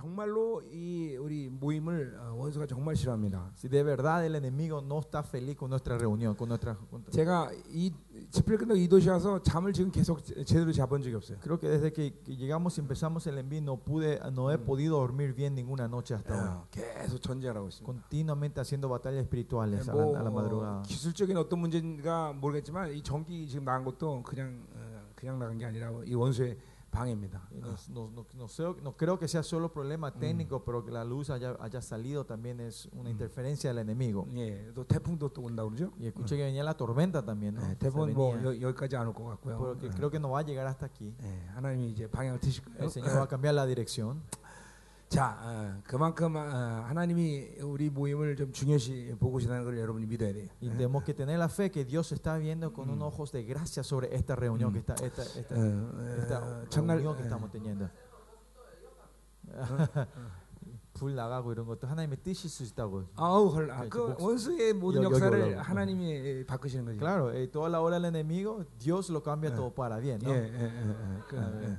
정말로 이 우리 모임을 어, 원수가 정말 싫어합니다. Si de verdad el enemigo no está feliz con nuestra reunión, con nuestra con- 제가 이 집회를 끝나고 이 도시 와서 잠을 지금 계속 제- 제대로 자본 적이 없어요. Creo que desde que, llegamos y empezamos el envío no pude, no he podido dormir bien ninguna noche hasta ahora. 어, 계속 전쟁하고 있습니다. Continuamente haciendo batallas espirituales a la, 뭐 a la 어, madrugada. 기술적인 어떤 문제인가 모르겠지만 이 전기 지금 나간 것도 그냥 어, 그냥 나간 게 아니라 이 원수의 방해입니다. Y No, no- no- no sé- no creo que sea solo problema técnico, pero que la luz haya, haya salido también es una interferencia del enemigo. 예, 또 태풍도 또 온다 그러죠? Y escuché que venía la tormenta también, ¿no? 네, Se 태풍은 뭐 venía. 여, 여기까지 안 올 것 같고요. Porque creo que no va a llegar hasta aquí. 예, 하나님이 이제 방향을 트실 거예요. El Señor va a cambiar la dirección. 자, 그만큼 하나님이 우리 모임을 좀 중요시 보고 계시다는 걸 여러분이 믿어야 돼요. Y tenemos que tener la fe que Dios está viendo con un ojos de gracia sobre esta reunión que está esta esta esta reunión que estamos teniendo. 불 나가고 이런 것도 하나님의 뜻일 수 있다고. 아우, 헐, 그 원수의 모든 역사를 하나님이 바꾸시는 거죠. Claro, toda la obra del enemigo, Dios lo cambia todo para bien, 예, 예, 예, 예, 예, 예, 예, 예,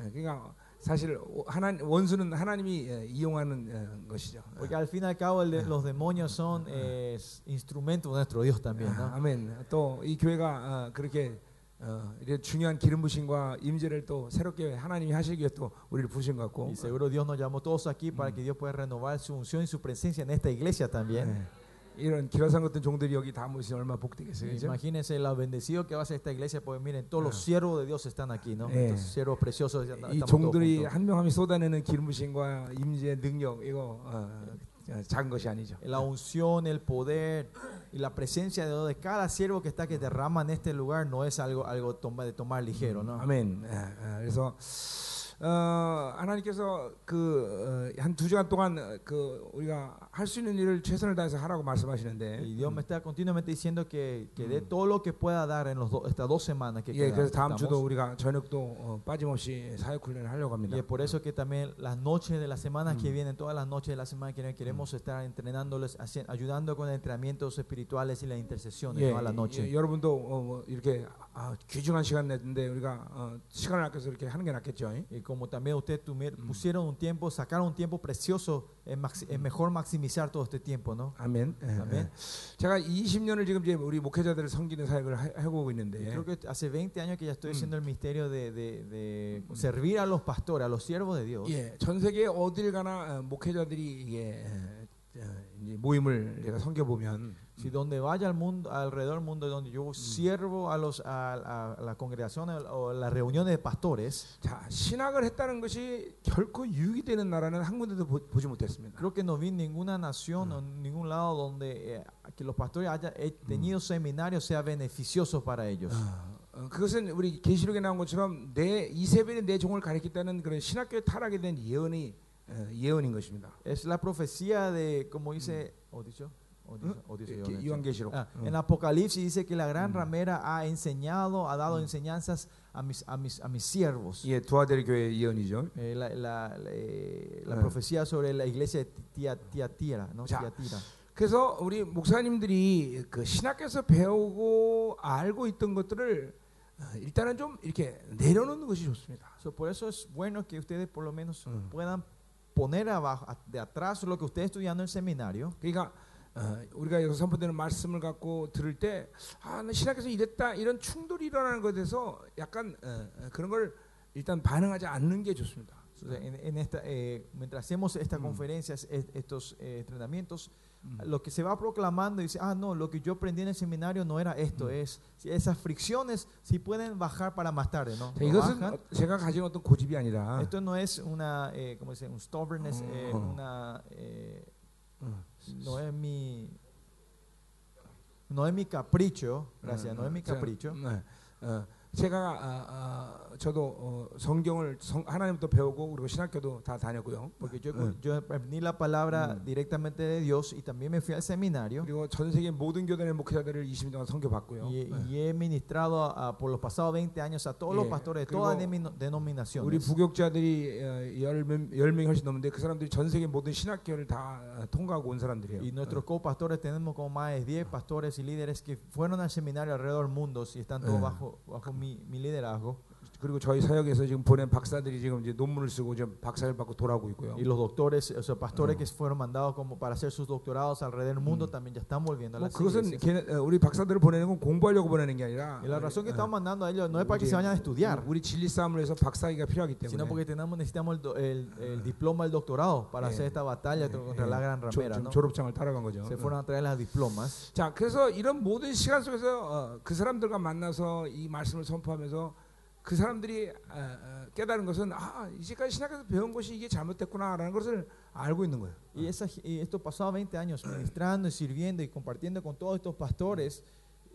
예, 예, 예, 사실 하나 원수는 하나님이 예, 이용하는 어, 것이죠. Porque al fin y al cabo el de- los demonios son eh, instrumentos de nuestro Dios también, 아, ¿no? 아멘. 또 이 교회가 어, 그렇게 어, 이런 중요한 기름 부심과 임재를 또 새롭게 하나님이 하시기 위해 또 우리를 부신 것 같고. Y seguro Dios nos llamó todos aquí para que Dios pueda renovar su unción y su presencia en esta iglesia también. 예. 이런 기라상 같은 종들이 여기 다 모시면 얼마나 복되겠어요. 그죠? Imagínense lo bendecido que va a ser esta iglesia, porque miren, todos los Ah. siervos de Dios están aquí, ¿no? Eh. Estos siervos preciosos. 이 estamos todos 종들이 juntos. 한 명 한 명 쏟아내는 기름 부심과 임재 능력 이거 어, 어, 작은 것이 아니죠. La unción, el poder y la presencia de Dios de cada siervo que está que derrama en este lugar no es algo, algo toma- de tomar ligero, ¿no? 아멘. 예, 예, 그래서 어, 하나님께서 그 한 두 시간 동안 어, 그 우리가 할 수 있는 일을 최선을 다해서 하라고 말씀하시는데. Y Dios me está continuamente diciendo que, que dé todo lo que pueda dar en los do- estas dos semanas que 예, quedan, 그래서 다음 estamos. 주도 우리가 저녁도 어, 빠짐없이 사역 훈련을 하려고 합니다. Y es por eso que también las noches de las semanas que Mm. vienen, todas las noches de la semana que viene, queremos estar entrenándoles, haci- ayudando con entrenamientos espirituales y las intercesiones 예, toda la noche. 예, 여러분도 어, 뭐 이렇게 아, 귀중한 시간 냈는데 우리가 어, 시간을 아껴서 이렇게 하는 게 낫겠죠. 예? Y como también ustedes tumi- pusieron un tiempo, sacaron un tiempo precioso, es, maxi- es mejor maximizar todo este tiempo, ¿no? 아멘. 예, 아멘. 예. 제가 20년을 지금 이제 우리 목회자들을 섬기는 사역을 하- 해오고 Y 있는데 creo que hace 20 años que ya estoy Mm. haciendo el misterio de, de- de servir a los pastores, a los siervos de Dios. 예, 전 세계 어딜 가나 어, 목회자들이 이게 어, 어, 이제 모임을 제가 섬겨 보면 Si donde vaya al mundo, alrededor del mundo, donde yo siervo a, los, a, a- a la congregación o las reuniones de pastores, 자 신학을 했다는 것이 결코 유익이 되는 나라는 한 군데도 보, 보지 못했습니다. creo que no vi ninguna nación o ningún lado donde eh, que los pastores hayan eh, tenido seminarios sea beneficioso para ellos. 어, 어, 그것은 우리 계시록에 나온 것처럼 내 이세벨이 내 종을 가리켰다는 그런 신학교에 타락에 대한 예언이 어, 예언인 것입니다. Es la profecía de, como dice, ¿o dicho? ¿O dice- o dice 예, yo, 게- 요한계시록. Ah, 어. en Apocalipsis dice que la gran ramera ha enseñado, ha dado enseñanzas a mis, a mis, a mis siervos. 예, 두아데르 교회 예언이죠. Eh, la, la- la- eh, la Ah. profecía sobre la iglesia de Tia- Tiatira, ¿no? Ya. Tiatira. 그래서 우리 목사님들이 그 신학교에서 배우고 알고 있던 것들을 어, 일단은 좀 이렇게 내려놓는 것이 좋습니다. So, por eso es bueno que ustedes por lo menos Mm. puedan poner abajo, de atrás lo que ustedes estudiando en el seminario. 그러니까 어, 우리가 여기서 선포되는 말씀을 갖고 들을 때, 아, 나 신학에서 이랬다 이런 충돌이 일어나는 것에 대해서 약간 어, 어, 그런 걸 일단 반응하지 않는 게 좋습니다. Sea, en, en esta, eh, mientras hacemos estas Mm. conferencias, es- estos eh, entrenamientos, Mm. lo que se va proclamando y dice, ah, no, lo que yo aprendí en el seminario no era esto, Mm. es si esas fricciones sí pueden bajar para más tarde, ¿no? 자, Lo 이것은 bajan. 어, 제가 가진 어떤 고집이 아니라 Esto no es una, eh, ¿cómo se dice? Un stubbornness, eh, Mm. una, eh, 어, no es mi, no es mi capricho, gracias, no es mi 제가, capricho. 네, 어, 제가 아, 아, 저도 어, 성경을 성, 하나님부터 배우고 그리고 신학교도 다 다녔고요. Porque yo, Mm. yo aprendí la palabra Mm. directamente de Dios y también me fui al seminario 그리고 전 세계 모든 교단의 목회자들을 20년 동안 섬겨봤고요. y, 네. y he ministrado a- por los pasados 20 años a todos los Yeah. pastores de todas 우리 denominaciones. 부교육자들이 어, 열, 명- 열 명이 훨씬 넘는데 그 사람들이 전 세계 모든 신학교를 다 어, 통과하고 온 사람들이에요. Y nuestros copastores tenemos como más de 10 pastores y líderes que fueron al seminario alrededor del mundo y están todos Eh. bajo, bajo mi, mi liderazgo. 그리고 저희 사역에서 지금 보낸 박사들이 지금 이제 논문을 쓰고 지금 박사를 받고 돌아오고 있고요. Y los doctores, o sea, pastores que fueron mandados como para hacer sus doctorados alrededor del mundo también ya están volviendo a 뭐 las 그것은 iglesias. 어, 우리 박사들을 보내는 건 공부하려고 보내는 게 아니라 Y la razón que 어, estamos mandando a ellos no es para que se vayan a estudiar, 우리 진리 싸움을 해서 박사기가 필요하기 sino 때문에 porque tenemos, necesitamos el, el- el diploma del doctorado para Eh, hacer esta batalla contra 예, la gran 조- ramera. ¿no? 졸업장을 따라간 거죠. Se fueron a traer las diplomas. 자, 그래서 이런 모든 시간 속에서 어, 그 사람들과 만나서 이 말씀을 선포하면서 그 사람들이 어, 어, 깨달은 것은 아 이제까지 신학에서 배운 것이 이게 잘못됐구나라는 것을 알고 있는 거예요. Y, esa, esto pasaba 20 años ministrando sirviendo y compartiendo con todos estos pastores.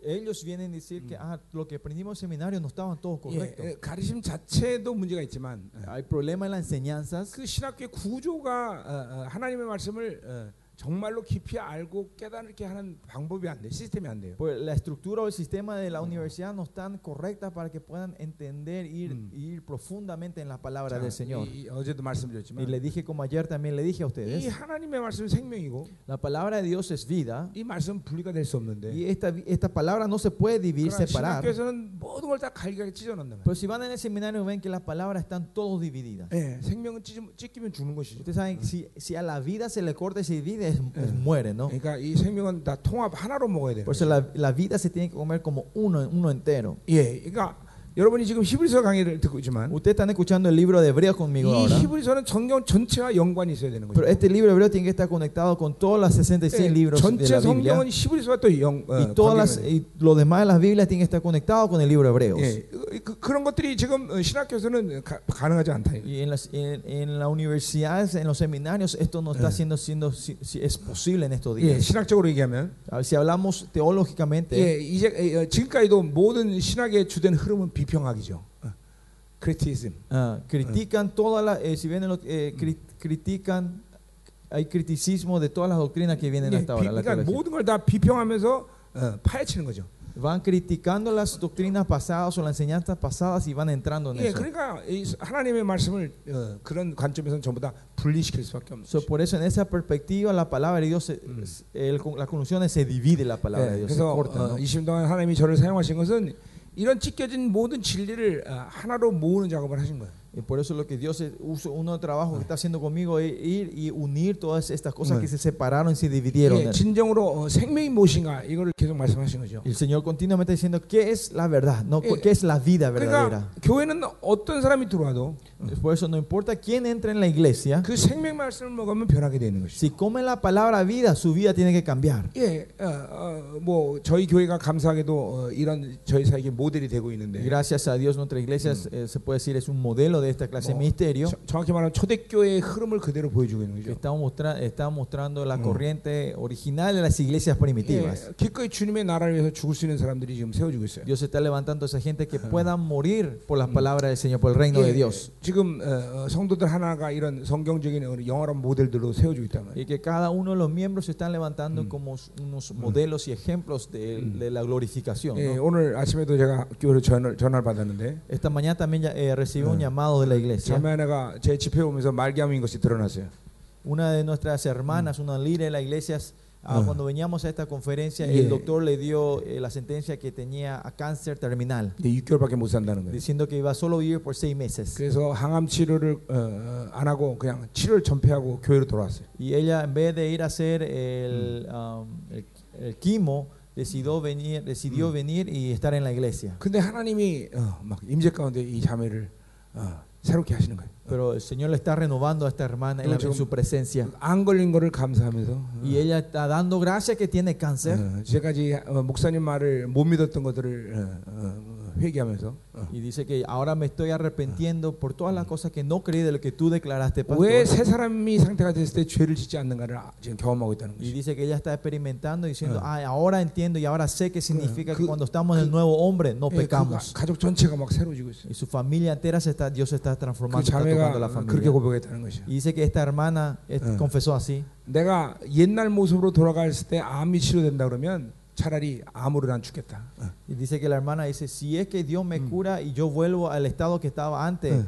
Ellos vienen a decir que ah, lo que aprendimos en seminario no estaban todos 예, correctos. 예, 가르침 자체도 문제가 있지만 어, Hay problemas en las enseñanzas. 그 신학교의 구조가 어, 어, 하나님의 말씀을 어, 정말로 깊이 알고 깨닫게 하는 방법이 안 돼, 시스템이 안 돼요. Pues la estructura o el sistema de la universidad no están correctas para que puedan entender ir, Mm. ir profundamente en la palabra 자, del Señor. 이- 이- 어제도 Y 말씀드렸지만 le dije como ayer también le dije a 이 ustedes, 하나님의 말씀은 생명이고 la palabra de Dios es vida 이 말씀은 분리가 될 수 없는데 y esta, vi- esta palabra no se puede dividir, 그러나 separar. 신학교에서는 모든 걸 다 갈기갈기 찢어놓는다. Pero si van en el seminario ven que las palabras están todas divididas. 예, 생명은 찢, 찢기면 죽는 것이죠. Ustedes saben, si, si a la vida se le corta y se divide, es, es muere, ¿no? 그러니까 이 생명은 다 통합 하나로 먹어야 돼요. Por eso la, la vida se tiene que comer como uno, uno entero. 예, 그러니까 여러분이 지금 히브리서 강의를 듣고 있지만 Ustedes están escuchando el libro de Hebreos conmigo 이 ahora. 히브리서는 성경 전체와 연관이 있어야 되는 거죠. Pero este libro hebreo tiene que estar conectado con todos los 66 예, libros de 전체 la Biblia. 성경은 히브리서와 또 연, 어, Y, todas las, 관계가 y lo demás de las Biblias tiene que estar conectado con el libro de Hebreos. 예, 그, 그런 것들이 지금 어, 신학교에서는 가, 가능하지 않다. 이거죠. Y en las en, en las universidades, en los seminarios, esto no está siendo, siendo si, si es posible en estos 예, días. 신학적으로 얘기하면 A ver, Si hablamos teológicamente, 예, 이제 어, 지금까지도 모든 신학의 주된 흐름은 비평학이죠. 어, 크리티즘. ah, critican todas las, eh, si vienen los, eh, cri- critican, hay criticismo de todas las doctrinas que vienen 예, hasta 비, ahora. la 그러니까 teología. 모든 걸 다 비평하면서 어, 파헤치는 거죠. Van criticando las doctrinas pasadas o las enseñanzas pasadas y van entrando en 예, eso. 그러니까 이 하나님의 말씀을 어, 그런 관점에서는 전부 다 분리시킬 수밖에 없는 So, 거죠. por eso en esa perspectiva la palabra de Dios, se- Mm. es- el- con- la conclusión es se divide la palabra de 예, Dios, se 그래서 corta. 어, ¿no? 20년 동안 하나님이 저를 사용하신 것은 이런 찢겨진 모든 진리를 어, 하나로 모으는 작업을 하신 거예요. Y por eso lo que Dios es- usa, uno de los trabajos que está haciendo conmigo es ir y unir todas estas cosas Mm. que se separaron y se dividieron. 예, 진정으로 어, 생명이 무엇인가 이거를 계속 말씀하신 거죠. Y el Señor continuamente diciendo qué es la verdad, no Eh, qué es la vida verdadera. 그러니까 교회는 어떤 사람이 들어와도 Por eso no importa quién entre en la iglesia, 그 생명 말씀을 먹으면 변하게 되는 것이죠. si come la palabra vida, su vida tiene que cambiar. 예, 어, 어, 뭐 저희 교회가 감사하게도 어, 이런 저희 사에게 모델이 되고 Y 있는데 gracias a Dios nuestra iglesia es- eh, se puede decir es un modelo de esta clase de 뭐, ministerio. 저- 정확히 말하면 초대교회의 흐름을 그대로 보여주고 있는 que 거죠. Estamos, mostra- estamos mostrando la Mm. corriente original de las iglesias primitivas. 예, 기꺼이 주님의 나라를 위해서 죽을 수 있는 사람들이 지금 세워지고 있어요. Dios está levantando a esa gente que puedan morir por las palabras del Señor, por el reino de 예, Dios. 지금 어, 어, 성도들 하나가 이런 성경적인 어느 영원한 모델들로 세워지고 있단 말이에요. Y que cada uno de los miembros se están levantando Mm. como unos modelos y ejemplos de, Mm. de la glorificación. 예, ¿no? 오늘 아침에도 제가 교회로 전화, 전화를 받았는데 Esta mañana también ya, eh, recibí un Mm. llamado de la iglesia. 자매 하나가 제 집회 오면서 말기암인 것이 드러났어요. Una de nuestras hermanas, una líder de la iglesia, ah, Mm. cuando veníamos a esta conferencia, Yeah. el doctor le dio eh, la sentencia que tenía a cáncer terminal, 근데 6개월밖에 못 산다는 거예요. diciendo que iba a solo vivir por seis meses. 그래서 항암 치료를 어, 어, 안 하고 그냥 치료를 전폐하고 교회로 돌아왔어요. Y ella, en vez de ir a hacer el, Mm. um, el, el quimo, decidió venir, decidió Mm. venir y estar en la iglesia. 근데 하나님이 어, 막 임재 가운데 이 자매를 어, 새롭게 하시는 거예요. Pero el Señor le está renovando a esta hermana en, la- en su presencia. 안 걸린 거를 감사하면서 어, Y ella está dando gracia que tiene cáncer. 어, 지금까지 어, 목사님 말을 못 믿었던 것들을 어, 어, 회개하면서 어, Y dice que ahora me estoy arrepintiendo por todas las cosas que no creí de lo que tú declaraste, pastor. 왜 새 사람이 상태가 됐을 때 죄를 짓지 않는가를 아- 지금 경험하고 있다는 Y 거죠. dice que ella está experimentando diciendo, Ah. ah, ahora entiendo y ahora sé qué significa que- que cuando estamos en el que- nuevo hombre no 예, 그 pecamos. 가- 가족 전체가 막 새로워지고 있어요. Y su familia entera se está, Dios se está 그 transformando, está 자매가 tocando la 그렇게 familia. 고백했다는 것이요. Y dice que esta hermana eh, Ah. confesó así. 내가 옛날 모습으로 돌아갔을 때 암이 치료된다 그러면 차라리 암으로 난 죽겠다. 어. Y dice que la hermana dice, si es que Dios me Mm. cura y yo vuelvo al estado que estaba antes, 어.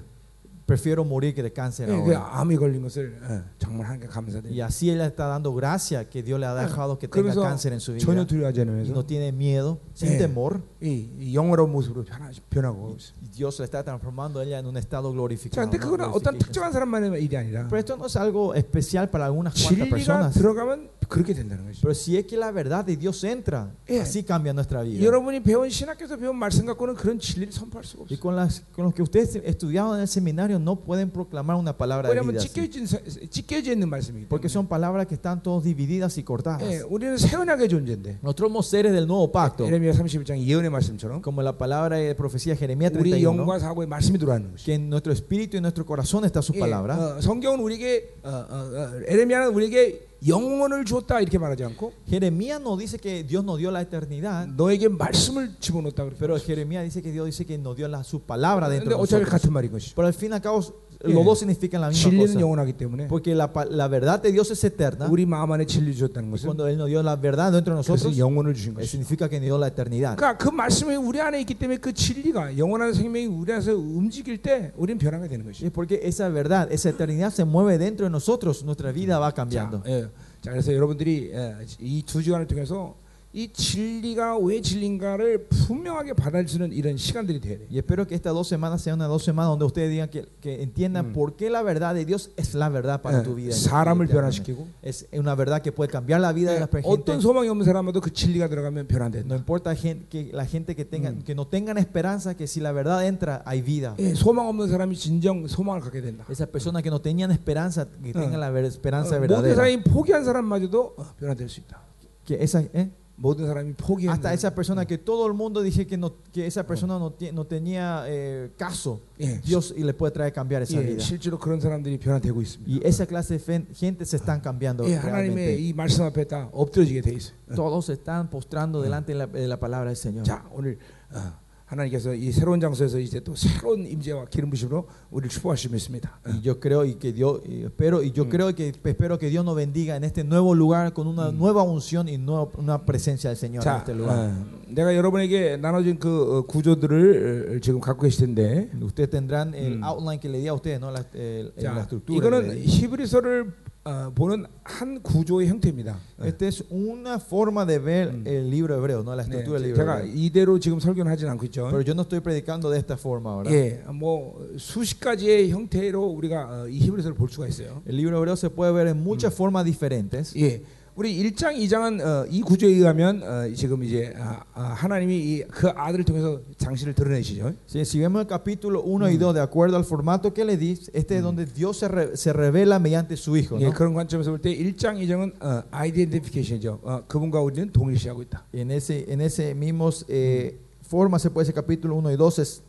prefiero morir que de cáncer 예, 그 ahora. 암이 걸린 것을 어, 정말 하나님께 Y 감사드립니다. así Él está dando gracia que Dios le ha dejado que tenga 그러면서 cáncer en su vida. 전혀 두려워하지 Y 않으면서 no tiene miedo, sin 예. temor. 이, 이 영어로운 모습으로 변하, 변하고 있어요. Y Dios le está transformando a ella en un estado 자, glorificado. 근데 ¿no? 그거는 어떤 Glorification. 특정한 사람만의 일이 아니라 Pero esto no es algo especial para algunas cuantas 진리가 personas. 들어가면 그렇게 된다는 것이죠. Pero si es que la verdad de Dios entra, 예. así cambia nuestra vida. 여러분이 배운 신학교에서 배운 말씀 갖고는 그런 진리를 선포할 수가 Y 없어요. con, las, con los que ustedes estudiaron en el seminario no pueden proclamar una palabra de 왜냐하면 vida. así. 찢겨진 사- 찢겨져 있는 말씀이기 Porque 때문에. son palabras que están todas divididas y cortadas. 예, 우리는 새 언약의 존재인데 Nosotros somos seres del nuevo pacto. 예레미야 31장 예언의 말씀처럼 Como la palabra de profecía de Jeremías 우리 31, 영과 사고의 말씀이 들어가는 것이. que en nuestro espíritu y nuestro corazón está su 예, palabra. 어, 성경은 우리에게 어, 어, 어, 에레미야는 우리에게 영혼을 줬다 이렇게 말하지 않고 Jeremías no dice que Dios nos dio la eternidad, 너에게 말씀을 집어넣었다 그랬어요. pero Jeremías dice que Dios dice que nos dio la, su palabra dentro 근데 de 어차피 nosotros. 같은 말인 것이. Pero al fin y al cabo, 예. los dos significan la misma 진리는 cosa. 영원하기 때문에 Porque la, pa- la verdad de Dios es eterna. 우리 마음 안에 진리 줬다는 것은 Cuando Él nos dio la verdad dentro de nosotros, 그래서 영혼을 주신 eh, 것이. significa que nos dio la eternidad. 그러니까 그 말씀이 우리 안에 있기 때문에 그 진리가 영원한 생명이 우리 안에서 움직일 때 우리는 변하게 되는 것이. Es porque esa verdad, esa eternidad se mueve dentro de nosotros, nuestra vida va 자, cambiando. 예. 자, 그래서 여러분들이 이 두 주간을 통해서 이 진리가 왜 진리인가를 분명하게 받아들이는 이런 시간들이 돼야 돼. Y espero que estas dos semanas sean unas dos semanas donde ustedes digan que, que entiendan Mm. por qué la verdad de Dios es la verdad para tu vida. 예, 사람을 eternamente. 변화시키고 Es una verdad que puede cambiar la vida de la 예, gente. 어떤 소망이 없는 사람도 그 진리가 들어가면 No 변화된다. importa gen- que la gente que, tengan, Mm. que no tengan esperanza, que si la verdad entra, hay vida. 예, 소망 없는 사람이 진정 소망을 갖게 된다. Esas personas que no tenían esperanza, que Ah. tengan la ver- esperanza 어, 모든 verdadera. 사람이 포기한 사람마저도 어, 변화될 수 있다. Que esa, ¿eh? 모든 사람이 포기한 Hasta esa persona 사람. que todo el mundo dije que, no, que esa persona no, tie- no tenía eh, caso, 예, Dios y le puede traer cambiar esa 예, vida. 실제로 그런 사람들이 변화되고 있습니다. Y esa clase de fe- gente se están cambiando. 예, realmente. 하나님의 이 말씀 앞에 다 엎드려지게 돼 있어요. Todos se están postrando delante de la, de la palabra del Señor. 자, 오늘 어, 하나님께서 이 새로운 장소에서 이제 또 새로운 임재와 기름 부심으로 우리를 축복하시면 믿습니다. 어. Y yo creo y que Dios espero y yo Mm. creo que espero que Dios nos bendiga en este nuevo lugar con una Mm. nueva unción y nueva- una presencia del Señor en 자, este lugar. 어, 내가 여러분에게 나눠준 그 어, 구조들을 어, 지금 갖고 계실 텐데, Ustedes tendrán el Mm. outline que le di a ustedes, ¿no? La, el- 자, la estructura. 이거는. 히브리서를 어, 보는 한 구조의 형태입니다. 어. Esta es una forma de ver Mm. el libro hebreo, ¿no? La 네, estructura del libro 제가 hebreo. 이대로 지금 설교는 하진 않고 있죠. Pero yo no estoy predicando de esta forma ahora. 예, 뭐 수십 가지의 형태로 우리가 어, 이 히브리서를 볼 수가 있어요. El libro hebreo se puede ver en muchas formas diferentes. 예. 우리 1장, 2장은 어, 이 구조에 의하면 어, 지금 이제 아, 아, 하나님이 이, 그 아들을 통해서 장신을 드러내시죠. Si, si vemos el capítulo 1 y 2, de acuerdo al formato que le di, este es donde Dios se, re- se revela mediante su Hijo. 예, ¿no? 그런 관점에서 볼 때 1장, 2장은 어, 아이덴티피케이션이죠. 어, 그분과 우리는 동일시하고 있다. En ese, en ese mismo eh, forma se puede decir capítulo 1 y 2 es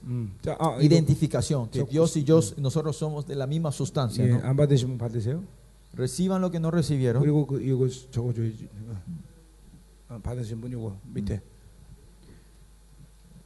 자, 아, 이거, identificación, que so- Dios y yo, nosotros somos de la misma sustancia. 예, ¿no? 안 받으시면 받으세요. Reciban lo que no recibieron. 그리고 그, 이거 적어줘야지. 어. 어, 받으신 분 이거 밑에.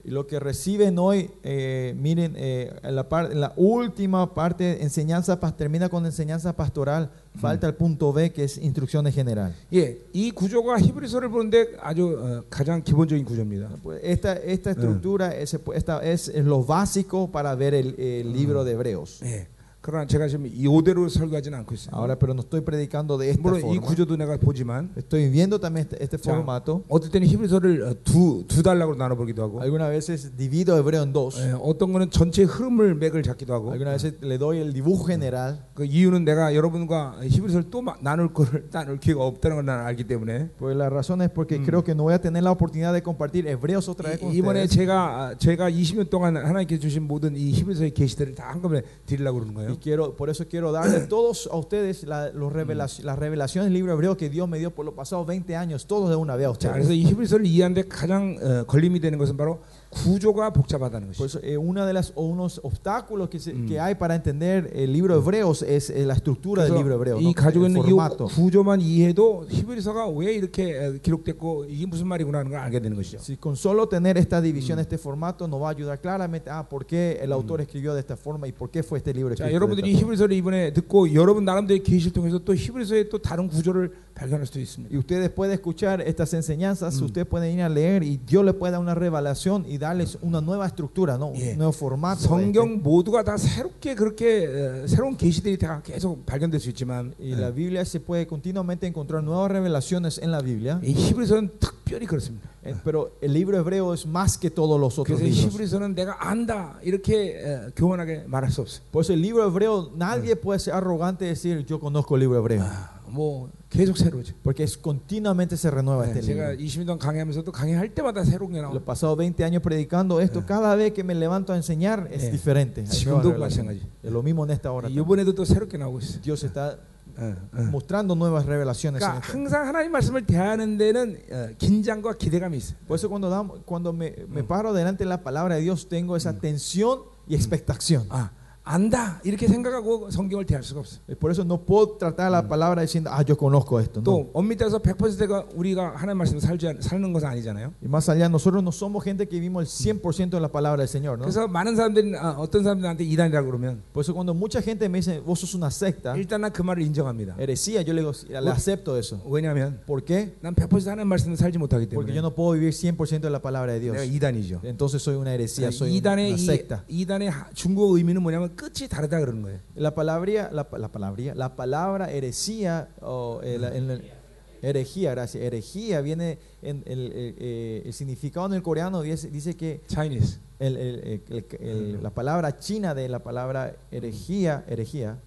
Y lo que reciben hoy, eh, miren, eh, en, la par- en la última parte, enseñanza, pas- termina con enseñanza pastoral, falta el punto B, que es instrucciones general. 예, 이 구조가 히브리서를 보는데 아주 어, 가장 기본적인 구조입니다. Pues esta, esta estructura es, esta es, es lo básico para ver el, el libro de Hebreos. 예. 그러나 제가 지금 이대로 설교하지는 않고 있어요. Ahora, pero no estoy predicando de esta 물론 이 forma. 구조도 내가 보지만 Estoy viendo también este, este 자, formato. 어떨 때는 히브리서를 어, 두, 두 단락으로 나눠 보기도 하고 Algunas veces divido hebreo en dos. 예, 어떤 거는 전체 흐름을 맥을 잡기도 하고 Algunas veces le doy el dibujo general. 그 이유는 내가 여러분과 히브리서를 또 마- 나눌 거를 나눌 기회가 없다는 걸 나는 알기 때문에 Pues la razón es porque Mm. creo que no voy a tener la oportunidad de compartir hebreos otra vez con 이- 이번에 ustedes. 제가 아, 제가 20년 동안 하나님께 주신 모든 이 히브리서의 계시들을 다 한꺼번에 드리려고 그러는 거예요. Y quiero, por eso quiero darle todos a ustedes la- los revelaci- las revelaciones del libro hebreo que Dios me dio por los pasados 20 años, todos de una vez a 자, 그래서 ustedes. 이 히브리서를 이해하는데 가장 어, 걸림이 되는 것은 바로 구조가 복잡하다는 Por 것이죠. eso, eh, una de las o unos obstáculos que, se- Mm. que hay para entender el libro hebreos es eh, la estructura del libro hebreo, 이 ¿no? 가지고 el 있는 이 formato. 구조만 이해해도 히브리서가 왜 이렇게 어, 기록됐고 이게 무슨 말이구나 하는 걸 알게 되는 것이죠. Si con solo tener esta división, Mm. este formato, nos va a ayudar claramente a por qué el autor escribió de esta forma y por qué fue este libro 자, escrito 여러분들이 esta forma. 히브리서를 이번에 듣고 여러분 나름대로 계시를 통해서 또 히브리서의 또 다른 구조를 발견할 수도 있습니다. Y usted después de escuchar estas enseñanzas, usted puede ir a leer y Dios le puede dar una revelación y darles una nueva estructura, ¿no? Yeah. un nuevo formato. de este. 성경 모두가 다 새롭게 그렇게 어, 새로운 계시들이 다 계속 발견될 수 있지만 Y la Biblia se puede continuamente encontrar nuevas revelaciones en la Biblia, 이 히브리서는 특별히 그렇습니다. eh, pero el libro hebreo es más que todos los otros 그래서 libros. 히브리서는 내가 안다 이렇게 어, 교만하게 말할 수 없어요. Por eso el libro hebreo, nadie puede ser arrogante y decir yo conozco el libro hebreo, 아, 뭐 계속 새로죠. porque es continuamente se renueva 네, este 제가 libro. 20년 강의하면서도 강의할 때마다 새로운 게 Los 나와요. pasados 20 años predicando esto, cada vez que me levanto a enseñar es Yeah. diferente. Hay 지금도 nuevas revelaciones. 마찬가지. Es lo mismo en esta hora. también. 이번에도 또 새롭게 나오고 있어요. Dios está 어, 어. mostrando nuevas revelaciones. en 그러니까 esta- 항상 하나님 말씀을 대하는 데는 어, 긴장과 기대감이 있어요. Por eso cuando, damos- cuando me, me paro delante de la palabra de Dios, tengo esa tensión y expectación. 아, 안다 이렇게 생각하고 성경을 대할 수가 없어요. Y Por eso no puedo tratar la palabra diciendo, ah, yo conozco esto. No. 또 엄밀히 따서 100%가 우리가 하나님 말씀을 살지 않- 사는 것은 아니잖아요. Y más allá, nosotros no somos gente que vivimos el 100% de la palabra del Señor. ¿no? 그래서 많은 사람들이 아, 어떤 사람들한테 이단이라고 그러면 Por eso cuando mucha gente me dice, vos sos una secta, 일단 난 그 말을 인정합니다. heresía, yo le digo, le acepto eso. 왜냐하면 ¿Por qué? 난 100% 하나님 말씀을 살지 못하기 Porque 때문에 yo no puedo vivir 100% de la palabra de Dios. 내가 이단이죠. Entonces soy una heresía, soy una, 이단의 una 이, secta. 이단의 하- 중국어 의미는 뭐냐면 끝이 다르다 그러는 거예요. La palabra, la, la palabra, la palabra heresía o el, en el- herejía, gracias. Herejía viene en el, el- eh, el significado en el coreano dice, dice que Chinese. el- el- el- el- el- la palabra china de la palabra herejía, herejía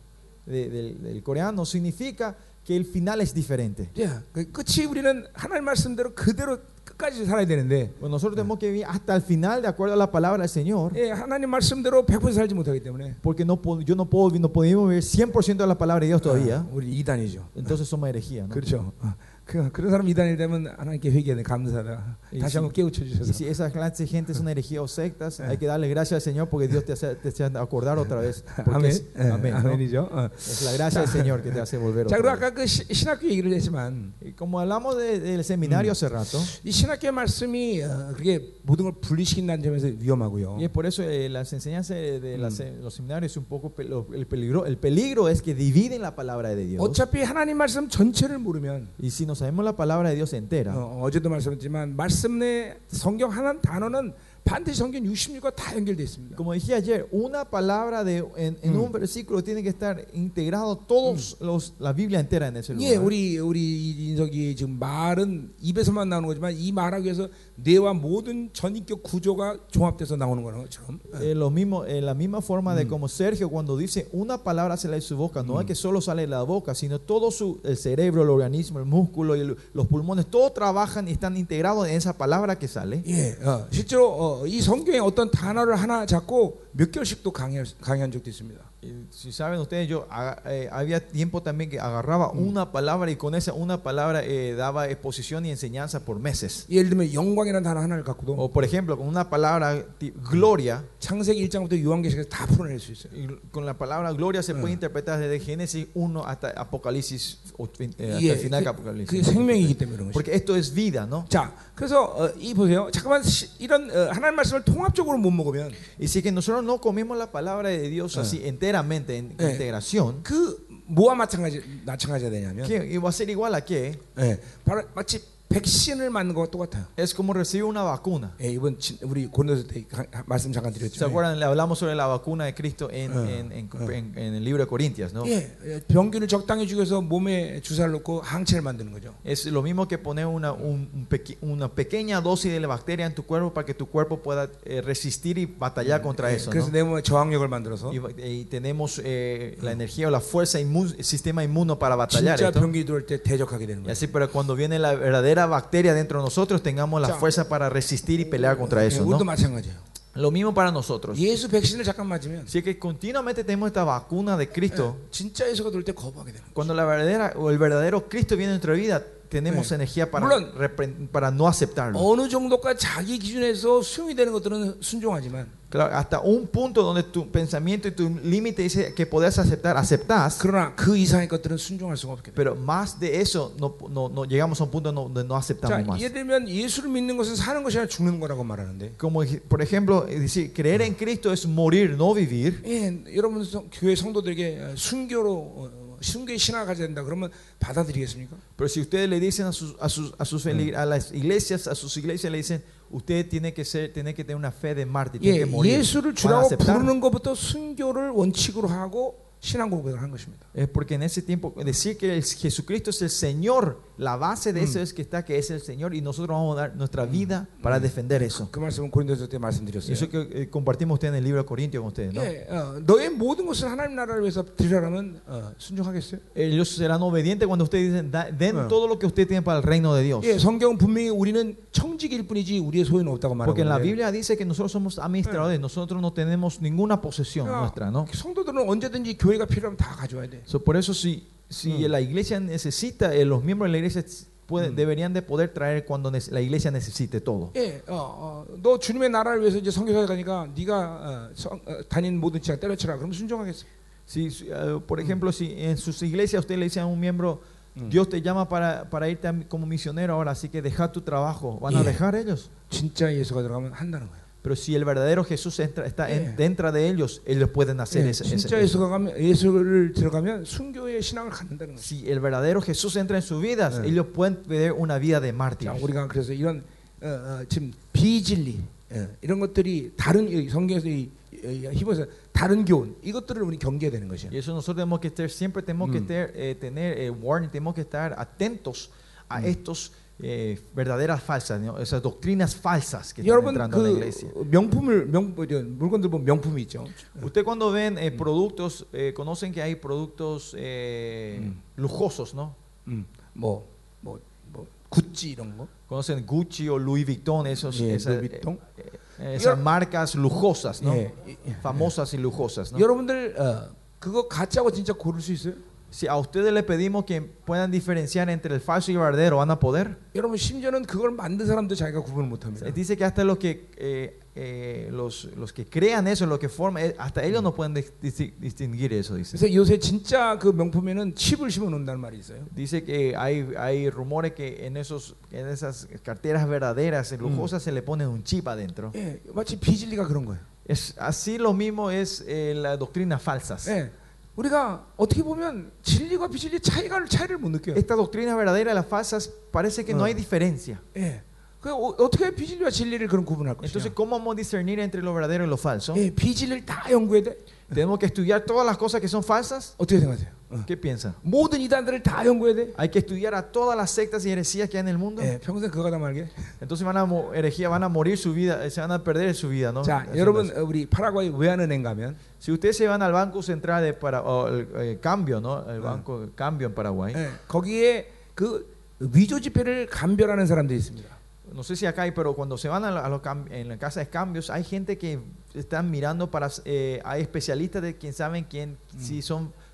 de- del, del coreano significa que el final es diferente. 야, 그 끝이 우리는 하나님 말씀대로 그대로 끝까지 살아야 되는데 Pues nosotros tenemos que vivir hasta el final de acuerdo a la palabra del Señor. 예, 하나님 말씀대로 100% 살지 못하기 때문에 Porque no, po- yo no puedo, no podemos vivir 100% de la palabra de Dios todavía. 아, 우리 이단이죠. Entonces somos herejía. ¿no? 그렇죠. 어, 그, 그런 사람 이단이 되면 하나님께 회개해 감사하다. 이 다시 시- 한번 깨우쳐 Y 주셔서. si esa clase de gente es una herejía o sectas, Eh. hay que darle gracias al Señor porque Dios te hace, te hace acordar otra vez. Porque 아멘. es, 예, amén, ¿no? 아멘이죠. 어. Es la gracia del Señor que te hace volver 자, 그리고 otra vez. 아까 그 시- 신학교 얘기를 했지만 Y como hablamos de- del seminario hace rato, 이 신학교의 말씀이 어, 그게 모든 걸 분리시킨다는 점에서 위험하고요. y es por eso eh, las enseñanzas de, de las, eh, los seminarios es un poco pe- lo- el peligro. El peligro es que dividen la palabra de Dios. 어차피 하나님 말씀 전체를 모르면 Y si no sabemos la palabra de Dios entera, 어, 어제도 말씀했지만 말씀 내 성경 한 단어는 반드시 성경 66과 다 연결돼 있습니다. como dije ayer, una palabra de, en, en un versículo tiene que estar integrado todos los, la Biblia entera en ese 예, lugar. 우리 우리 인석이 지금 말은 입에서만 나오는 거지만 이 말하기 위해서 뇌와 모든 전인격 구조가 종합돼서 나오는 거는 것처럼. Eh, lo mismo, eh, la misma forma de como Sergio cuando dice una palabra sale de su boca, no es que solo sale de la boca, sino todo su, el cerebro, el organismo, el músculo y el- los pulmones, todos trabajan y están integrados en esa palabra que sale. 예, 어, 실제로 어, 이 성경에 어떤 단어를 하나 잡고 몇 개월씩도 강의, 강의한 적도 있습니다. Y si saben ustedes, yo aga- eh, había tiempo también que agarraba una palabra y con esa una palabra eh, daba exposición y enseñanza por meses. 예를 들면 영광이라는 단어 하나를 갖고도 O por ejemplo, con una palabra ti- gloria, 창세기 1장부터 요한계시까지 다 풀어낼 수 있어요. y con la palabra gloria se puede interpretar desde Génesis 1 hasta Apocalipsis, o, eh, hasta 예, el final de 그, Apocalipsis. 그게 생명이기 때문에 그런 것이. Porque esto es vida, ¿no? 자, 그래서 어, 이 보세요. 잠깐만 시- 이런 어, 하나님 말씀을 통합적으로 못 먹으면 Y si que nosotros no comemos la palabra de Dios así enteramente, en Eh. integración, 그 뭐와 마찬가지 마찬가지가 되냐면 ¿qué iba a ser igual a qué? 예, 바로 마치 백신을 맞는 것과 똑같아요. Es como recibir una vacuna. 예, 이번 진- 우리 고린도서 때 가- 말씀 잠깐 ¿Se 드렸죠. acuerdan? Le hablamos sobre la vacuna de Cristo en, Eh. en, en- en- en el libro de Corintias, ¿no? 예, 예, 병균을 적당히 죽여서 몸에 주사를 놓고 항체를 만드는 거죠. Es lo mismo que poner una, un- un peque- una pequeña dosis de la bacteria en tu cuerpo para que tu cuerpo pueda eh, resistir y batallar contra 예, eso. 그래서 ¿no? 내 몸에 저항력을 만들어서 Y, y tenemos eh, la energía o la fuerza, inmun- el sistema inmuno para batallar. 진짜 esto. 병균이 들어올 때 대적하게 되는 Y 거예요. así, pero cuando viene la verdadera bacteria dentro de nosotros, tengamos la Ya. fuerza para resistir y pelear contra 예, eso. 우리도 ¿no? 마찬가지예요. Lo mismo para nosotros. 예수 백신을 잠깐 맞으면 Así que continuamente tenemos esta vacuna de Cristo. 예, 진짜 예수가 들어올 때 거부하게 되는 거예요. Cuando la verdadera o el verdadero Cristo viene en nuestra vida, tenemos Eh. energía para, 물론- repren- para no aceptarlo. 어느 정도까지 자기 기준에서 수용이 되는 것들은 순종하지만 Claro, hasta un punto donde tu pensamiento y tu límite dice que podés aceptar, aceptás. 그러나 그 이상의 것들은 순종할 수가 없게 돼. Pero más de eso no, no, no llegamos a un punto no- donde no 자, aceptamos más. 예를 들면 예수를 믿는 것은 사는 것이 아니라 죽는 거라고 말하는데. Como ej- por ejemplo, eh, decir, creer en Cristo es morir, no vivir. 예, 여러분 성- 교회 성도들에게 어, 순교로 어, 순교의 신앙을 가져야 된다. 그러면 받아들이겠습니까? Pero si ustedes le dicen a sus, a sus, a sus feli- a las iglesias, a sus iglesias le dicen, usted tiene que ser, tiene que tener una fe de mártir, tiene que 예, morir. 예수를 ¿Van a 주라고 aceptar? 부르는 것부터 순교를 원칙으로 하고 신앙 고백을 한 것입니다. Es porque en ese tiempo decir que el- Jesucristo es el Señor, la base de eso es que está que es el Señor y nosotros vamos a dar nuestra vida para defender eso. 그 말씀은 고린도서 때 말씀드렸어요. Eso que eh, compartimos ustedes en el libro de Corintios con ustedes, ¿no? 예, 어, 너의 모든 것을 하나님 나라를 위해서 드리라면 어, 순종하겠어요? Ellos serán obedientes cuando ustedes dicen, "Da- den Ah. todo lo que ustedes tienen para el reino de Dios. 예, 성경은 분명히 우리는 청직일 뿐이지 우리의 소유는 없다고 말하고 Porque en la 있는데 Biblia dice que nosotros somos administradores, nosotros no tenemos ninguna posesión 야, nuestra, ¿no? 성도들은 언제든지 교회 가 필요하면 다 가져와야 돼. So, por eso si, si la iglesia necesita, eh, los miembros de la iglesia pueden- deberían de poder traer cuando ne- la iglesia necesite todo. 예, 어, 어, 너 주님의 나라를 위해서 이제 선교사에 가니까 네가 어, 성- 어, 다닌 모든 직장 때려치라. 그럼 순종하겠어. Si, si, eh, por ejemplo, si en sus iglesias usted le dice a un miembro, Dios te llama para, para irte a- como misionero ahora, así que deja tu trabajo, ¿van a Yeah. dejar ellos? 진짜 예수가 들어가면 한다는 거야. Pero si el verdadero Jesús entra, está en- Yeah. dentro de ellos, ellos pueden hacer 예, ese, ese- 진짜 eso. 예수가 가면 예수를 들어가면 순교의 신앙을 갖는다는 거야. Si el verdadero Jesús entra en sus vidas, Yeah. ellos pueden tener una vida de 자, mártires. 우리가 그래서 이런 어, 어, 지금 비진리 예, 이런 것들이 다른 이 성경에서 이, 이, 히브리서 다른 교훈 이것들을 우리 경계해야 되는 것이야. Y eso nosotros tenemos que estar, siempre tenemos que Mm. estar, eh, tener eh, warning, tenemos que estar atentos a estos eh, verdaderas falsas, ¿no? esas doctrinas falsas que están 여러분 entrando a la iglesia. 그 명품을 명 이런 물건들 보면 명품이 있죠. Usted cuando ven eh, productos, eh, conocen que hay productos eh, Mm. lujosos, ¿no? 음, 뭐뭐 뭐 구찌 이런 거. Conocen Gucci o Louis Vuitton, esos, 예, esas, Louis Vuitton. eh, eh, esas 여- marcas lujosas, ¿no? 예, 예. Famosas y lujosas, ¿no? 여러분들 어, 그거 가짜고 진짜 고를 수 있어요? Si a ustedes le pedimos que puedan diferenciar entre el falso y el verdadero, ¿van a poder? 여러분 심지어는 그걸 만든 사람도 자기가 구분을 못합니다. Dice que hasta los que eh, eh, los, los que crean eso, los que forman, eh, hasta ellos no pueden dis- dis- distinguir eso, dice. 그래서 요새 진짜 그 명품에는 칩을 심어 놓는다는 말이 있어요. Dice que hay, hay rumores que en, esos, en esas carteras verdaderas, lujosas, se le pone un chip adentro. 예, 마치 비진리가 그런 거예요. Es, así lo mismo es eh, las doctrinas falsas. 예. 우리가 어떻게 보면 진리와 비진리 차이가 차이를 못 느껴요. Estas doctrinas verdaderas, las falsas, parece que no Ah. hay diferencia. 예. 그 어, 어떻게 비진리와 진리를 그런 구분할 것이냐? Entonces, ¿cómo vamos a discernir entre lo verdadero y lo falso? 예, 비진리를 다 연구해야 돼. Tenemos que estudiar todas las cosas que son falsas. 어떻게 생각하세요? 어. ¿Qué piensan? 모든 이단들을 다 연구해야 돼. Hay que estudiar a todas las sectas y heresías que hay en el mundo. 예, 평생 그거 다 말게. Entonces van a mo- herejía, van a morir su vida, eh, se van a perder su vida, ¿no? 자, Haciendo 여러분 eso. 어, 우리 파라과이 외환은행 가면 Si ustedes se van al banco central de para o el, eh, cambio, ¿no? El banco de cambio en Paraguay. 예, 거기에 그 위조 지폐를 감별하는 사람들이 있습니다. No sé si acá hay, pero cuando se van a, la- a los cam- en la casa de cambios, hay gente que están mirando para, eh, hay especialistas de quien saben quién, si son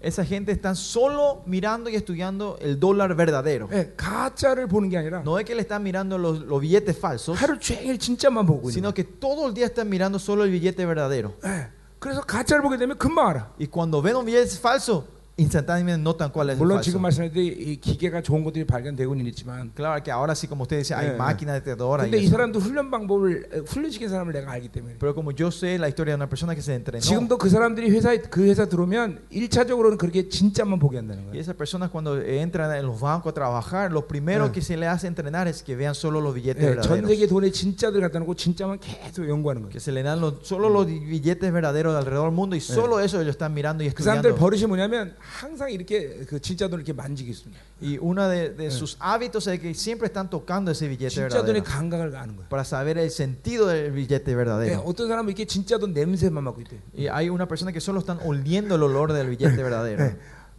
Esa gente está solo mirando y estudiando el dólar verdadero. 예, 가짜를 보는 게 아니라 No es que le están mirando los, los billetes falsos, 하루 종일 진짜만 보고 있는 sino 거야. que todo el día están mirando solo el billete verdadero. 예, 그래서 가짜를 보게 되면 금방 알아. Y cuando ven un billete falso, instantáneamente notan cuál es el 물론 falso. 지금 말씀하셨듯이 이 기계가 좋은 것들이 발견되고는 있지만 Claro que ahora sí, como usted dice, hay Eh. máquinas detectoras. y 근데 이 eso. 사람도 훈련 방법을 에, 훈련시킨 사람을 내가 알기 때문에 Pero como yo sé la historia de una persona que se entrenó, 지금도 그 사람들이 회사에 그 회사 들어오면 일차적으로는 그렇게 진짜만 보게 한다는 y 거예요. esas personas cuando entran en los bancos a trabajar, lo primero Eh. que se le hace entrenar es que vean solo los billetes 예, 전 verdaderos. 세계 돈의 진짜들 갖다 놓고 진짜만 계속 연구하는 거예요. Que se le dan los- solo los billetes verdaderos de alrededor del mundo y solo eso ellos están mirando y 그 사람들 estudiando. 버릇이 뭐냐면 항상 이렇게 그 진짜 돈을 이렇게 만지고 있습니다. Y uno de, de sus hábitos es que siempre están tocando ese billete 진짜 돈의 verdadero 감각을 아는 거예요. para saber el sentido del billete 예, verdadero. 어떤 사람은 이렇게 진짜 돈 냄새만 맡고 있대요. Y hay una persona que solo están oliendo el olor del billete verdadero. 예.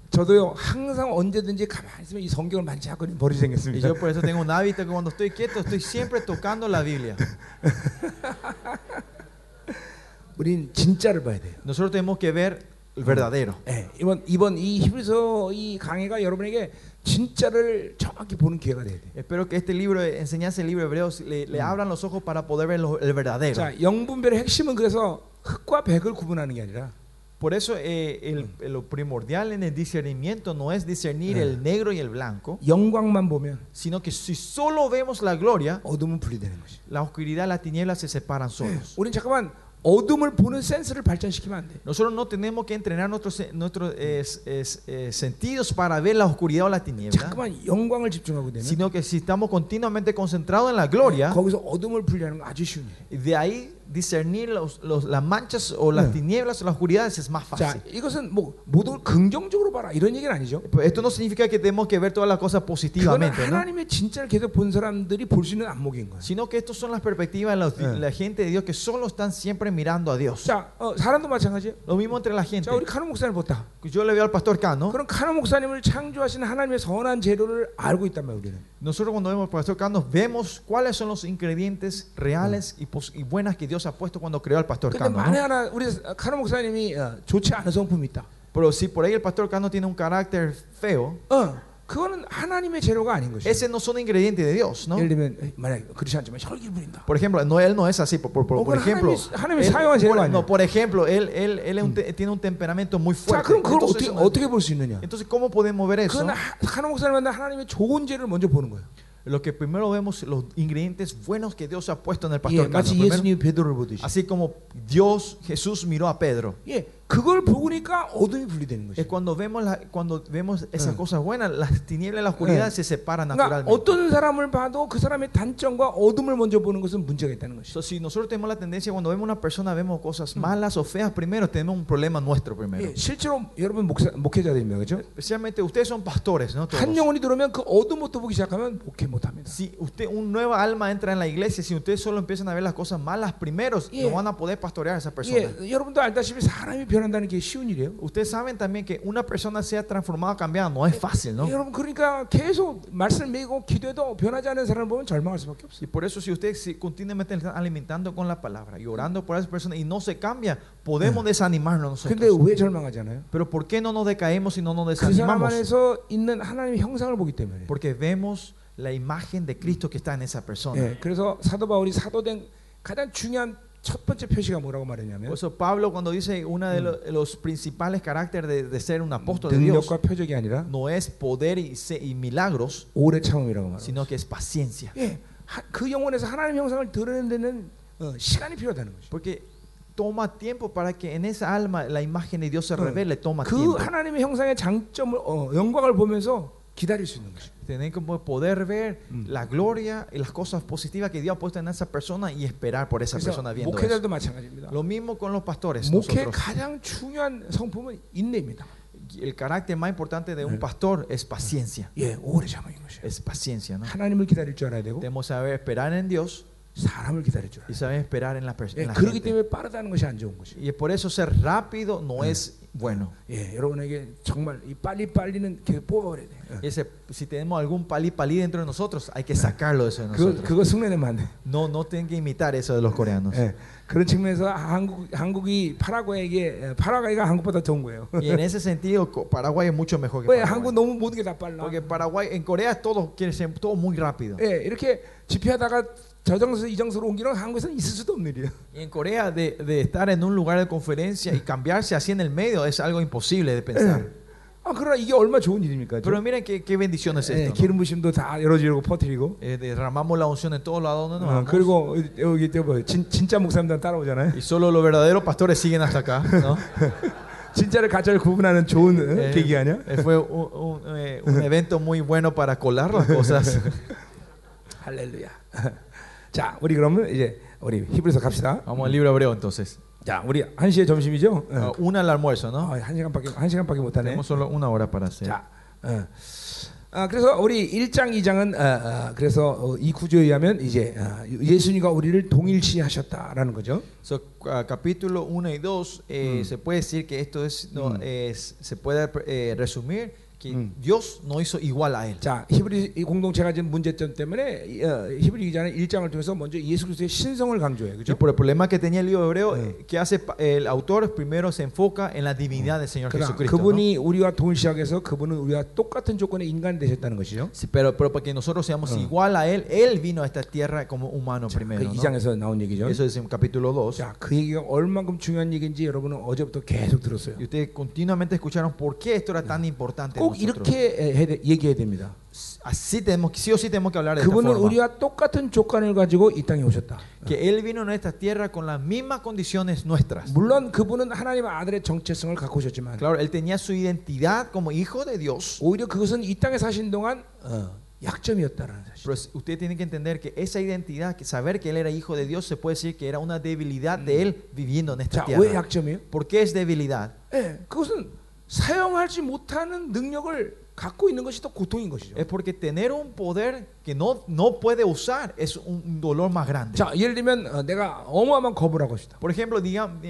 저도요 항상 언제든지 가만히 있으면 이 성경을 만지작거리는 버릇이 Y 생겼습니다. yo por eso tengo un hábito que cuando estoy quieto estoy siempre tocando la Biblia. 우린 진짜를 봐야 돼요. Nosotros tenemos que ver el verdadero. 예, 이번 이번 이 히브리서 이 강해가 여러분에게 진짜를 정확히 보는 기회가 돼야 돼요. Espero que este libro, de enseñanza del libro de Hebreos, le, le abran los ojos para poder ver lo- el verdadero. 자, 영분별의 핵심은 그래서 흑과 백을 구분하는 게 아니라 Por eso eh, el- lo primordial en el discernimiento no es discernir el negro y el blanco, 영광만 보면 sino que si solo vemos la gloria, 어둠은 분리되는 것이. la oscuridad y la tiniebla se separan solos. 우린 잠깐만 어둠을 보는 센스를 발전시키면 안 돼. Nosotros no tenemos que entrenar nuestros, se- nuestros es- es- eh, sentidos para ver la oscuridad o la tiniebla, 잠깐만 영광을 집중하고 되면 sino que si estamos continuamente concentrados en la gloria, 거기서 어둠을 분리하는 건 아주 쉬운 일이에요. de ahí discernir los- los- las manchas o las Mm. tinieblas o las oscuridades es más 자, fácil. 이것은 뭐 모든 걸 긍정적으로 봐라 이런 얘기는 아니죠. Pues Esto no significa que tenemos que ver todas las cosas 그거는 positivamente, ¿no? 하나님의 진짜를 계속 본 사람들이 볼 수 있는 안목인 거예요. sino que estos son las perspectivas de los- Eh. la gente de Dios que solo están siempre mirando a Dios. 자, 어, 사람도 마찬가지예요. Lo mismo entre la gente. 자, 우리 카노 목사님 보다. Yo le veo al pastor Cano. 그럼 카노 목사님을 창조하신 하나님의 선한 재료를 알고 있단 말이에요. 우리는. Nosotros cuando vemos al pastor Cano vemos cuáles son los ingredientes reales y, pos- y buenas que Dios ha puesto cuando creó al pastor 근데 Cano. 만에 ¿no? 하나 우리 카노 목사님이 어, 좋지 않은 성품이 있다. Pero si por ahí el pastor Cano tiene un carácter feo, 어, 그거는 하나님의 재료가 아닌 것이에요. ese no son ingredientes de Dios, ¿no? 예를 들면 만약 그렇지 않지만 혈기를 부린다. Por ejemplo, no, él no es así. Por, por- por- Oh, por pero ejemplo, 하나님이- 하나님이 él- 사용한 재료가 por- 아니야. no, por ejemplo, él, él, él es un te- tiene un temperamento muy 자, fuerte. 그럼 그걸 Entonces, 어떻게 eso no- 어떻게 볼 수 있느냐? entonces, ¿cómo podemos ver eso? 그건 하- 카노 목사님한테 하나님의 좋은 재료를 먼저 보는 거예요. Lo que primero vemos los ingredientes buenos que Dios ha puesto en el 예, pastor Cano. 마치 Primero, 예수님이 베드로를 보듯이. así como Dios, Jesús miró a Pedro. 예, 그걸 보니까 어둠이 분리되는 Es 것이에요. cuando vemos la- cuando vemos esas Eh. cosas buenas, las tinieblas y la oscuridad Eh. se separan 그러니까 naturalmente. 어떤 사람을 봐도 그 사람의 단점과 어둠을 먼저 보는 것은 문제가 있다는 것이죠. So, si nosotros tenemos la tendencia cuando vemos una persona vemos cosas malas o feas primero, tenemos un problema nuestro primero. 예, 실제로 여러분 목사, 목회자들입니다, 그렇죠? Especialmente ustedes son pastores, ¿no? Todos. 한 영혼이 들어오면 그 어둠부터 보기 시작하면 목회 못합니다. Si usted un nueva alma entra en la iglesia, si ustedes solo empiezan a ver las cosas malas primeros, Yeah. no van a poder pastorear a esa persona. 예, 여러분도 알다시피 사람이 변 한다는 게 쉬운 일이에요. Ustedes saben también que una persona sea transformada, cambiada, no es fácil, ¿no? 여러분 그러니까 계속 말씀 매고 기도해도 변하지 않는 사람을 보면 절망할 수밖에 없어요. Y por eso si ustedes si continuamente están alimentando con la palabra y orando por esa persona y no se cambia, podemos desanimarnos 근데 nosotros. 왜 절망하잖아요? Pero ¿por qué no nos decaemos y no nos 그 사람 desanimamos? 안에서 있는 하나님의 형상을 보기 때문에. Porque vemos la imagen de Cristo que está en esa persona. 예, 그래서 사도 바울이 사도된 가장 중요한 첫 번째 표시가 뭐라고 말했냐면 Por eso Pablo cuando dice uno de lo- los, principales caracteres de, de ser un apóstol de Dios 능력과 표적이 아니라 no es poder y, se- y milagros, 오래 참음이라고 말해요. sino que es paciencia. 예, 하- 그 영혼에서 하나님 형상을 드러내는 데는 어, 시간이 필요하다는 거죠. Porque toma tiempo para que en esa alma la imagen de Dios se Mm. revele, toma 그 tiempo. 하나님의 형상의 장점을 어, 영광을 보면서 기다릴 수 있는 거죠. Tener que poder ver Mm. la gloria y las cosas positivas que Dios ha puesto en esa persona y esperar por esa 그래서 persona viendo eso. 목회자들도 마찬가지입니다. Lo mismo con los pastores. 목회의 nosotros. 가장 중요한 성품은 인내입니다. El carácter más importante de un Mm. pastor es paciencia. 예, 오래 참음인 것이에요. Es paciencia, ¿no? 하나님을 기다릴 줄 알아야 되고 Tenemos que saber esperar en Dios 사람을 기다릴 줄 알아야 y 돼요. saber esperar en la 예, persona. 그렇기 때문에 빠르다는 것이 안 좋은 것이에요. Y por eso ser rápido no es bueno. 예, 여러분에게 정말 이 빨리 빨리는 계속 뽑아버려야 돼요. 예. Y ese- si tenemos algún palí palí dentro de nosotros, hay que sacarlo de eso de 그거 nosotros. 그거 흉내내면 안 돼. No, no tienen que imitar eso de los coreanos. 예, 그런 측면에서 한국 한국이 파라과이에게 예, 파라과이가 한국보다 좋은 거예요. Y en ese sentido, co- Paraguay es mucho mejor que 왜 Paraguay. 한국 너무 모든 게 다 빨라. Porque Paraguay, en Corea todo quiere ser todo muy rápido. 예, 이렇게 집회하다가 저정서 이정서로 옮기는 한국에서는 있을 수도 없는 일이에요. Y en Corea de, de estar en un lugar de conferencia y cambiarse así en el medio es algo imposible de pensar. 아, 그러나 이게 얼마 좋은 일입니까? Pero miren qué, qué bendición es 예, esto. ¿no? 기름 부심도 다 열어지고 퍼뜨리고. Eh, derramamos la unción en todos lados donde nos 어, vamos. 그리고 여기 또 뭐, 진, 진짜 목사님들 따라오잖아요. Y solo los verdaderos pastores siguen hasta acá. ¿no? 진짜를 가짜를 구분하는 좋은 어, Eh, 계기 아니야? eh, fue un, un, eh, un evento muy bueno para colar las cosas. 할렐루야. 자, 우리 그러면 이제 우리 히브리서 갑시다. Vamos al libro hebreo entonces. 자, 우리 한 시에 점심이죠? 어. Ah, una al almuerzo, ¿no? 어, 한 시간밖에 한 시간밖에 못 하네. Tenemos solo una hora para hacer. 자, 어. 아, 그래서 우리 1장 2장은 어, 어, 그래서 어, 이 구조에 의하면 이제 어, 예수님과 우리를 동일시 하셨다라는 거죠. So, ah, capítulo 1 y 2 eh, se puede decir que esto es, no, es- se puede eh, resumir Dios no hizo igual a él. 자, 히브리 이 공동체가 지금 문제점 때문에 이, 어, 히브리 기자는 1장을 통해서 먼저 예수 그리스도의 신성을 강조해요. Y 그죠? por el problema que tenía el libro hebreo, eh, que hace pa- el autor primero se enfoca en la divinidad del Señor 그러나 Jesucristo. ¿no? 그분이 우리와 동일시하게 해서 그분은 우리와 똑같은 조건의 인간 되셨다는 것이죠. Sí, pero, pero para que nosotros seamos igual a él, él vino a esta tierra como humano 그 primero. ¿no? 2장에서 나온 얘기죠. Eso es en capítulo 2. 자, 그 얘기가 얼만큼 중요한 얘기인지 여러분은 어제부터 계속 들었어요. Y ustedes continuamente escucharon por qué esto era tan importante. 꼭 nosotros. 이렇게 해- 얘기해야 됩니다. Así tenemos, sí o sí tenemos que hablar de esta 그분은 forma. 우리와 똑같은 조건을 가지고 이 땅에 오셨다. Que él vino a esta tierra con las mismas condiciones nuestras. 물론 그분은 하나님 아들의 정체성을 갖고 오셨지만 Claro, él tenía su identidad como hijo de Dios. 오히려 그것은 이 땅에 사신 동안 어, 약점이었다라는 사실. Pero usted tiene que entender que esa identidad, que saber que él era hijo de Dios, se puede decir que era una debilidad de él viviendo en esta 자, 왜 tierra. 약점이에요? ¿Por qué es debilidad? 예, 그것은 사용하지 못하는 능력을 갖고 있는 것이 더 고통인 것이죠. Es porque tener un poder que no, no puede usar es un dolor más grande. 자, 예를 들면 어, 내가 어마어마한 겁을 하고 싶다. Por ejemplo, digamos,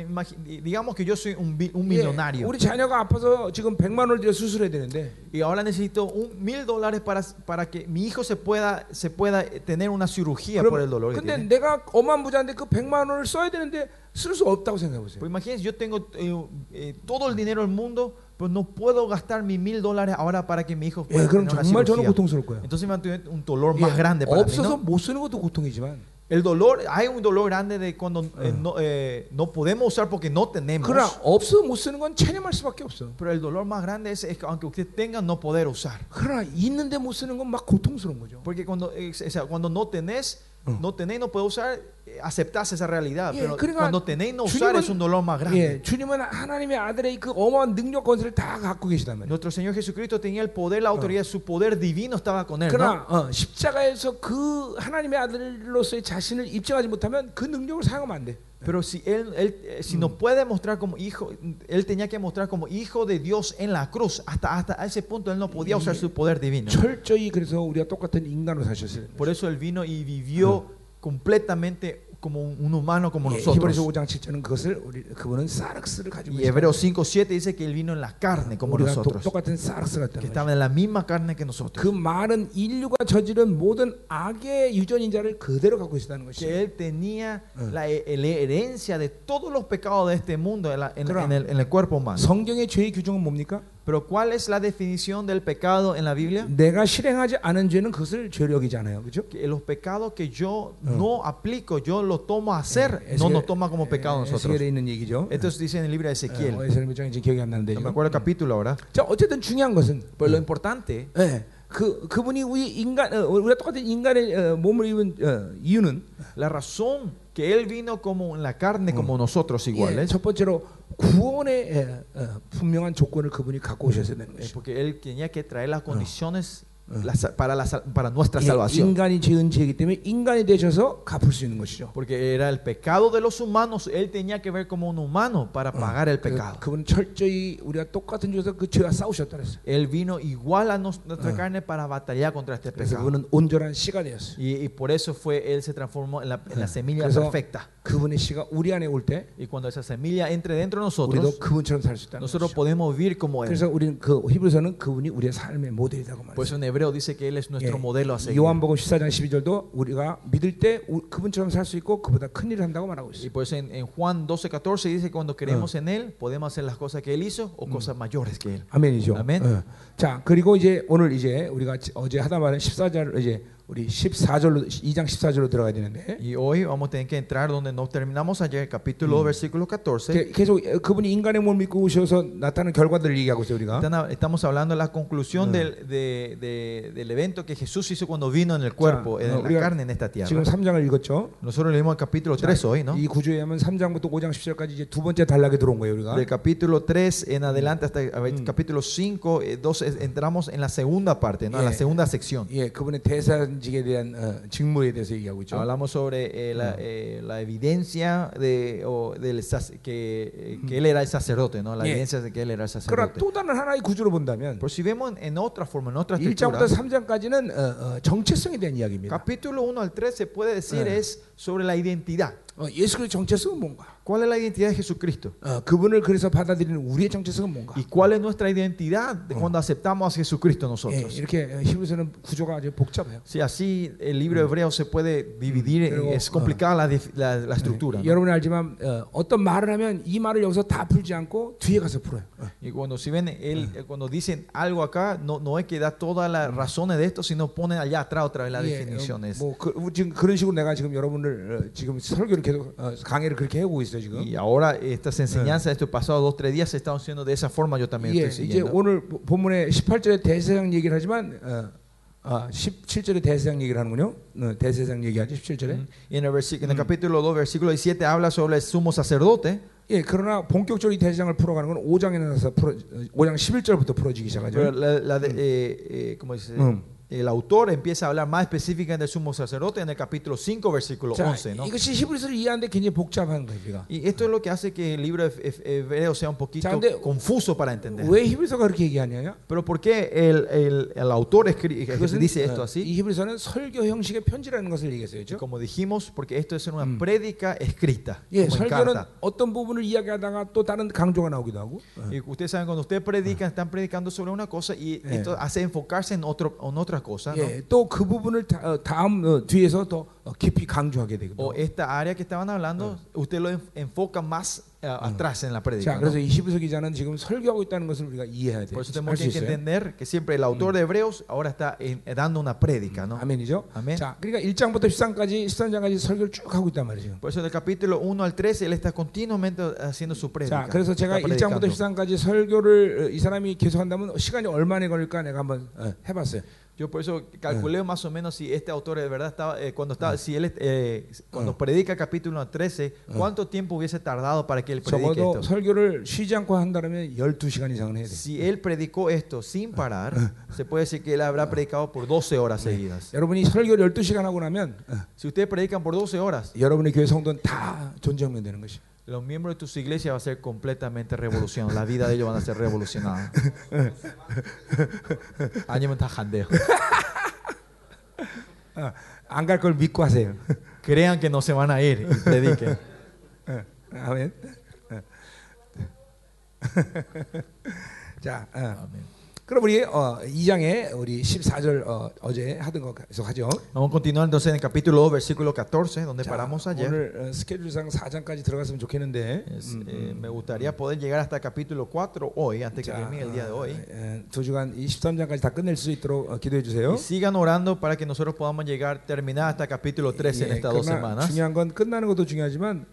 digamos que yo soy un, un 예, millonario 우리 자녀가 아파서 지금 100만 원을 들여 수술해야 되는데 y ahora necesito un mil dólares para, para que mi hijo se pueda, se pueda tener una cirugía por el dolor que 근데 tiene. 내가 어마한 부자인데 그 100만 원을 써야 되는데 쓸 수 없다고 생각해 보세요. Pues imagínense, yo tengo eh, eh, todo el dinero del mundo, pero no puedo gastar mis mil dólares ahora para que mi hijo 예, pueda 그럼 tener una 정말 저는 cirugía. 고통스러울 거예요. Entonces me va a tener un dolor 예, más grande para mí. 없어서 ¿no? 못 쓰는 것도 고통이지만 El dolor, hay un dolor grande de cuando eh, no, eh, no podemos usar porque no tenemos. 그러나 없어서 못 쓰는 건 체념할 수밖에 없어. Pero el dolor más grande es, es que aunque usted tenga, no poder usar. 그러나 있는데 못 쓰는 건 막 고통스러운 거죠. Porque cuando, eh, o sea, cuando no tenés, no tenés, no puedes usar, eh, aceptás esa realidad. 예, Pero 그러니까 cuando tenés, no usar es un dolor más grande. 예, 주님은 하나님의 아들의 그 어마어마한 능력 권세를 다 갖고 계시단 말이에요. Nuestro Señor Jesucristo tenía el poder, la autoridad, su poder divino estaba con él. ¿no? 그러나 어, 십자가에서 그 하나님의 아들로서의 자신을 입증하지 못하면 그 능력을 사용하면 안 돼. pero si él, él eh, si nos puede mostrar como hijo, él tenía que mostrar como hijo de Dios en la cruz. Hasta, hasta ese punto él no podía usar su poder divino. Por eso él vino y vivió completamente como un, un humano como 예, 히브리서 nosotros. 5장 7절은 그것을 우리 그분은 사르스를 가지고 Y Hebreos 5, 7 dice que él vino en la carne como 우리가 도- nosotros. 똑같은 사르스 Que 같다는 거죠. estaba en la misma carne que nosotros. 그 말은 인류가 저지른 모든 악의 유전인 자를 그대로 갖고 있었다는 것이. que él tenía la, he- la herencia de todos los pecados de este mundo en, la- en- en el, en el cuerpo humano. 성경의 죄의 규정은 뭡니까? Pero ¿cuál es la definición del pecado en la Biblia? 내가 실행하지 않은 죄는 그것을 죄로 여기잖아요. 그렇죠? Que los pecados que yo no aplico, yo lo tomo a hacer, 예, no 에스겔- nos toma como pecado a 예, nosotros. 에스겔에 있는 얘기죠. Entonces dice en el libro de 어, Ezequiel, 에스겔 몇 장인지 기억이 안 나는데 no me 지금. acuerdo el capítulo ahora, 자, 어쨌든 중요한 것은 pero lo importante 예, 그 그분이 우리 인간 어, 우리가 똑같은 인간의 어, 몸을 입은 어, 이유는 La razón que Él vino como en la carne como nosotros 예, iguales 첫 번째로 구원의 예, 어, 분명한 조건을 그분이 갖고 오셔야 되는 es 것이죠. porque Él tenía que traer las condiciones la sa- para, la, sal- para nuestra 예, salvación. 인간이 지은 죄이기 때문에 인간이 되셔서 갚을 수 있는 것이죠. Porque era el pecado de los humanos, Él tenía que ver como un humano para pagar el 그, pecado. 그분은 철저히 우리가 똑같은 죄에서 그 죄와 싸우셨다 그랬어요. Él vino igual a nos- nuestra carne para batallar contra este 그래서 pecado. 그분은 온전한 씨가 되었어요. Y, y por eso fue Él se transformó en la, en la semilla 그래서 perfecta. 그분의 씨가 우리 안에 올 때 Y cuando esa semilla entre dentro de 우리도 nosotros, 그분처럼 살 수 있다는 nosotros 것이죠. podemos vivir como Él. 그래서 우리는 그 히브리서는 그분이 우리의 삶의 모델이라고 Por eso 말해요. en hebreo dice que Él es nuestro modelo a seguir. 요한복음 14장 12절도 우리가 믿을 때 우- 그분처럼 살 수 있고 그보다 큰 일을 한다고 말하고 Y 있어요. por eso en, en Juan 12, 14 dice que cuando creemos en Él, podemos hacer las cosas que Él hizo o cosas mayores que Él. 아멘이죠. 아멘. 어. 자 그리고 이제 오늘 이제 우리가 어제 하다 말한 14절 이제 우리 14절로 2장 14절로 들어가야 되는데 Y hoy vamos a tener que entrar donde nos terminamos ayer, capítulo 2, versículo 14. 게- 계속 그분이 인간의 몸을 입고 오셔서 나타나는 결과들을 얘기하고 있어요 우리가. Están- Estamos hablando de la conclusión del, de- de- del evento que Jesús hizo cuando vino en el cuerpo, 자, en 어, la 우리가 carne en esta tierra. 지금 3장을 읽었죠. Nosotros leímos el capítulo 3 hoy, ¿no? 이 구조에 하면 3장부터 5장 10절까지 이제 두 번째 단락에 들어온 거예요 우리가. Del capítulo 3 en adelante hasta el capítulo 5, eh, 12, entramos en la segunda parte, ¿no? En la Yeah. segunda sección. 예, 그분의 대사 인지 사명직에 대한 어, 직무에 대해서 얘기하고 있죠. Hablamos sobre eh, la, eh, la evidencia de, o del sac- que, eh, que él era el sacerdote, ¿no? La Yeah. evidencia de que él era el 그러나 sacerdote. 또 다른 하나의 구조로 본다면 Pero si vemos en otra forma, en otra estructura, 1장부터 3장까지는 어, 어, 정체성에 대한 이야기입니다. capítulo 1 al 3 se puede decir Eh. es sobre la identidad. 어, 예수 그리스도의 정체성은 뭔가? ¿Cuál es la identidad de Jesucristo? 어, 그분을 그래서 받아들이는 우리의 정체성은 뭔가? ¿Y cuál es nuestra identidad de cuando aceptamos a Jesucristo 예, nosotros? 이렇게 어, 히브리서는 구조가 아주 복잡해요. Si así el libro hebreo se puede dividir, Pero, es complicada la, dif- la- la estructura. ¿no? 여러분이 알지만 어, 어떤 말을 하면 이 말을 여기서 다 풀지 않고 뒤에 가서 풀어요. 어. Y cuando si ven él, eh, cuando dicen algo acá, no, no es que da todas las razones de esto, sino ponen allá atrás otra vez las 예, definiciones. 뭐 그, 지금 그런 식으로 내가 지금 여러분을 어, 지금 설교를 계속 어, 강의를 그렇게 해오고 있어요 지금. Y ahora estas enseñanzas estos pasados dos tres días se están haciendo de esa forma. Yo también 예, estoy 이제 siguiendo. 오늘 보- 본문에 18절에 대세상 얘기를 하지만 어, 아, 17절에 대세상 얘기를 하는군요. 어, 대세상 얘기하죠 17절에. Y en el, versi- en el capítulo 2, versículo 17 habla sobre el sumo sacerdote. 예, 그러나 본격적으로 이 대세상을 풀어가는 건 5장에 나서 풀어, 5장 11절부터 풀어지기 시작하죠. La- la de- eh, eh, ¿cómo dice? Mm. El autor empieza a hablar más específicamente del sumo sacerdote en el capítulo 5, versículo 자, 11. ¿no? 이것이 히브리서를 이해하는데 굉장히 복잡한 거예요, 우리가. Y esto es lo que hace que el libro he- he- hebreo sea un poquito Ya, 근데- confuso para entender. 왜 히브리서가 그렇게 얘기하냐? Pero ¿por qué el, el, el autor escri- 그것은 dice esto 어, así? 이 히브리서는 설교 형식의 편지라는 것을 얘기했어요. Y 그렇죠? como dijimos, porque esto es una prédica escrita, 예, como en 설교는 carta. 어떤 부분을 이야기하다가 또 다른 강조가 나오기도 하고. 어. Y ustedes saben, cuando ustedes predican, están predicando sobre una cosa y Eh. esto hace enfocarse en, otro, en otra cosa. ¿no? 예, 또 그 부분을 다, 어, 다음 어, 뒤에서 더 어, 깊이 강조하게 되거든요. O esta área que estaban hablando, usted lo enf- enfoca más eh, atrás en la prédica. 자, ¿no? 그래서 이 히브리서 기자는 지금 설교하고 있다는 것을 우리가 이해해야 돼요. Por eso tenemos que entender que siempre el autor de Hebreos ahora está en- dando una prédica. ¿no? 아멘이죠. 아멘. 자, 그러니까 1장부터 13장까지 13장까지 설교를 쭉 하고 있단 말이죠. Por eso del capítulo 1 al 13 él está continuamente haciendo su prédica. 자, 그래서 제가 está 1장부터 predicando. 13장까지 설교를 어, 이 사람이 계속한다면 시간이 얼마나 걸릴까 내가 한번 어, 해봤어요. Yo por eso ah. calculé más o menos si este autor de verdad estaba, eh, cuando estaba, ah. si él, eh, cuando ah. predica capítulo 13, ¿cuánto tiempo hubiese tardado para que él predique esto? Si él predicó esto sin parar, se puede decir que él habrá predicado por 12 horas seguidas. Si ustedes predican por 12 horas, los miembros de tus iglesias va a ser completamente revolucionados. La vida de ellos van a ser revolucionada. Crean que no se van a ir y prediquen. Amén. ya. Amén. 그럼 우리 어, 2장에 우리 14절 어, 어제 하던 거 계속 하죠. Vamos a continuar entonces en el capítulo 2, versículo 14, donde 자, paramos ayer. 오늘 어, 스케줄상 4장까지 들어갔으면 좋겠는데 Es, 음, eh, me gustaría poder llegar hasta el capítulo 4 hoy, antes que 자, termine el día de hoy. 어, 두 주간 이 13장까지 다 끝낼 수 있도록 어, 기도해 주세요. Y sigan orando para que nosotros podamos llegar, terminar hasta capítulo 13 en 예, estas dos semanas. 중요한 건 끝나는 것도 중요하지만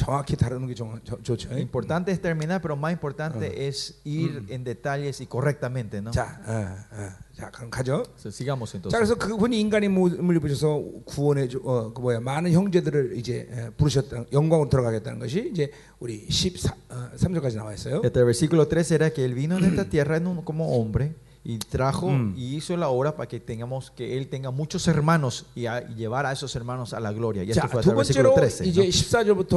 정확히 다루는 게 정- 저- 좋죠. Importante es terminar, pero más importante es ir en detalles y correctamente, ¿no? 자, 어, 어, 자 그럼 가죠. So, sigamos 자 entonces. 그래서 그분이 인간의 몸을 입으셔서 구원해 주, 어, 그 뭐야 많은 형제들을 이제 에, 부르셨다 영광으로 들어가겠다는 것이 이제 우리 14 어, 3절까지 나와 있어요. Este versículo 13 era que él vino en esta tierra en un- como hombre y trajo Mm. y hizo la obra para que tengamos que él tenga muchos hermanos y, a- y llevar a esos hermanos a la gloria. Y esto 자, fue hasta 두 el versículo 번째로 13. 이제 ¿no? 14절부터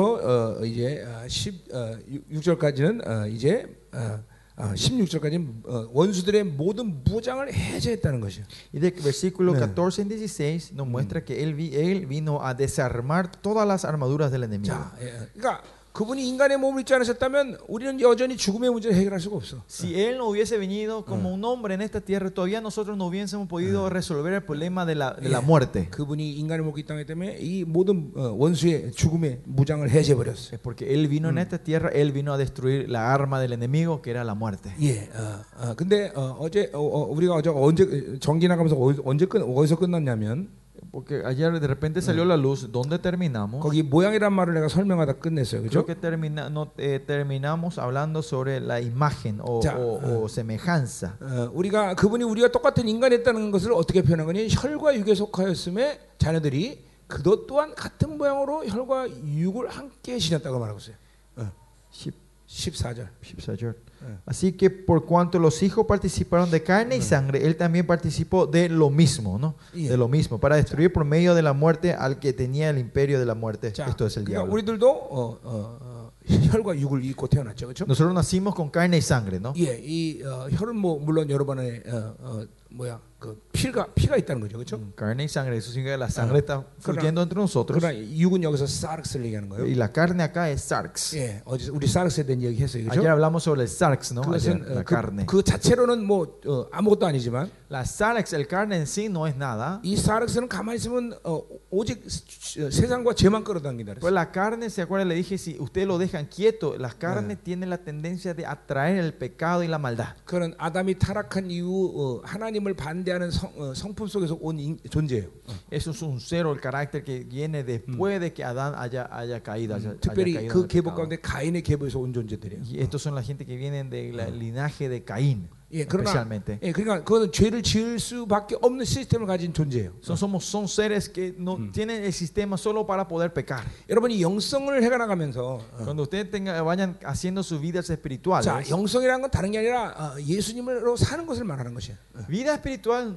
어, 이제 어, 10 어, 6절까지는 어, 이제 어, 어, 16절까지는 어, 원수들의 모든 무장을 해제했다는 것이요. Y del versículo Mm. 14 en 16 nos muestra que él, vi- él vino a desarmar todas las armaduras del enemigo. 자, 예, 그러니까 그분이 인간의 몸을 입지 않으셨다면 우리는 여전히 죽음의 문제를 해결할 수가 없어. Si él no hubiese venido como un hombre en esta tierra, todavía nosotros no hubiésemos podido resolver el problema de la, de la muerte. 그분이 인간의 몸을 입기 땅에 때문에 이 모든 어, 원수의 죽음의 무장을 해제해 버렸어요. Es porque él vino en esta tierra, él vino a destruir la arma del enemigo que era la muerte. 예. 어, 어, 근데 어, 어제 어, 어, 우리가 어제 언제 정기 나가면서 어디, 언제 끝 어디서 끝났냐면 Porque ayer de repente salió la luz, ¿dónde terminamos? 거기 모양이란 말을 내가 설명하다 끝냈어요. Creo 그죠? que termina, no, eh, terminamos hablando sobre la imagen o, Ya. o- o semejanza. 어, 우리가 그분이 우리가 똑같은 인간이었다는 것을 어떻게 표현한 거니? 혈과 육에 속하였음에 자녀들이 그것 또한 같은 모양으로 혈과 육을 함께 지녔다고 말하고 있어요. 어. 10, 14절. 14. 예. Así que por cuanto los hijos participaron de carne y sangre, él también participó de lo mismo, ¿no? Yeah. De lo mismo, para destruir por medio de la muerte al que tenía el imperio de la muerte. 자, Esto es el 그러니까 diablo. 우리들도 어, 어, 어, 혈과 육을 입고 태어났죠, 그렇죠? Nosotros nacimos con carne y sangre, ¿no? 예, 이 어, 혈은 뭐 물론 여러분의 어, 어, 뭐야 그 피가 피가 있다는 거죠, 그렇죠? Carne y sangre, eso significa que la sangre está Kena- fluyendo entre nosotros. 그러나 육은 여기서 사르스를 얘기하는 거예요. Y la carne acá es sarx. 예, 어제 우리 사르스에 대한 얘기 했어요, Ayer 그렇죠? hablamos sobre el sarx, ¿no? Ayer, 그것은 어, la 그, carne. 그 자체로는 뭐 어, 아무것도 아니지만 La sarx, el carne en sí no es nada. 이 사르스는 가만히 있으면 어, 오직 어, 세상과 죄만 끌어당긴다 Pues 그랬어요. la carne, ¿se acuerdan? Le dije, si ustedes lo dejan quieto, las carnes tienen la tendencia de atraer el pecado y la maldad. 그는 아담이 타락한 이후 어, 하나님을 반대 하는 성, 어, 성품 속에서 온 인, 존재예요. Eso es un cero, el carácter que viene después de que Adán haya, haya caído. haya- haya 특별히 caído en 그 계보. 가운데 가인의 계보에서 온 존재들이에요. Y estos son la gente que vienen del linaje de Caín, 예, 그러나 especialmente. 예, 그러니까 그거는 죄를 지을 수밖에 없는 시스템을 가진 존재예요. Son, somos, son seres que no tienen el sistema solo para poder pecar. 여러분이 영성을 해가 나가면서 어, Cuando ustedes tengan, vayan haciendo sus vidas espirituales, 자 영성이라는 건 다른 게 아니라 어, 예수님으로 사는 것을 말하는 것이에요. vida espiritual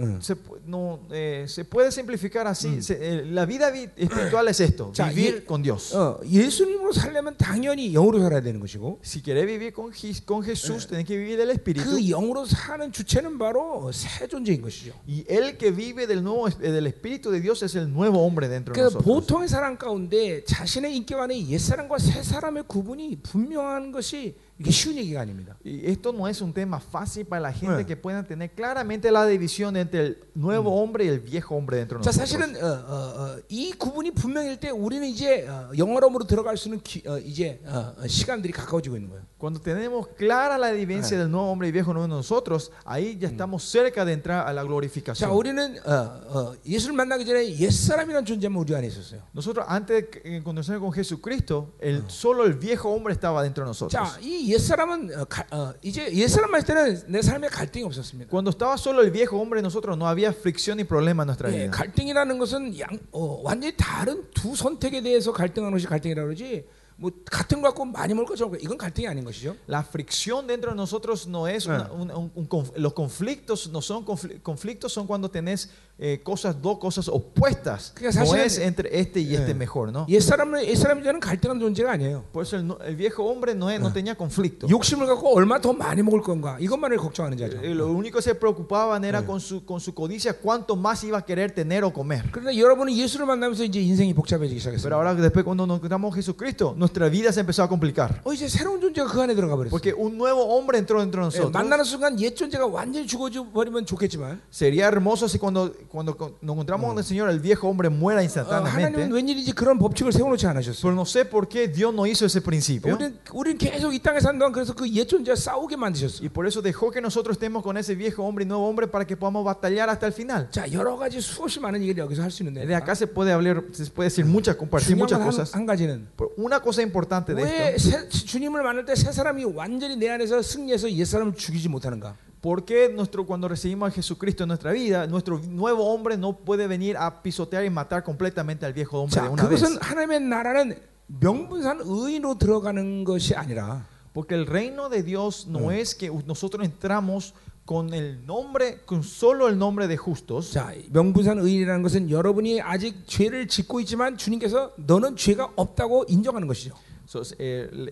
응. se, pu- no, eh, se puede simplificar así. Se- eh, la vida vi- espiritual es esto, Ya, vivir y- con Dios. 어, 예수님으로 살려면 당연히 영으로 살아야 되는 것이고 Si querés vivir con, Jes- con Jesús, tenés que vivir del Espíritu. 그 영으로 사는 주체는 바로 새 존재인 것이죠. Y el que vive del, nuevo, eh, del Espíritu de Dios es el nuevo hombre dentro de 그 nosotros. 보통의 사람 가운데 자신의 인격 안에 옛 사람과 새 사람의 구분이 분명한 것이 이게 쉬운 얘기가 아닙니다. Y esto no es un tema fácil para la gente Eh. que puedan tener claramente la división entre el nuevo hombre y el viejo hombre dentro de 자 nosotros. 사실은 어, 어, 어, 이 구분이 분명일 때 우리는 이제 어, 영화로움으로 들어갈 수 있는 기- 어, 이제 어, 어, 시간들이 가까워지고 있는 거예요. Cuando tenemos clara la diferencia del nuevo hombre y viejo hombre en nosotros, ahí ya estamos cerca de entrar a la 자 glorificación. 우리는 어, 어, 예수를 만나기 전에 옛 사람이라는 존재만 우리 안에 있었어요. Nosotros antes de eh, conocer con Jesucristo, el, solo el viejo hombre estaba dentro de nosotros. 자 이 옛 사람은 어, 가- 어, 이제 옛 사람 만날 때는 내 삶에 갈등이 없었습니다. Cuando estaba solo el viejo hombre en nosotros, no había fricción ni problema en nuestra 예, vida. 갈등이라는 것은 양, 어, 완전히 다른 두 선택에 대해서 갈등하는 것이 갈등이라고 그러지 뭐 같은 거 갖고 많이 먹을 것이 없고 이건 갈등이 아닌 것이죠. La fricción dentro de nosotros no es una- una- un- un conf- los conflictos no son confli- conflictos son cuando tenés eh, cosas dos cosas opuestas 그러니까 no 사실은- es entre este y este 예. mejor no 옛 사람은 옛 사람이 저는 갈등하는 존재가 아니에요. por eso el, no- el viejo hombre no, es- no tenía conflicto 욕심을 갖고 얼마 더 많이 먹을 건가 이것만을 걱정하는 자죠. Eh, lo único que se preocupaban era con su con su codicia cuánto más iba a querer tener o comer 그런데 여러분은 예수를 만나면서 이제 인생이 복잡해지기 pero 시작했어요. ahora después cuando nos encontramos a Jesucristo nuestra vida se empezó a complicar 어 이제 새로운 존재가 그 안에 들어가 버렸어요. porque un nuevo hombre entró dentro de 예, nosotros 만나는 순간 옛 존재가 완전히 죽어져 버리면 좋겠지만 sería hermoso si cuando cuando con- nos encontramos con el Señor el viejo hombre muera 어, instantáneamente 하나님은 웬일인지 그런 법칙을 세워놓지 않으셨어요. Pero no sé por qué Dios no hizo ese principio. 우리는, 우리는 계속 이 땅에 사는 동안 그래서 그 옛 존재와 싸우게 만드셨어요. Y por eso dejó que nosotros estemos con ese viejo hombre y nuevo hombre para que podamos batallar hasta el final. 자 여러 가지 수없이 많은 얘기를 여기서 할 수 있는데 De acá se puede hablar, se puede decir muchas, compartir muchas 중요한 한, cosas. 한 가지는 Pero una cosa importante de 왜 esto, 새- 주님을 만날 때 새 사람이 완전히 내 안에서 승리해서 옛 사람을 죽이지 못하는가? ¿por qué nuestro, cuando recibimos a Jesucristo en nuestra vida, nuestro nuevo hombre no puede venir a pisotear y matar completamente al viejo hombre de 자 una vez? 그것은 하나님의 나라는 명분상 의인으로 들어가는 것이 아니라 Porque el reino de Dios no es que nosotros entramos con el nombre, con solo el nombre de justos. 자 명분상 의인이라는 것은 여러분이 아직 죄를 짓고 있지만 주님께서 너는 죄가 없다고 인정하는 것이죠. So, eh, le-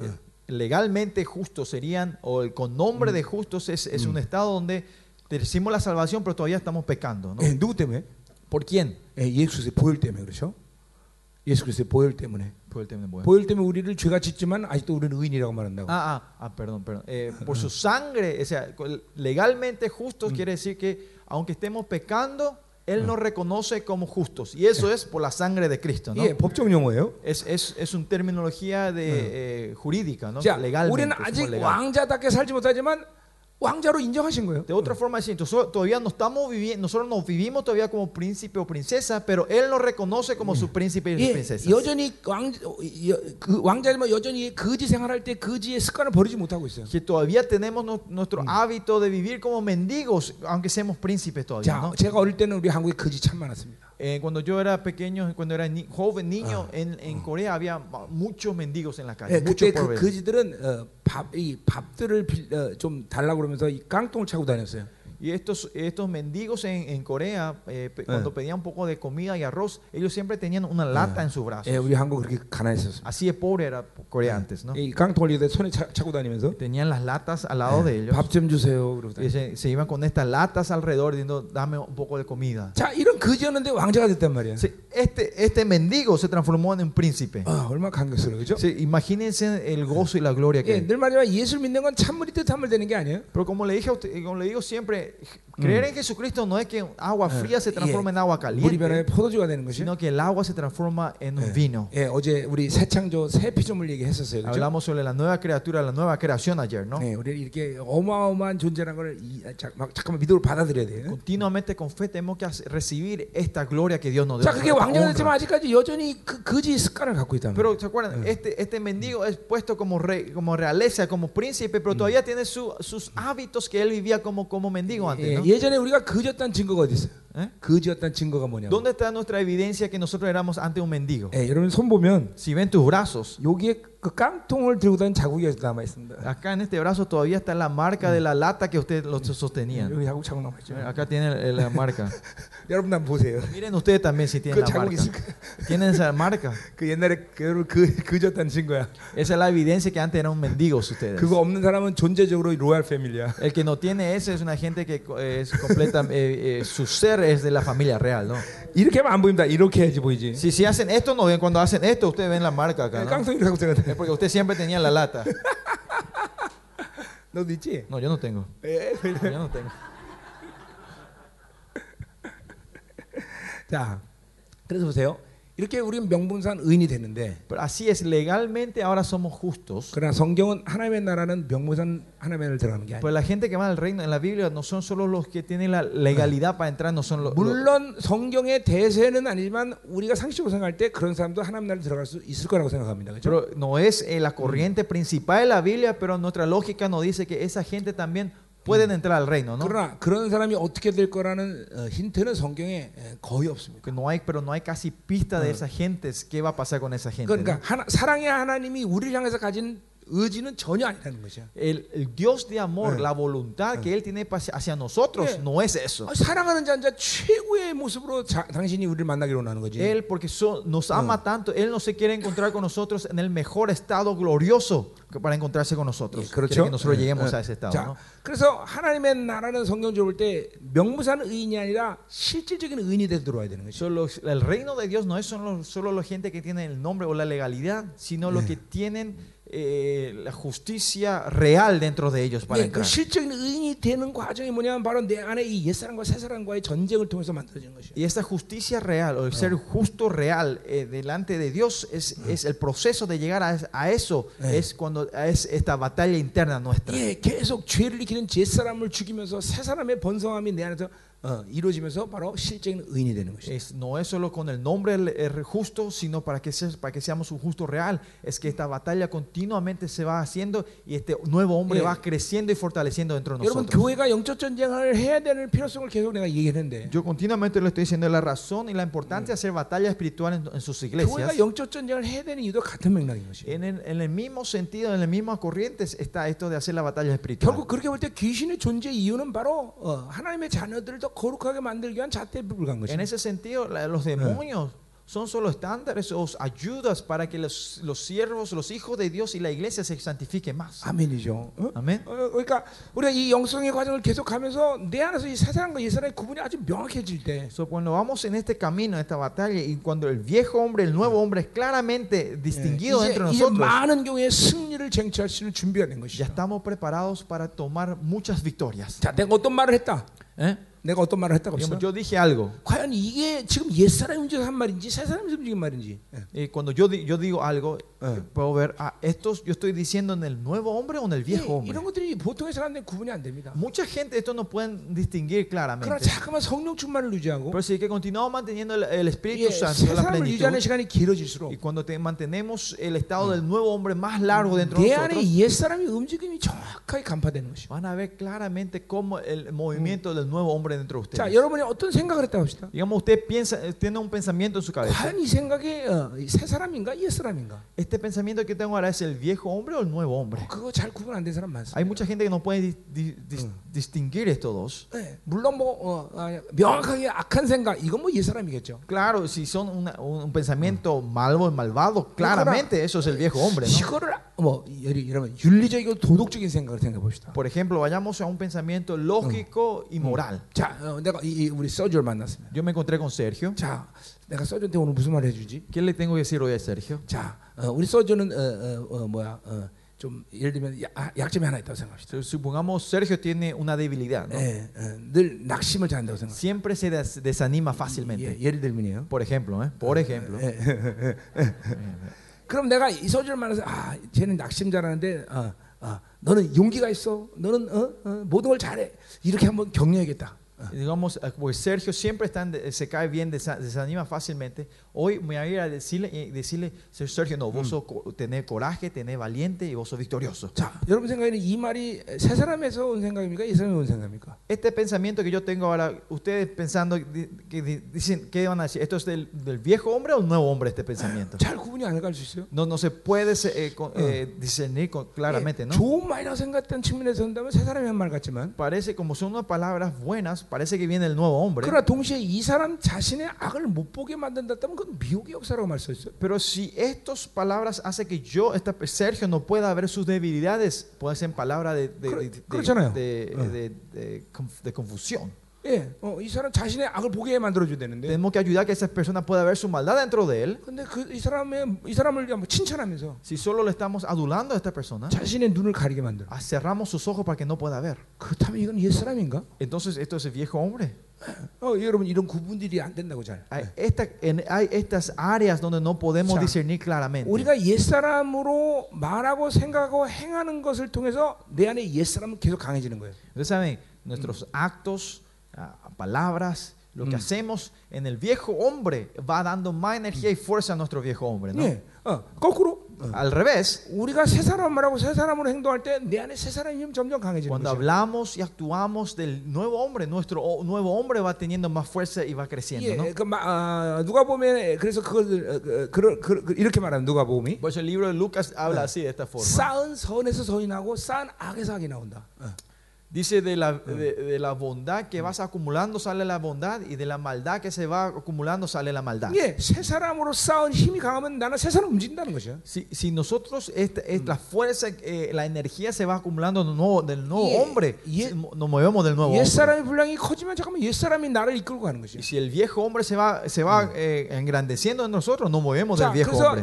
legalmente justos serían, o el con nombre de justos es, es un estado donde decimos la salvación, pero todavía estamos pecando. ¿no? 예, 누구 때문에? ¿Por quién? 예, 예수 그리스도의 보혈 때문에 그렇죠? 예수 그리스도의 보혈 때문에 Por el tema de muerte. 보혈 때문에 우리를 죄가 짓지만 아직도 우리는 의인이라고 말한다고. Ah, ah, ah, perdón, perdón. Eh, por su sangre, o sea, con- legalmente justos quiere decir que aunque estemos pecando, Él nos reconoce como justos. Y eso es por la sangre de Cristo. ¿no? 이게 법적 용어예요. Es, es, es una terminología de, eh, jurídica, ¿no? 자, legalmente. 우리는 somos 아직 legal. 왕자답게 살지 못하지만 왕자로 인정하신 거예요. De otra forma, decir, nosotros todavía no estamos viviendo, nosotros nos vivimos todavía como príncipe o princesa, pero Él nos reconoce como su príncipe y 예, princesa. 여전히 왕, 여, 그 왕자지만 여전히 거지 생활할 때 거지의 습관을 버리지 못하고 있어요. Que todavía tenemos no- nuestro hábito de vivir como mendigos, aunque seamos príncipes todavía. 자, ¿no? 제가 어릴 때는 우리 한국에 거지 참 많았습니다. Eh, cuando yo era pequeño, cuando era ni- joven niño, Ah. en, en Corea había ma- muchos mendigos en la calle. 예, muchos 그때 그 pobres. 거지들은 어, 밥, 이 밥들을 빌, 어, 좀 달라고 그러면서 이 깡통을 차고 다녔어요. Y estos, estos mendigos en, en Corea, eh, pe- cuando pedían un poco de comida y arroz, ellos siempre tenían una lata en su brazo. 예, 우리 한국 그렇게 가난했었어요. Así de pobre era Corea antes, ¿no? 이 깡통을 이렇게 손에 차, 차고 다니면서 Tenían las latas al lado de ellos. 밥 좀 주세요. 그러고 Y 다녔어요. se, se iban con estas latas alrededor diciendo, dame un poco de comida. 자, 이런 거지였는데 왕자가 됐단 말이야. Sí, Este, este mendigo se transformó en un príncipe. 아, 얼마나 감격스러워, 그죠? Sí, imagínense el gozo y la gloria que 예, 늘 말하지만 예수를 믿는 건 찬물이 뜻함을 되는 게 아니에요. Pero como le dije a usted, como le digo siempre, creer en Jesucristo no es que agua Ah, fría se transforma en agua 물이 변해 caliente, 포도주가 되는 것이. sino que el agua se transforma en un 예. vino. 예, 어제 우리 새 창조 새 피조물 얘기했었어요. 그죠? Hablamos sobre la nueva criatura, la nueva creación ayer, ¿no? 네, 우리 이렇게 어마어마한 존재라는 걸 이, 아, 자, 막, 잠깐만 믿음으로 받아들여야 돼요. Continuamente con fe tenemos que hace- recibir esta gloria que Dios nos 자, da. 그게 esta 왕자가 honra. 됐지만 아직까지 여전히 그 거지 습관을 갖고 있단 말이에요. Pero se acuerdan, este, este mendigo es puesto como rey, como realeza, como príncipe, pero todavía tiene su- sus hábitos que él vivía como, como 예, ¿no? 예전에 우리가 거지였다는 증거가 어디 있어요? ¿Eh? 거지였다는 증거가 뭐냐? ¿Dónde está nuestra evidencia que nosotros éramos ante un mendigo? 예, 여러분 손 보면 Si ven tus brazos, 여기에 그 깡통을 들고 다니는 자국이 아직 남아 있습니다. acá en este brazo todavía está la marca de la lata que ustedes lo sostenían. 여기 자국 자국 남아 있죠. Acá tiene la marca. 여러분 한번 보세요. Miren ustedes también si 그 tienen la 자국이 marca. 있을 거예요. Tienen esa marca. 그 옛날에 그, 그 거지였다는 증거야. Esa es la evidencia que antes eran mendigos ustedes. 그거 없는 사람은 존재적으로 로얄 패밀리야. El que no tiene eso es una gente que eh, es completa, eh, eh, su ser es de la familia real, ¿no? 이렇게 하면 안 보입니다. 이렇게 해야지 보이지. Si, si hacen esto, no ven. Cuando hacen esto, ustedes ven la marca acá, ¿no? 깡통이 갖고 생각해. Es porque usted siempre tenía la lata. 너도 있지? No, yo no tengo. 예. Yo no tengo. 자, 그래서 보세요. 이렇게 우리는 명분상 의인이 되는데, Pero así es, legalmente ahora somos justos. 그러나 성경은 하나님의 나라는 명분상 하나님의 나라를 들어가는 게 아니에요. Pero la gente que va al reino en la Biblia no son solo los que tienen la legalidad para entrar, no son los. los- 물론 성경의 대세는 아니지만 우리가 상식으로 생각할 때 그런 사람도 하나님 나라를 들어갈 수 있을 거라고 생각합니다. 그렇죠? pero no es eh, la corriente principal de la Biblia, pero nuestra lógica nos dice que esa gente también pueden entrar al reino, ¿no? 그러나 그런 사람이 어떻게 될 거라는 어, 힌트는 성경에 에, 거의 없습니다. Que no hay, pero no hay casi pista de esa gente, qué va a pasar con esa gente. 그러니까 ¿no? 하나, 사랑의 하나님이 우리를 향해서 가진 의지는 전혀 아니라는 것이야. El, el Dios de amor, Eh. la voluntad que Él tiene pa- hacia nosotros, Eh. no es eso. 아, 사랑하는 자 이제 최고의 모습으로 자, 당신이 우리를 만나기로 원하는 거지. Él, porque so- nos ama tanto, Él no se quiere encontrar con nosotros en el mejor estado glorioso que para encontrarse con nosotros. 예, Quiere 그렇죠. que nosotros lleguemos 예, a ese estado. 자, ¿no? 그래서 하나님의 나라는 성경적으로 볼 때 명무산 의인이 아니라 실질적인 의인이 돼 들어와야 되는 것이죠. Solo- el reino de Dios no es solo, solo la gente que tiene el nombre o la legalidad, sino los que tienen eh, la justicia real dentro de ellos para 예, 그 entrar. 실적인 의인이 되는 과정이 뭐냐면 바로 내 안에 이 옛사람과 새사람과의 전쟁을 통해서 만들어진 것이에요. Y esta justicia real, o el ser justo real eh, delante de Dios, es, es el proceso de llegar a, a eso, Eh. es cuando es esta batalla interna nuestra. 예, 계속 죄를 일으키는 옛사람을 죽이면서 새사람의 번성함이 내 안에서 어, 이루어지면서 바로 실적인 의인이 되는 것이에요. Es, no es solo con el nombre el- el justo, sino para que, se- para que seamos un justo real. Es que esta batalla continuamente se va haciendo y este nuevo hombre Eh. va creciendo y fortaleciendo dentro de 여러분 nosotros. 교회가 영적 전쟁을 해야 되는 필요성을 계속 내가 얘기했는데 Yo continuamente le estoy diciendo la razón y la importancia de hacer batalla espiritual en, en sus 교회가 iglesias. 영적 전쟁을 해야 되는 이유도 같은 맥락인 것이에요. En el, en el mismo sentido, en las mismas corrientes está esto de hacer la batalla espiritual. 결국 그렇게 볼 때 귀신의 존재 이유는 바로 어, 하나님의 자녀들을 더 거룩하게 만들기 위한 잣대에 불과한 En 것이에요. ese sentido, la- los demonios son solo estándares o ayudas para que los, los siervos, los hijos de Dios y la iglesia se santifiquen más. 아멘이죠. 어? Amén. 어, 그러니까 우리가 이 영성의 과정을 계속하면서 내 안에서 이 세상과 옛사람의 구분이 아주 명확해질 때 So, cuando vamos en este camino, en esta batalla, y cuando el viejo hombre, el nuevo hombre es claramente distinguido 이제, dentro de 이제 nosotros, 많은 경우에 승리를 쟁취할 수 있는 준비가 된 ya 것이죠. estamos preparados para tomar muchas victorias. 자, 내가 어떤 말을 했다. ¿Eh? 내가 어떤 말을 했다고 Digamos, 합시다. yo dije algo. 과연 이게 지금 옛 사람이 움직여서 한 말인지 새 사람이 움직인 말인지. 예. Y cuando yo, di- yo digo algo, Eh. puedo ver, ah, esto yo estoy diciendo en el nuevo hombre o en el 예, viejo hombre. 이런 것들이 보통의 사람들은 구분이 안 됩니다. Mucha gente esto no pueden distinguir 그러나 claramente. 자꾸만 성령 충만을 유지하고 Pero si es que continuamos manteniendo el, el Espíritu 예, Santo, 새 la 사람을 plenitud, 유지하는 시간이 길어질수록 y cuando te mantenemos el estado del nuevo hombre más largo dentro de 내 안에 nosotros, 옛 사람의 움직임이 정확하게 간파되는 것이죠. van a ver claramente cómo el movimiento del nuevo hombre dentro de 자, ustedes. 여러분이 어떤 생각을 했다고 합시다. Digamos, usted piensa, eh, tiene un pensamiento en su cabeza. 과연 이 생각이 어, 새 사람인가 옛 사람인가? Este pensamiento que tengo ahora es el viejo hombre o el nuevo hombre. 그거 잘 구분 안 된 사람 많습니다. Hay mucha gente que no puede di- di- dis- distinguir estos dos. 예, 물론 뭐 어, 아, 명확하게 악한 생각 이건 뭐 옛 사람이겠죠. Claro, si son una- un, un pensamiento malo y malvado, claramente eso es el viejo hombre. ¿no? 이거를 뭐 예를 이러면 윤리적이고 도덕적인 생각을 생각해 봅시다. Por ejemplo, vayamos a un pensamiento lógico y moral. 자, 어, 내가 이, 이 우리 서주를 만났습니다. Yo me encontré con Sergio. 자, 내가 서주한테 오늘 무슨 말 해주지? ¿Qué le tengo que decir hoy a Sergio? 자, 어, 우리 서주는 어, 어, 어, 뭐야? 어, 좀 예를 들면 야- 아, 약점이 하나 있다고 생각합시다. Supongamos Sergio tiene una debilidad, ¿no? 예, 어, 늘 낙심을 잘한다고 생각합니다. Siempre se des- desanima 예, fácilmente. 예를 들면요. Por ejemplo, ¿eh? Por ejemplo. 그럼 내가 이 서주를 만나서 아, 쟤는 낙심 잘하는데 어, 어, 너는 용기가 있어. 너는 어, 어, 모든 걸 잘해. 이렇게 한번 격려해야겠다. digamos, ah, pues Sergio siempre está en, se cae bien, desanima fácilmente. Hoy me voy a ir a decirle, eh, decirle Sergio, no, vos sos, tenés coraje, tenés valiente y vos sos victorioso. Este pensamiento que yo tengo ahora, ustedes pensando, que dicen, ¿qué van a decir? ¿Esto es del, del viejo hombre o nuevo hombre este pensamiento? No, no se puede eh, con, eh, discernir con, claramente, ¿no? Parece como son unas palabras buenas, parece que viene el nuevo hombre. 그러나 동시에 이 사람 자신의 악을 못 보게 만든다면 그건 미혹의 역사라고 말씀했어요. Pero si estas palabras hacen que yo, esta, Sergio, no pueda ver sus debilidades, puede ser palabra de, de, 그렇- de- de- 그렇잖아요. de- 어. de- de conf- de confusión. 예, 어, 이 사람 자신의 악을 보게 만들어 줘야 되는데. Tenemos que ayudar a que esa persona pueda ver su maldad dentro de él. 근데 그 이 사람의 이 사람을 그냥 뭐 칭찬하면서 Si solo le estamos adulando a esta persona, 자신의 눈을 가리게 만들어. ah, cerramos sus ojos para que no pueda ver. 그렇다면 이건 옛 사람인가? Entonces, esto es el viejo hombre. 어, 여러분 이런 구분들이 안 된다고 잘. Hay, esta- en- hay estas áreas donde no podemos 자, discernir claramente. 우리가 옛 사람으로 말하고 생각하고 행하는 것을 통해서 내 안에 옛 사람은 계속 강해지는 거예요. Ustedes saben, nuestros actos, ah, palabras, lo que Mm. hacemos en el viejo hombre va dando más energía y fuerza a nuestro viejo hombre. ¿no? 예, 어, 거꾸로 어, Al revés, 우리가 새 사람 말하고 새 사람으로 행동할 때 내 안에 새 사람의 힘이 점점 강해지는 cuando 거죠. hablamos y actuamos del nuevo hombre, nuestro o- nuevo hombre va teniendo más fuerza y va creciendo. ¿no? 예, 그 마- 아, 누가 보면 그래서 그걸 어, 그, 그, 그, 그, 이렇게 말하면 누가 보면 Por eso el libro de Lucas habla así de esta forma. 쌓은 선에서 선이 나고 쌓은 악에서 악이 나온다. 어. Dice de la, de, de la, bondad que vas acumulando sale la bondad y de la maldad que se va acumulando sale la maldad. Si, si nosotros esta, esta fuerza, eh, la energía se va acumulando del nuevo, del nuevo hombre, nos movemos del nuevo hombre. Y si el viejo hombre se va, se va eh, engrandeciendo en nosotros, nos movemos del viejo hombre.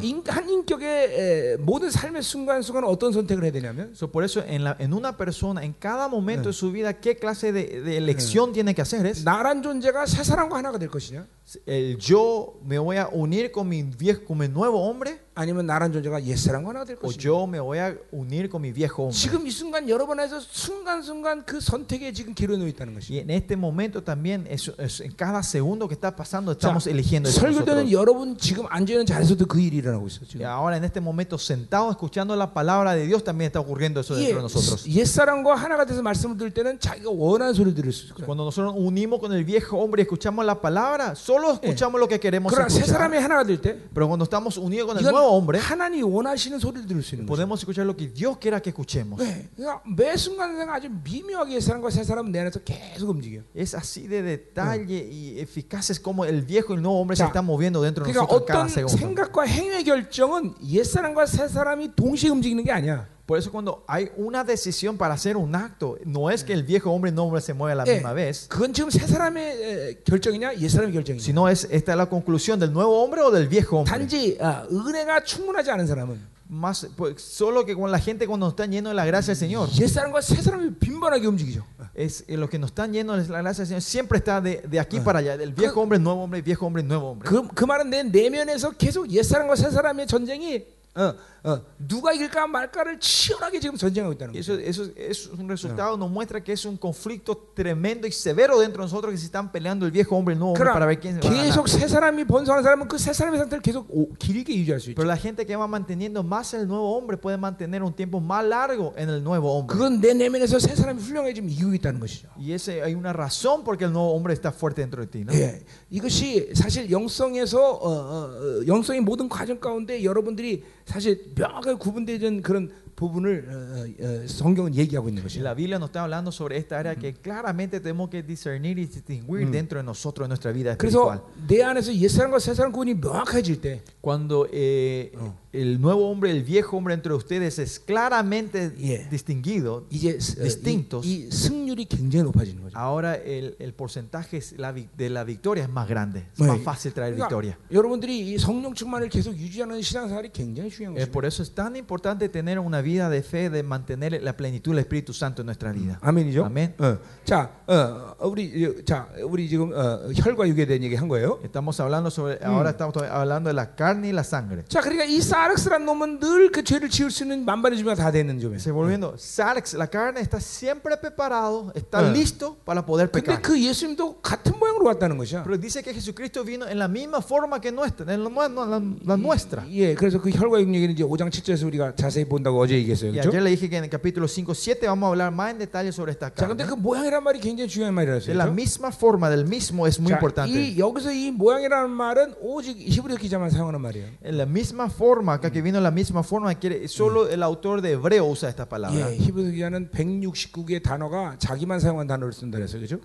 So, por eso en, la, en una persona, en cada momento de su vida, ¿qué clase de, de elección tiene que hacer? Es 나란 존재가 새 사람과 하나가 될 것이냐, el yo me voy a unir con mi, viejo, con mi nuevo hombre 아니면 나란 존재가 옛 사람과 하나가 될 o 것이냐. yo me voy a unir con mi viejo hombre. 지금 이 순간 여러분 안에서 순간순간 그 선택에 지금 기로 놓여 있다는 것이. Y en este momento también, es, es- en cada segundo que está pasando, estamos 자, eligiendo eso 설교되는 nosotros. 여러분 지금 앉아 있는 자리에서도 그 일이 일어나고 있어. Y 지금. ahora en este momento, sentado escuchando la palabra de Dios, también está ocurriendo eso 예, dentro de nosotros. 옛 사람과 하나가 돼서 말씀을 들을 때는 자기가 원하는 소리 들을 수 있을 거야. Cuando nosotros nos unimos con el viejo hombre y escuchamos la palabra, solo escuchamos lo que queremos 그러나 새 escuchar. 사람이 하나가 될 때, Pero cuando estamos unidos con el nuevo 이건 hombre, 하나님이 원하시는 소리를 들을 수 있는 거죠. podemos escuchar lo que Dios quiera que escuchemos. 네, 그러니까 매 순간순간 아주 미묘하게 옛 사람과 새 사람은 내 안에서 계속 움직여. Es así de detalle y eficaces como el viejo y el nuevo hombre se 자, están moviendo dentro de 그러니까 nosotros cada segundo. 생각과 행위의 결정은 옛 사람과 새 사람이 동시에 움직이는 게 아니야. Por eso cuando hay una decisión para hacer un acto, no es que el viejo hombre y el nuevo hombre se muevan a la 예, misma vez, 그건 지금 새 사람의 에, 결정이냐 옛 사람의 결정이냐. sino es esta es la conclusión del nuevo hombre o del viejo hombre. 단지 아, 은혜가 충분하지 않은 사람은 Más, pues, solo que con la gente cuando están llenos de la gracia del Señor, 옛 사람과 새 사람이 빈번하게 움직이죠. es eh, lo que nos están yendo es la gracia del Señor siempre está de, de aquí para allá, del viejo 그- hombre, nuevo hombre, viejo hombre, nuevo hombre. 그, 그 말은 내 내면에서 계속 옛사람과 새사람의 전쟁이 어, 어, 누가 이길까 말까를 치열하게 지금 전쟁하고 있다는 Y 거죠. eso, eso es un resultado, nos muestra que es un conflicto tremendo y severo dentro de nosotros que se están peleando el viejo hombre y el nuevo hombre para ver quién va a ganar. 계속 새 사람이 번성하는 사람은 그 새 사람의 상태를 계속 오- 길게 유지할 수 있죠. Pero la gente que va manteniendo más el nuevo hombre puede mantener un tiempo más largo en el nuevo hombre. 그건 내 내면에서 새 사람이 훌륭해지면 이기고 있다는 것이죠. Y ese hay una razón porque el nuevo hombre está fuerte dentro de ti. ¿no? 예, 이것이 사실 영성에서 어, 어, 어, 영성의 모든 과정 가운데 여러분들이 사실 명확하게 구분되는 그런 부분을 어, 어, 어, 성경은 얘기하고 있는 Y 것이죠. la Biblia nos está hablando sobre esta área que claramente tenemos que discernir y distinguir dentro de nosotros, en nuestra vida espiritual. 그래서 내 안에서 옛사람과 새사람 구분이 명확해질 때 Cuando eh, Oh. el nuevo hombre, el viejo hombre entre ustedes es claramente Yeah. distinguido, 이제 스- 어, Distintos. 이, 이 승률이 굉장히 높아지는 거죠. ahora el, el porcentaje es la vi- de la victoria es más grande. Es 네. más fácil traer 그러니까 victoria. 여러분들이 이 성령 충만을 계속 유지하는 신앙생활이 굉장히 중요한 Eh, 것입니다. por eso es tan importante tener una vida de fe, de mantener la plenitud del Espíritu Santo en nuestra vida. 아멘이죠. 아멘. 어, 자, 어, 우리 자, 우리 지금 어, 혈과 육에 대한 얘기 한 거예요. Estamos hablando sobre, ahora estamos hablando de la carne y la sangre. 자, 그러니까 이 사르스란 놈은 늘 그 죄를 지을 수 있는 만반의 준비가 다 되는 점이에요. Se volviendo, Sarx, la carne está siempre preparado, está Ah. listo para poder 근데 pecar. 그 예수님도 같은 모양으로 왔다는 것이야. Pero dice que Jesucristo vino en la misma forma que nuestra, en la, nue- la- la nuestra. 예, 그래서 그 혈과 육 얘기는 이제 5장 7절에서 우리가 자세히 본다고 어제 얘기했어요. Y 그렇죠? ayer le dije que en el capítulo 5, 7 vamos a hablar más en detalle sobre esta 자, 근데 carne. 그 모양이란 말이 굉장히 중요한 말이라서. De la misma forma, del mismo es muy 자, importante. 이 여기서 이 모양이라는 말은 오직 히브리 기자만 사용하는 말이에요. En la misma forma, acá que vino en la misma forma, quiere, solo el autor de Hebreo usa esta palabra. 예, 히브리 기자는 169개의 단어가 자기만 사용한 단어를 쓴다 그래서 그죠?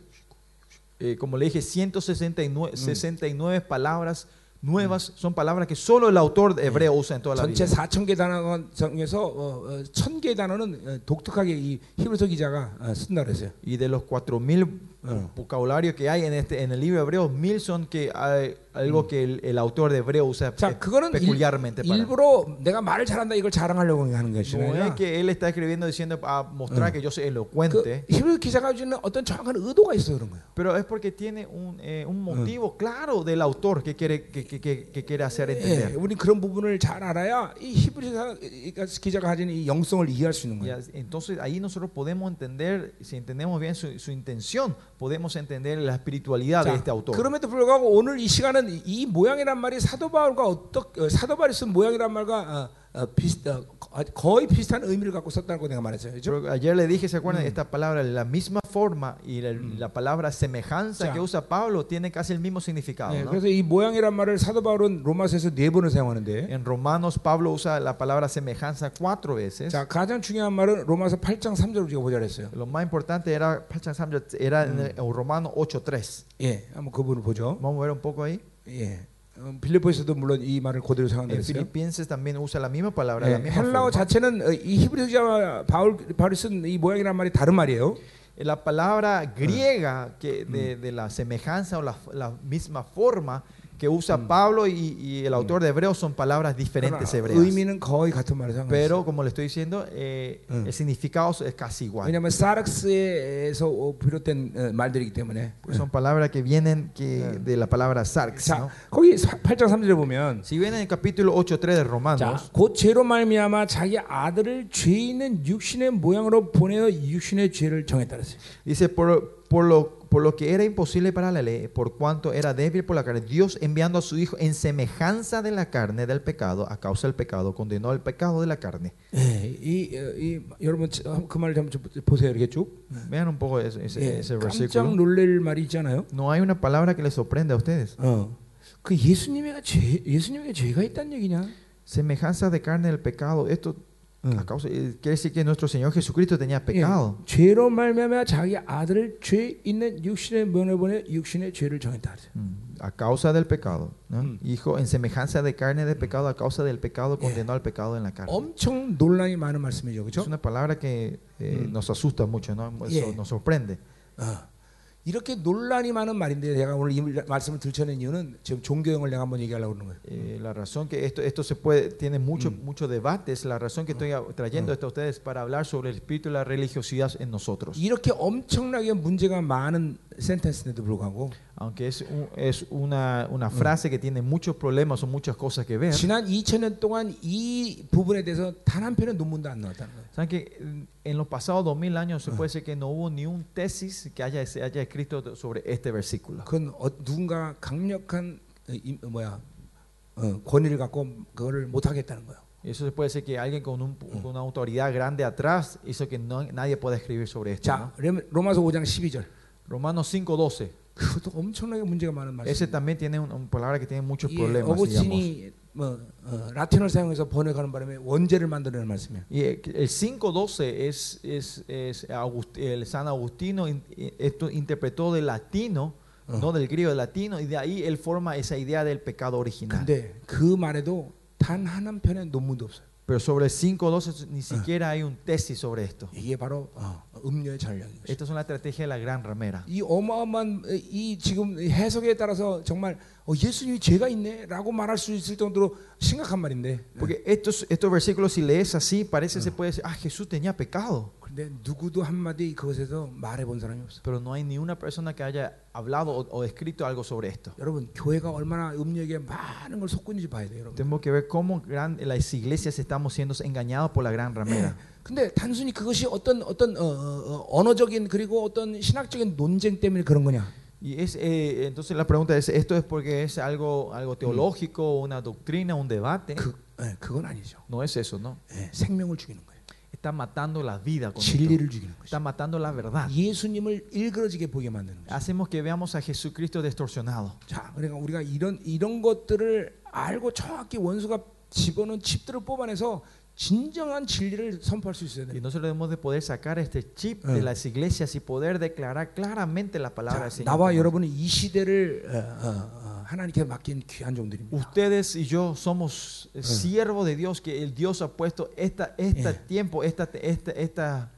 Eh, como le dije, 169 69 palabras nuevas son palabras que solo el autor de Hebreo usa en toda la 전체 Biblia. 4천 개 단어 중에서 어, 어, 1000개 단어는 어, 독특하게 이 히브리서 기자가 어, 쓴다 그랬어요. Y de los 4000 Ah. vocabularios que hay en este en el libro hebreo, mil son que hay algo que el, el autor de hebreo usa 자, pe- 그거는 일, peculiarmente para. 일부러 내가 말을 잘한다 이걸 자랑하려고 하는 것이 No es 아니라 que él está escribiendo diciendo a mostrar que yo soy 그 elocuente, 히브리 기자가 가지고 있는 어떤 정확한 의도가 있어 그런 거예요. pero es porque tiene un, eh, un motivo claro del autor que quiere que, que- que- que quiere hacer 예, entender. 우리 그런 부분을 잘 알아야 이 히브리 기자가 가진 이 영성을 이해할 수 있는 Y 거예요. as- entonces ahí nosotros podemos entender, si entendemos bien su, su intención, podemos entender la espiritualidad de 자, este autor. 그럼에도 불구하고 오늘 이 시간은 이- 이 모양이란 말이 사도 바울과 어떻 어, 사도 바울이 쓴 모양이란 말과 어, 어, 비슷, 어, 거- 거의 비슷한 의미를 갖고 썼다는 거 내가 말했어요. 그죠? Pero ayer le dije, ¿se acuerdan? Esta palabra, la misma forma y la, la palabra semejanza Ya. que usa Pablo tiene casi el mismo significado. 네, ¿no? 그래서 이 모양이란 말을 사도 바울은 로마서에서 네 번을 사용하는데 En Romanos, Pablo usa la palabra semejanza cuatro veces. 자 가장 중요한 말은 로마서 8장 3절을 우리가 보자 그랬어요. Lo más importante era, era en el- en Romanos 8.3. 예, 한번 그 부분을 보죠. Vamos a ver un poco ahí. 예, 어, 빌리포에서도 물론 이 말을 그대로 사용한다 En 그랬어요. Filipenses también usa la misma palabra, la 예, misma 헬라어 forma. 자체는 어, 이 히브리 기자와 바울 바울이 쓴이 모양이란 말이 다른 말이에요. La palabra griega que de, de la semejanza o la, la misma forma que usa mm. Pablo y, y, el autor de Hebreos son palabras diferentes hebreas. Pero como le estoy diciendo, eh, mm. el significado es casi igual. Porque pues son palabras que vienen que, de la palabra sarx. ¿no? si ven en el capítulo 8.3 de Romanos, dice por, por lo por lo que era imposible para la ley, por cuanto era débil por la carne, Dios enviando a su Hijo en semejanza de la carne del pecado, a causa del pecado, condenó el pecado de la carne. Vean un poco ese, ese, ese versículo. No hay una palabra que les sorprenda a ustedes. Semejanza de carne del pecado, esto 응. a causa, eh, quiere decir que nuestro Señor Jesucristo tenía pecado. 예, 죄로 말미암아 자기 아들을 죄 있는 육신의 면에 보내 육신의 죄를 정했다 그랬어요. Mm, A causa del pecado. ¿no? Mm. Hijo, en semejanza de carne de pecado, a causa del pecado, condenó al pecado en la carne. 엄청 논란이 많은 말씀이죠, Es 그렇죠? una palabra que eh, Mm. nos asusta mucho, ¿no? Eso Yeah. nos sorprende. 어. 이렇게 논란이 많은 말인데 제가 오늘 이 말씀을 들춰낸 이유는 지금 종교형을 내가 한번 얘기하려고 그러는 거예요. Eh, la razón que esto, esto se puede, tiene mucho, mucho debate, es la razón que estoy a- trayendo esto a ustedes para hablar sobre el espíritu y la religiosidad en nosotros. 이렇게 엄청나게 문제가 많은 센텐스인데도 불구하고 Aunque es, un- es una, una frase que tiene muchos problemas o muchas cosas que ver. 지난 2000년 동안 이 부분에 대해서 단 한 편의 논문도 안 나왔다는 거예요. ¿Saben que en- en los pasados 2000 años se puede decir que no hubo ni un tesis que haya, se haya escrito sobre este versículo? 그건 어, 누군가 강력한 어, 이, 어, 뭐야 어, 권위를 갖고 그거를 못 하겠다는 거예요. Y Eso se puede decir que alguien con, un- con una autoridad grande atrás hizo que no- nadie pueda escribir sobre esto. ¿no? 자, 레- 로마서 5장 12절. Romanos 5.12. 그것도 엄청나게 문제가 많은 Ese 말씀. también tiene un- una palabra que tiene muchos 이 problemas. digamos. 어거스틴이 뭐 어, 라틴어를 사용해서 번역하는 바람에 원제를 만들어내는 말씀이에요. Y el el 5.12 es, es, es August- el San Agustino in- i- esto interpretó del latino, Ah. no del griego, del latino, y de ahí él forma esa idea del pecado original. 근데 그 말에도 단 한 편의 논문도 없어요. Pero sobre el 5.12 ni siquiera hay un tesis sobre esto. 이게 바로 어, 음료의 전략인 것이죠. Esta es una estrategia de la gran ramera. 이 어마어마한 이 지금 해석에 따라서 정말 어, 예수님이 죄가 있네라고 말할 수 있을 정도로 심각한 말인데 Porque estos, estos versículos, si lees así, parece se puede decir, ah, Jesús tenía pecado. 근데 누구도 한마디 그것에서 말해 본 사람이 없어. Pero no hay ni una persona que haya hablado o, o escrito algo sobre esto. 여러분 교회가 얼마나 음료에게 많은 걸 속고 있는지 봐야 돼요, 여러분. Tenemos que ver cómo gran, las iglesias estamos siendo engañados por la gran ramera. 근데 단순히 그것이 어떤 어떤 어, 어, 어, 언어적인 그리고 어떤 신학적인 논쟁 때문에 그런 거냐? Y es, eh, entonces la pregunta es, ¿esto es porque es algo, algo teológico, una doctrina, un debate? 그 예, 그건 아니죠. No es eso, ¿no? 예, 생명을 죽이는 거예요. Está matando la vida con esto. 진리를 죽이는 거죠. Está matando la verdad. 예수님을 일그러지게 보게 만드는 거죠. Hacemos que veamos a Jesucristo distorsionado. 자, 그러니까 우리가 이런 이런 것들을 알고 정확히 원수가 집어넣은 칩들을 뽑아내서 진정한 진리를 선포할 수 있어야 Y 돼요. nosotros debemos de poder sacar este chip Eh. de las iglesias y poder declarar claramente la palabra del 자, Señor. 나와 여러분은 이 시대를 어, 어, 어, 하나님께 맡긴 귀한 종들입니다. Ustedes y yo somos eh, siervos de Dios que el Dios ha puesto esta, este Eh. tiempo, esta, esta, esta,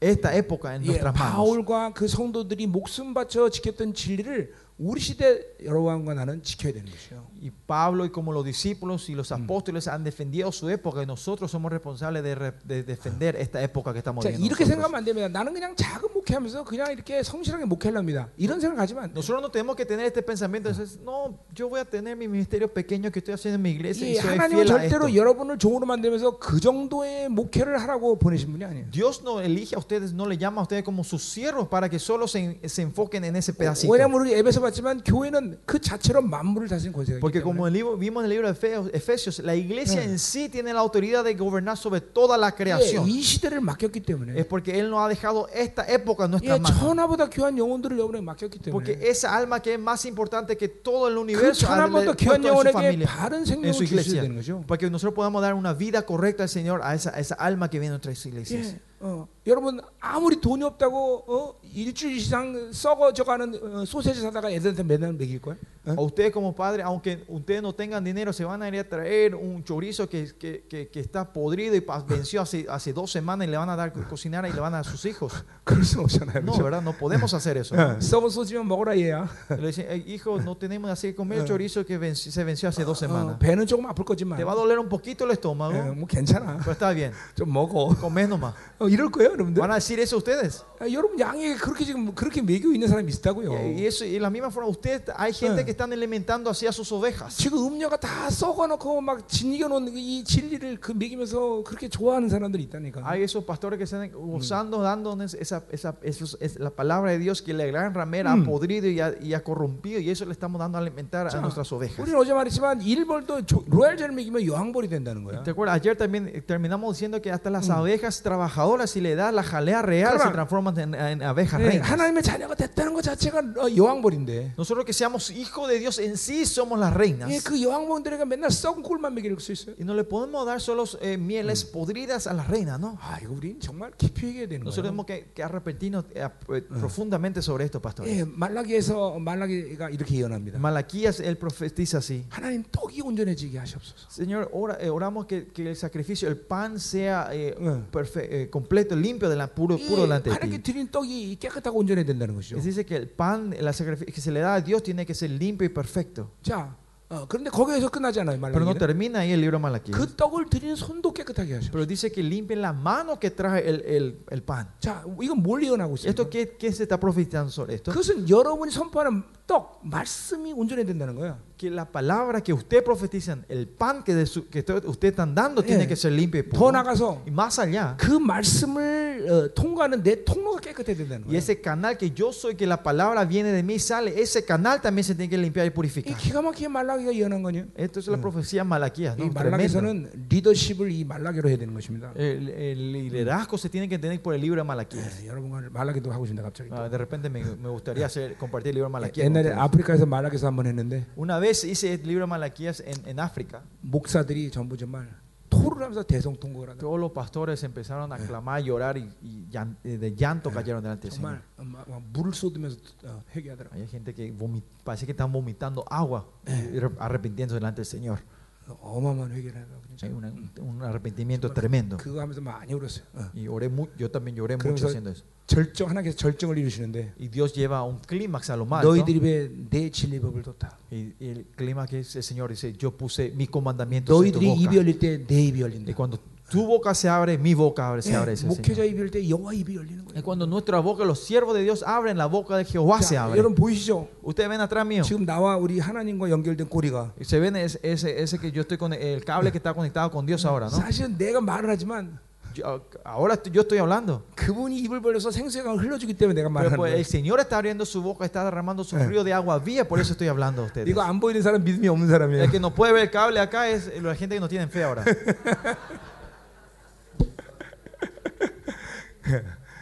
esta época en 예, nuestras manos. 바울과 그 성도들이 목숨 바쳐 지켰던 진리를 우리 시대 여러분과 나는 지켜야 되는 것이요. Y Pablo y como los discípulos y los apóstoles han defendido su época y nosotros somos responsables de, re- de defender esta época que estamos 자, viviendo. 이렇게 nosotros. 생각하면 안 됩니다. 나는 그냥 작은 목회하면서 그냥 이렇게 성실하게 목회하랍니다. 이런 생각하지만 안 돼요. Nosotros no tenemos que tener este pensamiento, de decir, no, yo voy a tener mi ministerio pequeño que estoy haciendo en mi iglesia y 이 soy 하나님은 fiel a 절대로 esto. 여러분을 종으로 만들면서 그 정도의 목회를 하라고 보내신 분이 아니에요. Dios no elige a ustedes, no le llama a ustedes como sus siervos para que solo se, se enfoquen en ese pedacito. 왜냐하면 우리 에베소 봤지만 교회는 그 자체로 만물을 다스리는 권세가 있기 Porque como 때문에 el libro- vimos en el libro de Efe- Efesios, la iglesia Eh. en sí tiene la autoridad de gobernar sobre toda la 예, creación. 이 시대를 맡겼기 Es 때문에 porque Él nos ha dejado esta época en 예, nuestras manos. 천하보다 귀한 영혼들을 여러분에 맡겼기 Porque 때문에 esa alma que es más importante que todo el 그 universo ha 천하보다 puesto 귀한 en su 영혼에게 familia, 바른 en 생명을 su 주셔야 iglesia. 되는 거죠. Para que nosotros podamos dar una vida correcta al Señor a esa, a esa alma que viene de nuestras iglesias. 예, 어, 여러분 아무리 돈이 없다고 어, 일주일 이상 썩어져가는 어, 소세지 사다가 애들한테 맨날 먹일 거야? 어? O ustedes como padres, aunque ustedes no tengan dinero, se van a ir a traer un chorizo que, que, que, que está podrido y pa- venció hace, hace dos semanas y le van a dar cocinar y le van a dar a sus hijos. 그럴 수 없잖아요. No, 그렇죠? ¿verdad? No podemos hacer eso. 예, 썩은 소시지만 먹어라 얘야. Le dicen, "Eh, hijo, no tenemos así que comer el chorizo que venció- se venció hace dos 어, semanas. 배는 조금 아플 거지만 Te va a doler un poquito el 예, estómago, 뭐 괜찮아. pero está bien. 좀 먹어. Comes nomás. 어, 이럴 거예요, 여러분들. ¿Van a decir eso ustedes? 아, 여러분 양에게 그렇게 지금 그렇게 먹이고 있는 사람이 있다고요. Y, y eso, y de la misma forma, ustedes, hay gente Eh. que están alimentando así a sus ovejas. 지금 음료가 다 썩어놓고 막 진이겨 놓은 이 진리를 그 먹이면서 그렇게 좋아하는 사람들이 있다니까. Hay esos pastores que están usando, dándonos esa, esa, esos- es la palabra de Dios que la gran ramera Mm. ha podrido y ha, y ha corrompido y eso le estamos dando a alimentar a 자, nuestras ovejas. 우리는 어제 말했지만 일벌도 조- 로얄젤을 먹이면 여왕벌이 된다는 거야. ¿Te acuerdas? Ayer también eh, terminamos diciendo que hasta las abejas trabajadoras, si le das la jalea real, Claro. se transforman en, en abejas 네, reinas. 하나님의 자녀가 됐다는 것 자체가 어, 여왕벌인데. Nosotros que seamos hijos de Dios en sí somos las reinas. 예, 그 여왕벌들에게 맨날 썩은 꿀만 먹일 수 있어요. Y no le podemos dar solo eh, mieles podridas a las reinas, ¿no? 아, 이거 우린 정말 깊이 얘기해야 되는 Nosotros 거예요. tenemos que, que arrepentirnos eh, eh, profundamente sobre esto, pastor. 예, 말라기에서 말라기가 이렇게 예언합니다. Malaquías, él profetiza así. 하나님 떡이 온전해지게 하시옵소서. Señor, ora- eh, oramos que, que el sacrificio, el pan sea eh, Eh. perfe- eh, completo, limpio limpio, de la- puro, 이 puro delante de 하나님께 ti. 드린 떡이 깨끗하고 온전해야 된다는 것이죠. Es dice que el pan la sacrificio que se le da a Dios tiene que ser limpio y perfecto. 자, 어, 그런데 거기에서 끝나지 않아요. Pero no 말라기는. termina ahí el libro de Malaquías. 그 떡을 드리는 손도 깨끗하게 하셔. Pero dice que limpien la mano que trae el, el- el pan. 자, 이건 뭘 예언하고 있어요? ¿Esto qué, qué se está profetizando sobre esto? 그것은 여러분이 선포하는 떡, 말씀이 온전해야 된다는 거야. Que la palabra que usted profetizan, el pan que, de su- que usted usted están dando Eh. tiene que ser limpio y 더 puro. 나가서 Y más allá, 그 말씀을 어, 통과하는 내 통로가 깨끗해야 된다는 y 거야. ese canal que yo soy, que la palabra viene de mí, sale, ese canal también se tiene que limpiar y 이 purificar. 기가 막히게 말라기가 예언한 거냐? Esto es la profecía de Malaquías. 이 ¿no? Tremendo. 말라기에서는 리더십을 이 말라기로 해야 되는 것입니다. El, el liderazgo se tiene que entender por el libro de Malaquías. 예, 여러분과 말라기도 하고 싶다 갑자기. Ah, de repente me, me gustaría hacer, compartir el libro de Malaquías. con 옛날에 ustedes. 아프리카에서 말라기에서 한번 했는데 Una vez hice el libro de Malaquías en, en África. 목사들이 전부 정말 토를 하면서 대성통곡을 하다. Todos los pastores empezaron a clamar, llorar y, y llan- eh, de llanto cayeron delante del Señor. 정말 막- 막 물을 쏟으면서 어, 회개하더라고. Hay gente que vomi- parece que están vomitando agua y re- arrepintiéndose delante del Señor. 어마어마한 회개를 진짜. una- un arrepentimiento tremendo. 그거 하면서 많이 울었어요. 어. Y oré mu- yo también lloré mucho haciendo eso. 절정 하나님께서 절정을 이루시는데 Y Dios lleva un clímax a lo más. ¿no? 너희들이 왜내 진리 법을 뒀다. Y, y el clímax es el Señor dice, yo puse mi comandamiento en tu 너희들이 입이 boca. 열릴 때 내 입이 Y 열린다. cuando tu boca se abre, mi boca abre, se 예, abre. dice el 목회자 Señor. 입이 열릴 때 여호와 입이 열리는 Y 거예요. cuando nuestra boca, los siervos de Dios abren, la boca de Jehová se 자, abre. 여러분 보이시죠? Ustedes ven atrás mío. 지금 나와 우리 하나님과 연결된 꼬리가 Y se ven ese, ese, ese que yo estoy con el cable que está conectado con Dios ahora, ¿no? 사실은 내가 말을 하지만 Yo- ahora estoy- yo estoy hablando. 그분이 입을 벌려서 생수가 흘러주기 때문에 내가 Pero 말하는 pues, el 거예요. Señor está abriendo su boca, está derramando su Eh. río de agua viva, por eso estoy hablando a ustedes. 이거 안 보이는 사람 믿음이 없는 사람이에요. El que no puede ver el cable acá es la gente que no tiene fe ahora.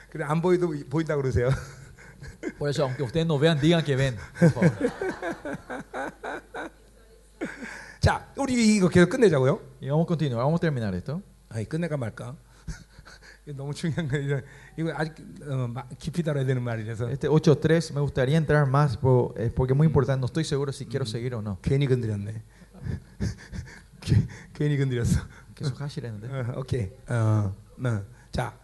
그래 안 보이도 보인다 그러세요. Por eso, aunque ustedes no vean, digan que ven. Por favor. 자, 우리 이거 계속 끝내자고요. Y vamos a continuar, vamos a terminar esto. 아니 끝낼까 말까? 이거 너무 중요한 거 이거 이거 아직 어, 마- 깊이 다뤄야 되는 말이라서 Este 8.3 me gustaría entrar más por- eh, porque es muy importante. No estoy seguro si quiero seguir o no. 괜히 건드렸네. 게- 괜히 건드렸어. Hashi 되는데. 어, 오케이. 어, 어. 자,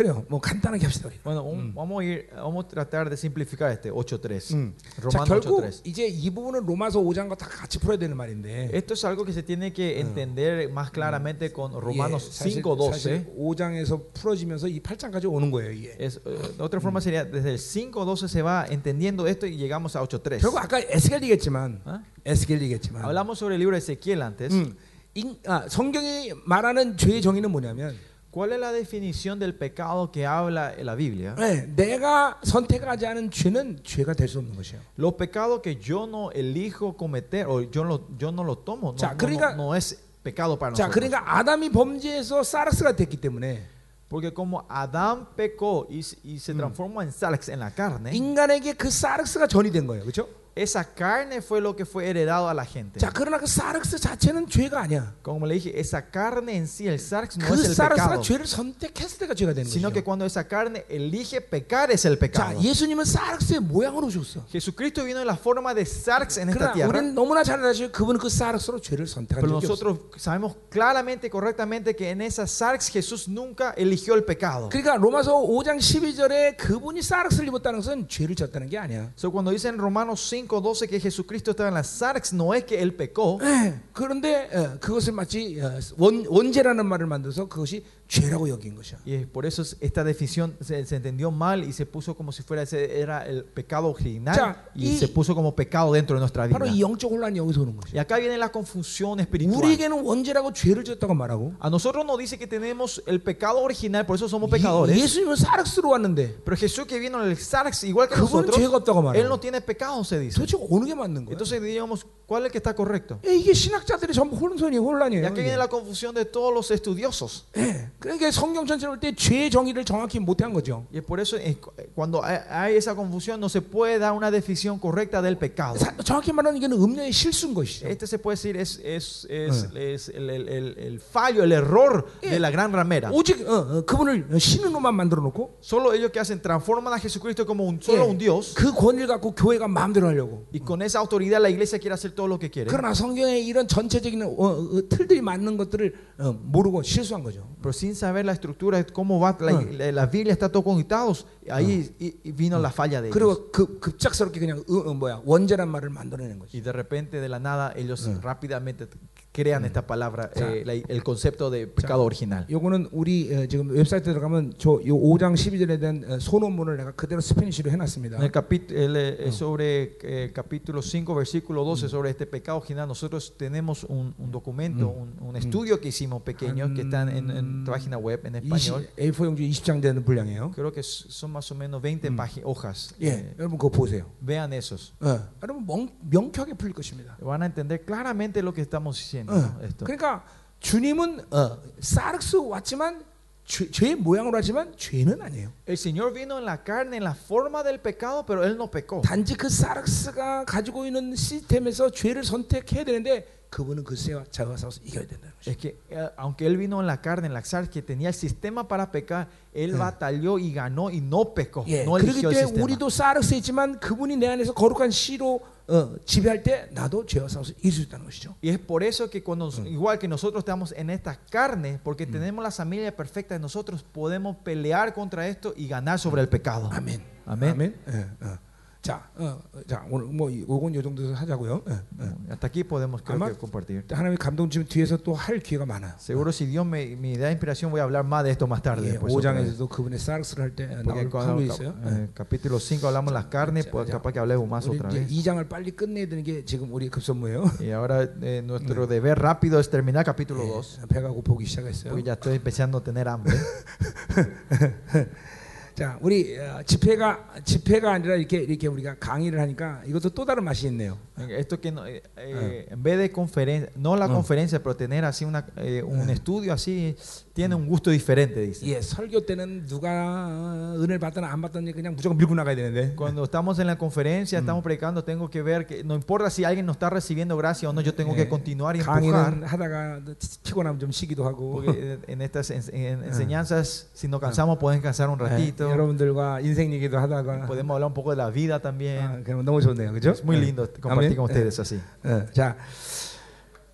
그래요. 뭐 간단하게 합시다 우리. Bueno, un- vamos, a ir, vamos a tratar de simplificar este 8.3. 음. 자, Romano 결국 8.3. 이제 이 부분은 로마서 5장과 다 같이 풀어야 되는 말인데. Esto es algo que se tiene que entender más claramente con Romanos 예, 사실, 5.12. 사실 5장에서 풀어지면서 이 8장까지 오는 거예요, 이게. Es, eh, de otra forma sería, desde el 5.12 se va entendiendo esto y llegamos a 8.3. 결국 아까 에스겔 얘기했지만 ¿Ah? 에스겔 얘기했지만 Hablamos sobre el libro de Ezequiel antes. 음, 인- 아, 성경이 말하는 죄의 정의는 뭐냐면 ¿Cuál es la definición del pecado que habla la Biblia? 네, 내가 선택하지 않은 죄는 죄가 될 수 없는 것이에요. Los pecados que yo no elijo cometer o yo, lo, yo no lo tomo, no, 자, no- 그러니까- no- no es pecado para 자, nosotros. 그러니까 아담이 범죄해서 사르스가 됐기 때문에 Porque como Adán pecó y, y se transformó en sarx en la carne, 인간에게 그 사르스가 전이 된 거예요. 그렇죠? esa carne fue lo que fue heredado a la gente. 자, 그러나 그 사르스 자체는 죄가 아니야. Como le dije, esa carne en sí, el sarx no 그 es el 사르스가 pecado, 죄를 선택했을 때가 죄가 되는 sino que 거죠. cuando esa carne elige pecar es el 자, pecado. 예수님은 사르스의 모양으로 오셨어. Jesucristo vino en la forma de sarx en 그러나 esta tierra. 우리는 너무나 잘 알죠. 그분은 그 사르스로 죄를 선택한 Pero 적이 없어. nosotros sabemos claramente y correctamente que en esa sarx Jesús nunca eligió el pecado. 그러니까 로마서 5장 12절에 그분이 사르스를 입었다는 것은 죄를 졌다는 게 아니야. So, cuando dice en Romanos 5:12 que Jesucristo estaba en la sarx, no es que él pecó, 예, 그런데 어, 그것을 마치 어, 원, 원죄라는 말을 만들어서 그것이 죄라고 여긴 것이야. y por eso es- esta definición se, se entendió mal y se puso como si fuera ese era el pecado original Ya, y, y- se puso como pecado dentro de nuestra vida. 바로 이 영적 혼란이 여기서 오는 Y 것이야. acá viene la confusión espiritual. 우리에게는 원죄라고 죄를 졌다고 말하고 A nosotros nos dice que tenemos el pecado original, por eso somos 예, pecadores. 예수님은 사르스로 왔는데 Pero Jesús que vino en el sarx, igual que 그분은 nosotros, 죄가 없다고 él no 말하고 tiene pecado, se dice. 도대체 어느 게 맞는 거야? Entonces digamos, ¿cuál es el que está correcto? 예, 이게 신학자들이 전부 혼선이 Y 혼란이에요. aquí viene la confusión de todos los estudiosos. 예, 그러니까 성경 전체를 볼때 죄의 정의를 정확히 못한 거죠. Y por eso eh, cuando hay- esa confusión no se puede dar una definición correcta del pecado. 사- 정확히 말하면 이게는 음녀의 실수인 것이죠. Este se puede decir es, es, es, es el, el- el- el fallo, el error de la gran ramera. 오직 어, 어, 그분을 신으로만 만들어 놓고 Solo ellos que hacen transforman a Jesucristo como un, solo 예, un Dios 그 권위를 갖고 교회가 마음대로 하려고. y con esa autoridad la iglesia quiere hacer todo lo que quiere. 그러나 성경에 이런 전체적인 어, 어, 틀들이 맞는 것들을 어, 모르고 실수한 거죠. Pero sin saber la estructura, cómo va, la, la- la Biblia está todo conectados, ahí y- y vino la falla de ellos. 그리고 그 급작스럽게 그냥 어, 어, 뭐야 원죄란 말을 만들어내는 거지. Y de repente, de la nada, ellos rápidamente crean esta palabra, eh, la- el concepto de pecado original. 요거는 우리 어, 지금 웹사이트 들어가면 저요 5장 12절에 대한 어, 소논문을 내가 그대로 스페니쉬로 해놨습니다. En el capítulo, sobre eh, capítulo 5, versículo 12, sobre este pecado original, nosotros tenemos un, un documento, un, un estudio que hicimos pequeño, que está en, en página web en español. 20, A4 용지 20장 되는 분량이에요. Creo que s- son más o menos 20 páginas, hojas. 예, Eh, 여러분 그거 보세요. vean esos. 어, 여러분 명, 명쾌하게 풀릴 것입니다. Van a entender claramente lo que estamos diciendo. 어, ¿no? Esto. 그러니까 주님은 어, 사르스 왔지만 죄, 죄의 모양으로 왔지만 죄는 아니에요. El Señor vino en la carne, en la forma del pecado, pero Él no pecó. 단지 그 사르스가 가지고 있는 시스템에서 죄를 선택해야 되는데 그분은 그 자와 싸워서 이겨야 된다는 거죠. Es que eh, aunque Él vino en la carne, en la sal, que tenía el sistema para pecar, Él batalló y ganó y no pecó. 예, No 그렇기 eligió el 때문에 sistema. 우리도 사르스에 있지만 그분이 내 안에서 거룩한 씨로 어, 지배할 때 나도 죄와 싸워서 이길 수 있다는 것이죠. Y es por eso que cuando, nos- igual que nosotros estamos en esta carne, porque tenemos la familia perfecta, nosotros podemos pelear contra esto y ganar sobre el pecado. 아멘. 아멘. 아멘. 예, 어. 자, 어, 어, 자 오늘 뭐 이- 요건 요 정도에서 하자고요. 예, 예. Hasta aquí podemos creo Amén. que compartir. 하나님의 감동 주면 뒤에서 또 할 기회가 많아요. Seguro si Dios me, me da inspiración voy a hablar más de esto más tarde. 예, después otra vez. 5장에서도 그분의 사르스를 할 때 Porque 나올 cuando 확률이 cap- 있어요. eh, capítulo 5 hablamos de las carnes, 자, pues 자, capaz que hablemos más 우리 otra 이제 vez. 2장을 빨리 끝내야 되는 게 지금 우리 급선무예요. Y ahora eh, nuestro deber rápido es terminar capítulo 2, 배가 고프기 시작했어요. porque ya estoy empezando a tener hambre. 자, 우리 어, 집회가 집회가 아니라 이렇게 이렇게 우리가 강의를 하니까 이것도 또 다른 맛이 있네요. Esto que no- eh, eh, en vez de conferencia, no la Ah. conferencia, pero tener así una, eh, un estudio así, tiene un gusto diferente, dice. 예, 설교 때는 누가 은혜를 받거나 안 받든지 그냥 무조건 밀고 나가야 되는데. Cuando estamos en la conferencia, estamos predicando, tengo que ver que no importa si alguien nos está recibiendo gracia o no, yo tengo que continuar y empujar. 강의는 하다가 피곤하면 좀 쉬기도 하고. Porque en estas en- en enseñanzas, si nos cansamos, pueden cansar un 예, ratito. 여러분들과 인생 얘기도 하다가 Podemos hablar un poco de la vida 아, también. 그럼 너무 좋네요, 그죠? Es muy lindo compartir con ustedes así. 예, 자,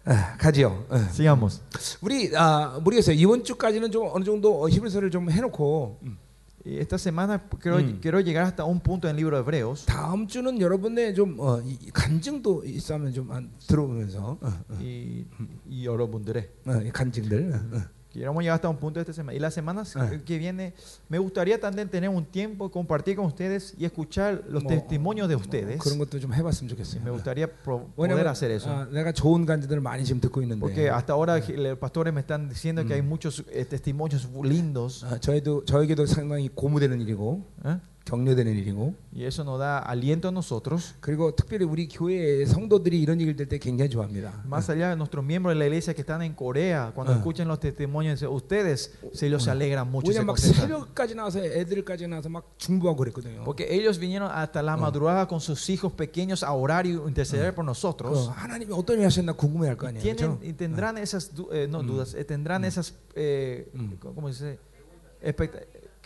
아, 가지요. 예. Sigamos. 우리 아, 모르겠어요. 이번 주까지는 좀 어느 정도 어, 히브리서를 좀 해놓고 음, esta semana quiero, Mm. quiero llegar hasta un punto en el libro de Hebreos. 다음 주는 여러분의 좀 어, 이 간증도 있으면 좀 안- 들어보면서 어, Y, y 여러분들의. 어, 이 간증들. 어, 어. Queremos llegar hasta un punto esta semana. Y las semanas Ah. que viene, me gustaría también tener un tiempo, compartir con ustedes y escuchar los 뭐, testimonios de 뭐 ustedes. 그런 것도 좀 해봤으면 좋겠어요. Me gustaría pro- poder 왜냐면 hacer eso. 아, 내가 좋은 간증들을 많이 지금 듣고 있는데 Porque hasta ahora los pastores me están diciendo que hay muchos eh, testimonios lindos. 아, 저희도 저에게도 상당히 고무되는 일이고 ¿eh? 격려되는 일이고 Y eso nos da aliento a nosotros. 그리고 특별히 우리 교회의 성도들이 이런 얘기를 들 때 굉장히 좋아합니다. Más allá de nuestros miembros de la iglesia que están en Corea, cuando Ah. escuchan los testimonios, ustedes se los alegran mucho. se 왜냐면 막 contentan. 새벽까지 나와서 애들까지 나와서 막 중보하고 그랬거든요. Porque ellos vinieron hasta la madrugada con sus hijos pequeños a orar y interceder por 그 nosotros. 하나님이 어떤 일 하셨나 궁금해할 거 아니에요. Tienen, 그렇죠? y tendrán esas du- eh, no dudas, eh, tendrán esas, eh, Mm. ¿cómo se dice?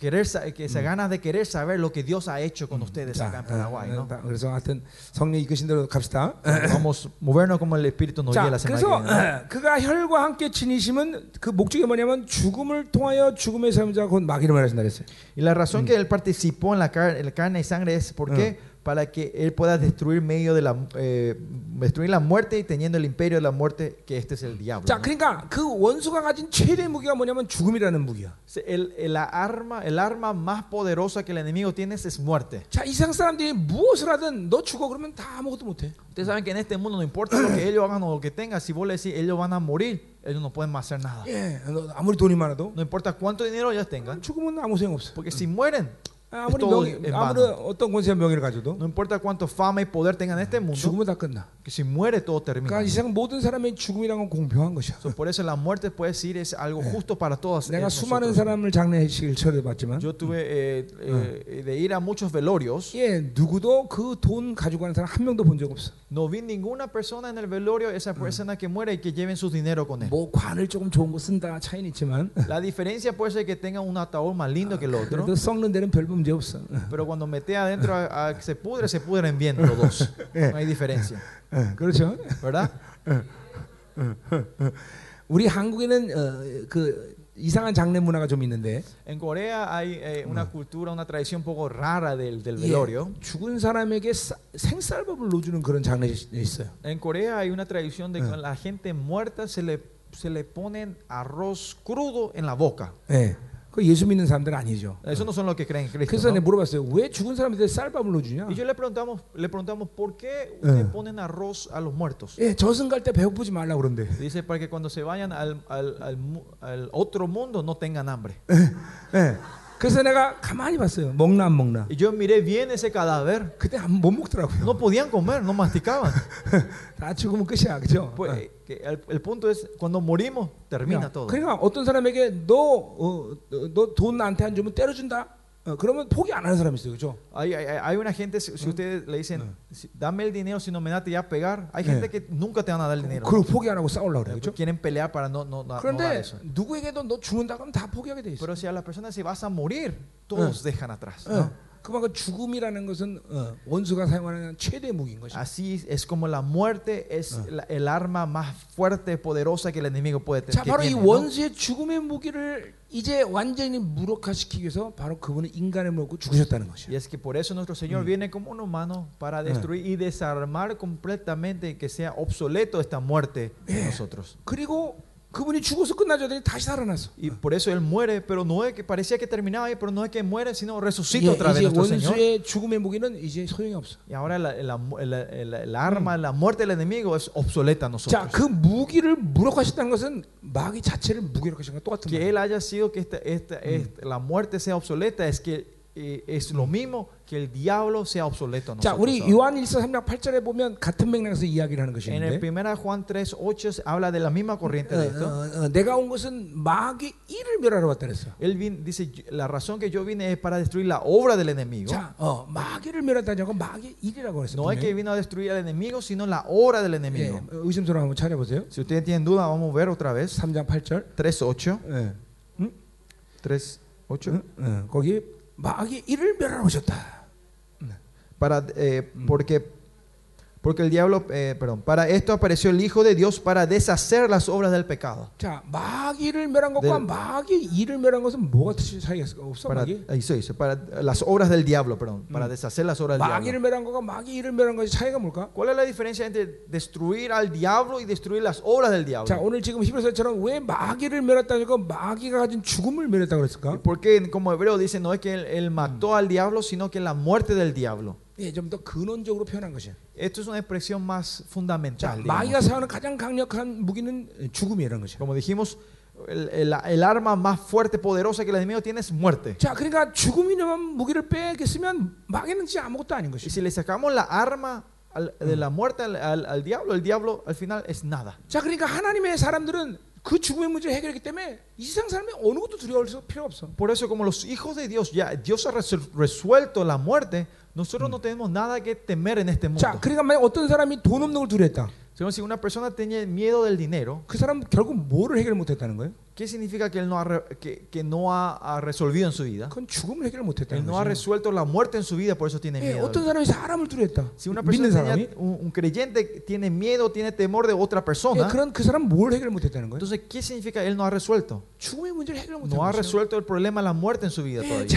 Expect- querer, sa- que esa ganas de querer saber lo que Dios ha hecho con ustedes acá en Paraguay. ¿no? 어, 어, 그래서 하여튼 성령 이끄신 대로 갑시다. Vamos a movernos como el Espíritu nos guía 자, la semana 그래서 que viene. 어, 그가 혈과 함께 지니심은 그 목적이 뭐냐면 죽음을 통하여 죽음의 삶자 곧 마귀를 말하신다 그랬어요. Y la razón que él participó en la, car- en la carne y sangre es porque para que él pueda destruir medio de la eh, destruir la muerte y teniendo el imperio de la muerte que este es el diablo. 자, ¿no? 그러니까 그 원수가 가진 최대 무기가 뭐냐면 죽음이라는 무기야. El, el- la arma, el arma más poderosa que el enemigo tiene es muerte. 자, 이 세상 사람들이 무엇을 하든 너 죽어 그러면 다 아무것도 못해. Ustedes saben que en este mundo no importa lo que ellos hagan o lo que tengan, si vos le decís ellos van a morir, ellos no pueden más hacer nada. 예, 너 아무리 돈이 많아도 No importa cuánto dinero ellos tengan, 죽으면 아무 소용 없어. porque si mueren, 아무리 en 아무리. 어떤 권세와 명예를 가져도 No importa cuánto fama y poder tengan en este mundo, 죽으면 다 끝나. que si muere todo termina. 그러니까 이 세상 모든 사람의 죽음이란 건 공평한 것이야. So, por eso la muerte puede decir es algo justo para todos. eh, 내가 수많은. 사람을 장례식을 처리해봤지만 Yo tuve eh, eh, de ir a muchos velorios. 예, 누구도 그 돈 가지고 가는 사람 한 명도 본 적 없어. No vi ninguna persona en el velorio, esa persona que muere y que lleven su dinero con él. 뭐 관을 조금 좋은 거 쓴다 차이는 있지만 La diferencia puede ser que tengan un ataúd más lindo que el otro. 그래도 썩는 데는 별분 문제 없어. 어, Pero cuando mete adentro a, a que se pudre, se pudren bien los dos. No hay diferencia. 어, 그렇죠. ¿Verdad? 우리 한국에는 어, 그 이상한 장례 문화가 좀 있는데 En Corea hay eh, una cultura, una tradición un poco rara del, del 예, velorio. 죽은 사람에게 쌀- 생쌀밥을 넣어주는 그런 장례 있어요. En Corea hay una tradición de que a la gente muerta se le, se le ponen arroz crudo en la boca. 예, 그 예수 믿는 사람들은 아니죠. Eso no son los que creen en Cristo. 그래서 ¿no? 내가 물어봤어요. 왜 죽은 사람한테 쌀밥을 넣어주냐? Y yo le preguntamos, le preguntamos ¿por qué ustedes Eh. ponen arroz a los muertos? 예, 저승 갈 때 배고프지 말라 그런데. Dice para que cuando se vayan al, al- al mu- al otro mundo no tengan hambre. 예. 그래서 내가 가만히 봤어요. 먹나 안 먹나. Y yo miré bien ese cadáver. 그때 안- 못 먹더라고요. No podían comer, no masticaban. 다 죽으면 끝이야, 그죠? Pues, eh, que el, el punto es, cuando morimos, termina 그러니까, todo. 그러니까 어떤 사람에게 너너 돈 나한테 안 주면 때려준다. 어, 그러면 포기 안 하는 사람이 있어요, 그죠? Hay, hay, hay una gente, si, si ustedes le dicen, si- dame el dinero, si no me da, te voy a pegar. Hay Eh. gente que nunca te van a dar el dinero. 그리고 포기 안 하고 싸우려고 그래요, 그죠? Quieren pelear para no, no, no, no dar 그런데 eso. 누구에게도 너 죽는다 그러면 다 포기하게 돼 있어. Pero si a la persona se vas a morir, todos dejan atrás. 어. ¿no? 그만큼 죽음이라는 것은 어, 원수가 사용하는 최대 무기인 것이. Así es como la muerte es la- el arma más fuerte, poderosa que el enemigo puede tener. 자, 바로 이 tiene, ¿no? 원수의 죽음의 무기를 이제 완전히 무력화시키기 위해서 바로 그분은 인간을 먹고 죽으셨다는 것이에요. Y es que por eso nuestro Señor viene como un humano para destruir y desarmar completamente que sea obsoleto esta muerte en nosotros. 그리고 그분이 죽어서 끝나죠. 더니 다시 살아났어. Y por eso Él muere, pero no es que parecía que terminaba ahí, pero no es que muere, sino resucita 예, otra vez 이제 nuestro Señor. 원수의 죽음의 무기는 이제 소용이 없어. Y ahora la, la- la- la- la arma, la muerte del enemigo es obsoleta a 자, nosotros. 그 무기를 무력화시켰다는 것은 마귀 자체를 무기력화시킨 것 똑같은 Que 말이에요. Él haya sido que esta, esta, esta- la muerte sea obsoleta es que eh, es lo mismo que el diablo sea obsoleto a 자, nosotros. 우리 ahora. 요한 1서 3장 8절에 보면 같은 맥락에서 이야기를 하는 En el 것인데 1 Juan 3, 8 habla de la misma corriente de 어, esto. 어, 어, 내가 온 것은 마귀 일을 멸하러 왔다 그랬어. Él vin- dice, la razón que yo vine es para destruir la obra del enemigo. 자, 어, 마귀를 멸하다는 건 마귀 일이라고 그랬어. No es que 분명히. vino a destruir al enemigo, sino la obra del 예, enemigo. 어, 의심스러워 한번 찾아보세요. Si ustedes tienen duda, vamos a ver otra vez. 3장 8절. 3, 8. 예. 3, 8. 응? 응. 거기 마귀 일을 멸하러 오셨다. Para, eh, porque, porque el diablo, eh, perdón, para esto apareció el Hijo de Dios para deshacer las obras del pecado. 자, 마귀를 멸한 것과 네. 마귀 일을 멸한 것은 뭐가 차이가 없어? Para, 마귀? ahí se dice, para las obras del diablo, perdón, para deshacer las obras del 마귀를 diablo. 멸한 것과 마귀 일을 멸한 것이 차이가 뭘까? ¿Cuál es la diferencia entre destruir al diablo y destruir las obras del diablo? 자, 오늘 지금 히브리서처럼 왜 마귀를 멸했다니까 마귀가 가진 죽음을 멸했다고 그랬을까? Porque como hebreo dice, no es que él, él mató al diablo, sino que la muerte del diablo. 예, 좀 더 근원적으로 표현한 것이야. Esto es una expresión más 자, fundamental. 마귀가 digamos. 사용하는 가장 강력한 무기는 죽음이라는 것이야. Como dijimos, el, el- el arma más fuerte, poderosa que el enemigo tiene es muerte. 자, 그러니까 죽음이라는 무기를 빼겠으면 마귀는 진짜 아무것도 아닌 Y 것이야. si le sacamos la arma al- de la muerte al, al- al diablo, el diablo al final es nada. 자, 그러니까 하나님의 사람들은 그 죽음의 문제를 해결했기 때문에 이 세상 사람이 어느 것도 두려워할 필요 없어. Por eso, como los hijos de Dios, ya Dios ha resol- resuelto la muerte, nosotros no tenemos nada que temer en este mundo. 자, 그러니까 만약 어떤 사람이 돈 없는 걸 두려했다. Sino si una persona tiene miedo del dinero, 그 사람 결국 뭐를 해결 못했다는 거예요? ¿Qué significa que él no ha, que, que no ha, ha resolvido en su vida? Él no ha resuelto la muerte en su vida, por eso tiene miedo. Si una persona tenía, un, un, creyente tiene miedo, tiene temor de otra persona. Entonces, ¿qué significa él no ha resuelto? No ha resuelto el problema de la muerte en su vida todavía.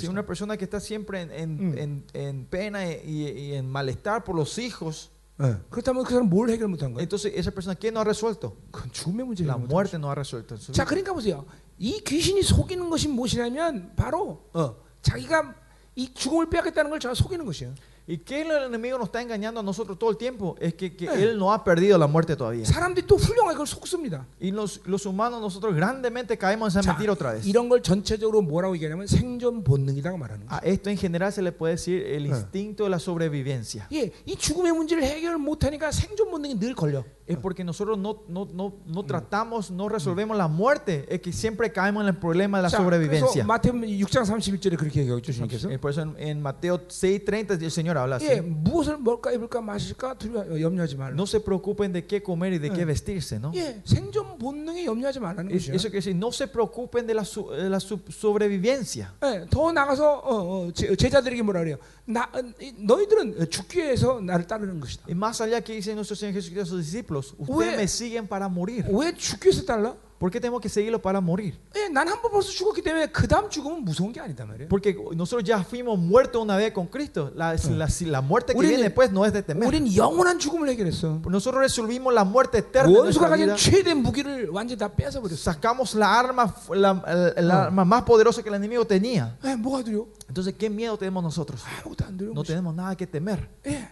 Si una persona que está siempre en, en, en, en pena y, y en malestar por los hijos. 예, 그렇다면 그 사람 뭘 해결 못한 거예요? entonces esa persona ¿qué no ha resuelto? 그건 죽음의 문제를 La muerte no ha resuelto 자. 그러니까 보세요. 이 귀신이 속이는 것이 무엇이냐면 바로 어, 자기가 이 죽음을 빼앗겠다는 걸 제가 속이는 것이에요. ¿Y qué el enemigo nos está engañando a nosotros todo el tiempo? Es que, que Eh. él no ha perdido la muerte todavía. 사람들이 또 훌륭하게 그걸 속습니다. Y los, los humanos, nosotros grandemente caemos en esa 자, mentira otra vez. 이런 걸 전체적으로 뭐라고 얘기하냐면 생존 본능이라고 말하는 거예요. A esto en general se le puede decir el Eh. instinto de la sobrevivencia. 예, 이 죽음의 문제를 해결 못하니까 생존 본능이 늘 걸려. 예, es porque nosotros no, no, no, no tratamos, no resolvemos la muerte, es que siempre caemos en el problema de la 자, 그래서 sobrevivencia. 마태복음 6장 31절에 그렇게 얘기하고 있죠, 주님께서. Eh, Por eso en, en Mateo 6:30 el Señor habla así. 예, 무엇을 먹을까 입을까 마실까 두려 염려하지 말라. No se preocupen de qué comer y de qué vestirse, ¿no? 예, 생존 본능에 염려하지 말라는 Es- 것이죠. Eso quiere decir, no se preocupen de la, su- de la su- sobrevivencia. 예, 더 나가서 어, 어, 제, 제자들에게 뭐라 그래요? 나, 어, 이- 너희들은 죽기 위해서 나를 따르는 것이다. Y más allá que dice nuestro Señor Jesucristo a sus discípulos, Ue- ustedes me siguen para morir. 왜 죽기 위해서 따라? ¿Por qué tenemos que seguirlo para morir? 예, 난 한 번 벌써 죽었기 때문에 그 다음 죽음은 무서운 게 아니다 말이에요. Porque nosotros ya fuimos muertos una vez con Cristo. La, la, la muerte que Uli는- viene después no es de temer. 우린 영원한 죽음을 해결했어. Nosotros resolvimos la muerte eterna de 원수가 nuestra 가진 vida. 최대 무기를 완전히 다 뺏어 버렸어. Sacamos la arma, la, el- el arma más poderosa que el enemigo tenía. 예, 뭐가 두려? Entonces, ¿qué miedo tenemos nosotros? 아무것도 안 두려. No tenemos nada que temer. 예.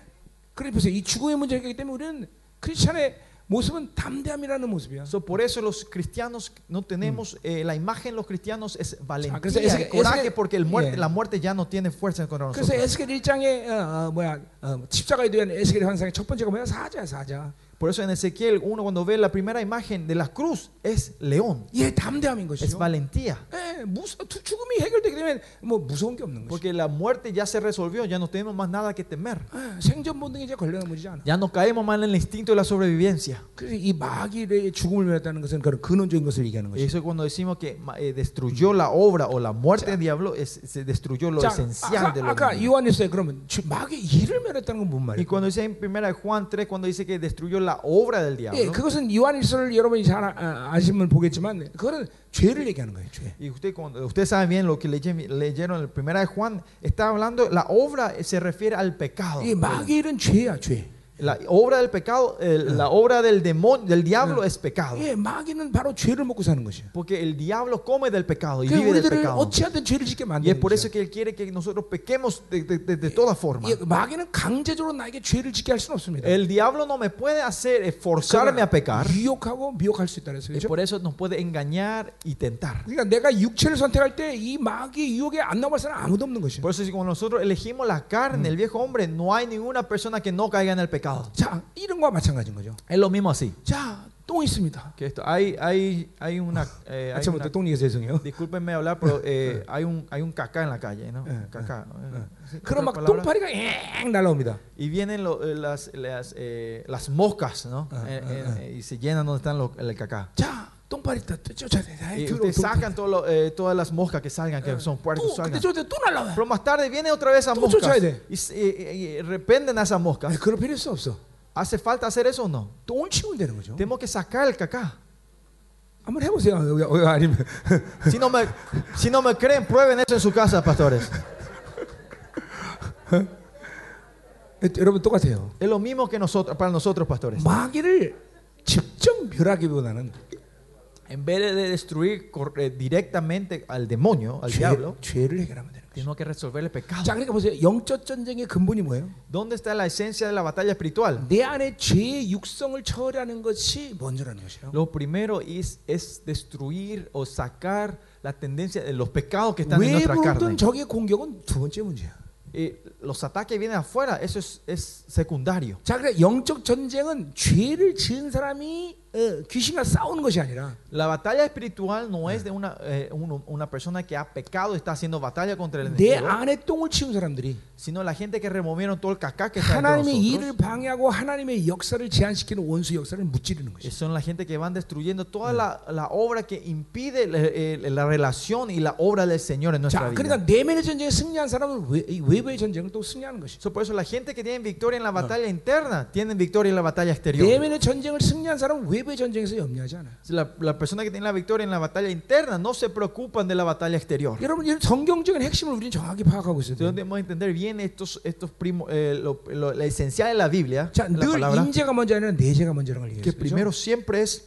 그래 보세요. 이 죽음의 문제가 있기 때문에 우리는 크리스천의 모습은 담대함이라는 모습이야. So, por eso los cristianos no tenemos, eh, la imagen de los cristianos es valentía, 그래서 y 에스겔- coraje, 에스겔- porque el muerte, 예. la muerte ya no tiene fuerza contra 그래서 nosotros. 에스겔 1장에 어, 어, 뭐야 어, 십자가에 대한 에스겔의 환상의 첫 번째가 뭐야 사자야 사자. Por eso en Ezequiel uno cuando ve la primera imagen de la cruz es león, 예, 담대함인 es 것이죠. valentía. 예, 무서, 두- 죽음이 해결되게 되면 뭐 무서운 게 없는 것이죠. Porque la muerte ya se resolvió, ya no tenemos más nada que temer. 예, 생존 본능이 이제 걸려넘어지지 않아. Ya no caemos más en el instinto de la sobrevivencia. 그래서 이 마귀의 죽음을 멸했다는 것은 그런 근원적인 것을 얘기하는 Y 것이죠. eso cuando decimos que ma- eh, destruyó la obra o la muerte del diablo, es- se destruyó lo 자, esencial de 아까, lo 아까 divino. 요한일서에 그러면 주- 마귀의 일을 멸했다는 건 뭔 Y 말이에요? cuando dice en 1 Juan 3, cuando dice que destruyó la obra del 예, diablo, 그것은 요한일서를 여러분이 잘 아, 아시면 보겠지만 그거는 죄를 얘기하는 거예요. 죄. y usted, cuando, usted sabe bien lo que leye- leyeron en 1 de Juan, está hablando, la obra se refiere al pecado. 이 마귀의 일은 죄야, 죄. La obra del pecado, el- la obra del demonio, del diablo es pecado. 예, 마귀는 바로 죄를 먹고 사는 것이에요. Porque el diablo come del pecado y 그 vive del 우리들을 pecado. 어찌하든 죄를 짓게 Y es 만드는 por eso 거죠. que Él quiere que nosotros pequemos de, de- de- de toda forma. 예, 마귀는 강제적으로 나에게 죄를 짓게 할 수는 없습니다. El diablo no me puede hacer eh, forzarme a pecar. 유혹하고 미혹할 수 있다 그랬어요. Y 그렇죠? por eso nos puede engañar y tentar. 그러니까 내가 육체를 선택할 때 이 마귀의 유혹에 안 넘어갈 사람 아무도 없는 것이에요. Por eso si cuando nosotros elegimos la carne, el viejo hombre, no hay ninguna persona que no caiga en el pecado. 자, 이런 거와 마찬가지인 거죠. Es lo mismo así. 자, 똥 있습니다. Que esto, hay, hay, hay una, eh, hay 아침부터 una- 똥 얘기해서 죄송해요. discúlpenme hablar, pero eh, hay un, hay un caca en la calle, ¿no? Eh, Caca. eh, ¿sí? 그럼 ¿Otra 막 palabra? 똥파리가 엥 날라옵니다. Y vienen lo- eh, las, las, eh, las moscas, ¿no? Ah, Eh, ah, eh, y se llenan donde están los- el caca. 자, 똥파리 다 쫓아야 돼. 아이, Y 더러워, ustedes 똥파리. sacan todo lo- eh, todas las moscas que salgan, que son puercos, 또 근데 salgan. 저 또 날라와요. Pero más tarde viene otra vez esas Tú moscas 쫓아야 돼. y, se- y- y rependen a esas 아니, moscas. 그럴 필요 있어 없어. ¿Hace falta hacer eso o no? 똥을 치우면 되는 거죠. Tenemos que sacar el caca. 한번 해보세요. 여기, 여기 아니면 Si no, me, si no me creen, prueben eso en su casa, pastores. 여러분 똑같아요. Es lo mismo que nosotros, para nosotros, pastores. 마귀를 직접 멸하기보다는 En vez de destruir cor- eh, directamente al demonio, al 죄, diablo, 죄를 해결하면 되는 거죠. tenemos que resolver el pecado. 자, 그러니까 보세요. 영적 전쟁의 근본이 뭐예요? ¿Dónde está la esencia de la batalla espiritual? 내 안에 죄의 육성을 처리하는 것이 먼저라는 것이에요. Lo primero es, es destruir o sacar la tendencia de los pecados que están en nuestra carne. 외부든 적의 공격은 두 번째 문제야. Eh, los ataques vienen afuera, eso es, es secundario. 자, 그래 영적 전쟁은 죄를 지은 사람이 어, 귀신과 싸우는 것이 아니라 La batalla espiritual no es de una, eh, uno- una persona que ha pecado y está haciendo batalla contra el 내 enemigo, 안에 똥을 치운 사람들이 sino la gente que removieron todo el cacá que está dentro de 하나님의 일을 nosotros. 방해하고 하나님의 역사를 제한시키는 원수 역사를 무찌르는 것이죠. Son la gente que van destruyendo toda la, la obra que impide eh, eh, la relación y la obra del Señor en nuestra 자, vida. 그러니까 내면의 전쟁에 승리한 사람은 외, 이 외부의 전쟁을 또 승리하는 것이죠. So, por eso la gente que tiene victoria en la batalla interna tienen victoria en la batalla exterior. 내면의 전쟁을 승리한 사람은 La, la, persona que tiene la victoria en la batalla interna no se preocupan de la batalla exterior. Entonces debemos entender bien estos, estos primo, eh, lo, lo, la esencial de la Biblia. 자, la palabra, que primero siempre es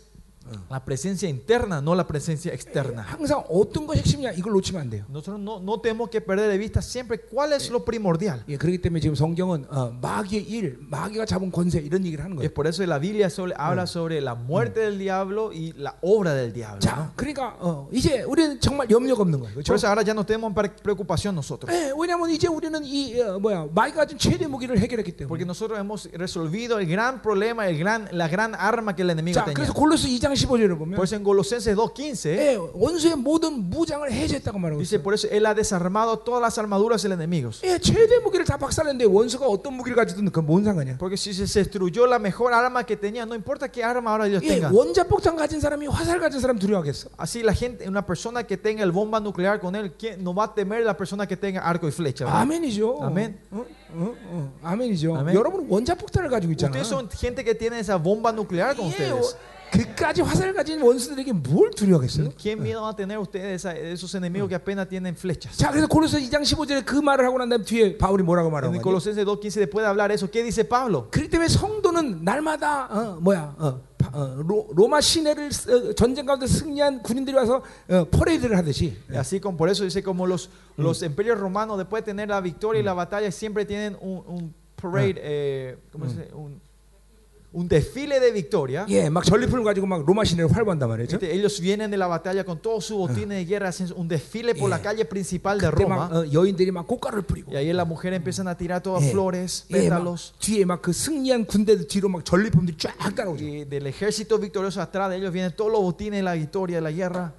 La presencia interna, no la presencia externa. 항상 어떤 것이 핵심이냐 이걸 놓치면 안 돼요. Nosotros no, no tenemos que perder de vista siempre cuál es lo primordial. 예, 그렇기 때문에 지금 성경은 어, 마귀의 일, 마귀가 잡은 권세 이런 얘기를 하는 Es 거예요. por eso la Biblia sobre- habla sobre la muerte del diablo y la obra del diablo. ¿no? 자, 그러니까 어, 이제 우리는 정말 염려가 없는 거예요. Por 그렇죠? eso ahora ya no tenemos pre- preocupación nosotros. 예, 왜냐하면 이제 우리는 이 어, 뭐야 마귀가 가진 최대 무기를 해결했기 Porque 때문에. nosotros hemos resolvido el gran problema, el gran, la gran arma que el enemigo 자, tenía. 그래서 골로스 2장 15절을 보면 Por eso en Colosenses 2.15 예, 원수의 모든 무장을 해제했다고 말하고 dice, 있어요. por eso él ha desarmado todas las armaduras del enemigo. 예, 최대 무기를 다 박살냈는데 원수가 어떤 무기를 가지든 그건 뭔 상관이야? Porque si se destruyó la mejor arma que tenía, no importa qué arma ahora ellos 예, tengan. 원자폭탄 가진 사람이 화살 가진 사람 두려워하겠어? Así la gente, una persona que tenga el bomba nuclear con él, ¿quién no va a temer la persona que tenga arco y flecha? ¿verdad? 아멘이죠. 아멘. 어? 어? 어. 아멘이죠. 아멘. 여러분 원자폭탄을 가지고 있잖아. Ustedes son gente que tiene esa bomba nuclear con 예, ustedes. 어, 그까지 화살 가진 원수들에게 뭘 두려워하겠어요? ¿Quién miedo van a tener ustedes a esos enemigos que apenas tienen flechas? 자, 그래서 고로서 2장 15절에 그 말을 하고 난 다음에 뒤에 바울이 뭐라고 En 말하고 el 있냐? Colosenses 2.15 después de hablar eso, ¿qué dice Pablo? 그렇기 때문에 성도는 날마다 어, 뭐야? 어, 파- 어, 로, 로마 시내를 쓰- 어, 전쟁 가운데 승리한 군인들이 와서 어, 퍼레이드를 하듯이 Y Así como por eso dice como los, los imperios romanos después de tener la victoria y la batalla siempre tienen un, un parade, eh, ¿cómo se dice? Un, un desfile de victoria. 예, 막 전리품을 가지고 막 로마 시내를 활보한단 말이죠. Este, ellos vienen de la batalla con todo su botín de guerra, hacen un desfile por la calle principal de 그때 막 Roma. 어, 여인들이 막 꽃가루를 뿌리고 Y ahí las mujeres empiezan a tirar todas 예, flores, 예, 막 pétalos. 뒤에 막 그 승리한 군대들 뒤로 막 전리품들이 쫙 따라오죠. Y del ejército victorioso atrás de ellos vienen todos los botines de la victoria, de la guerra.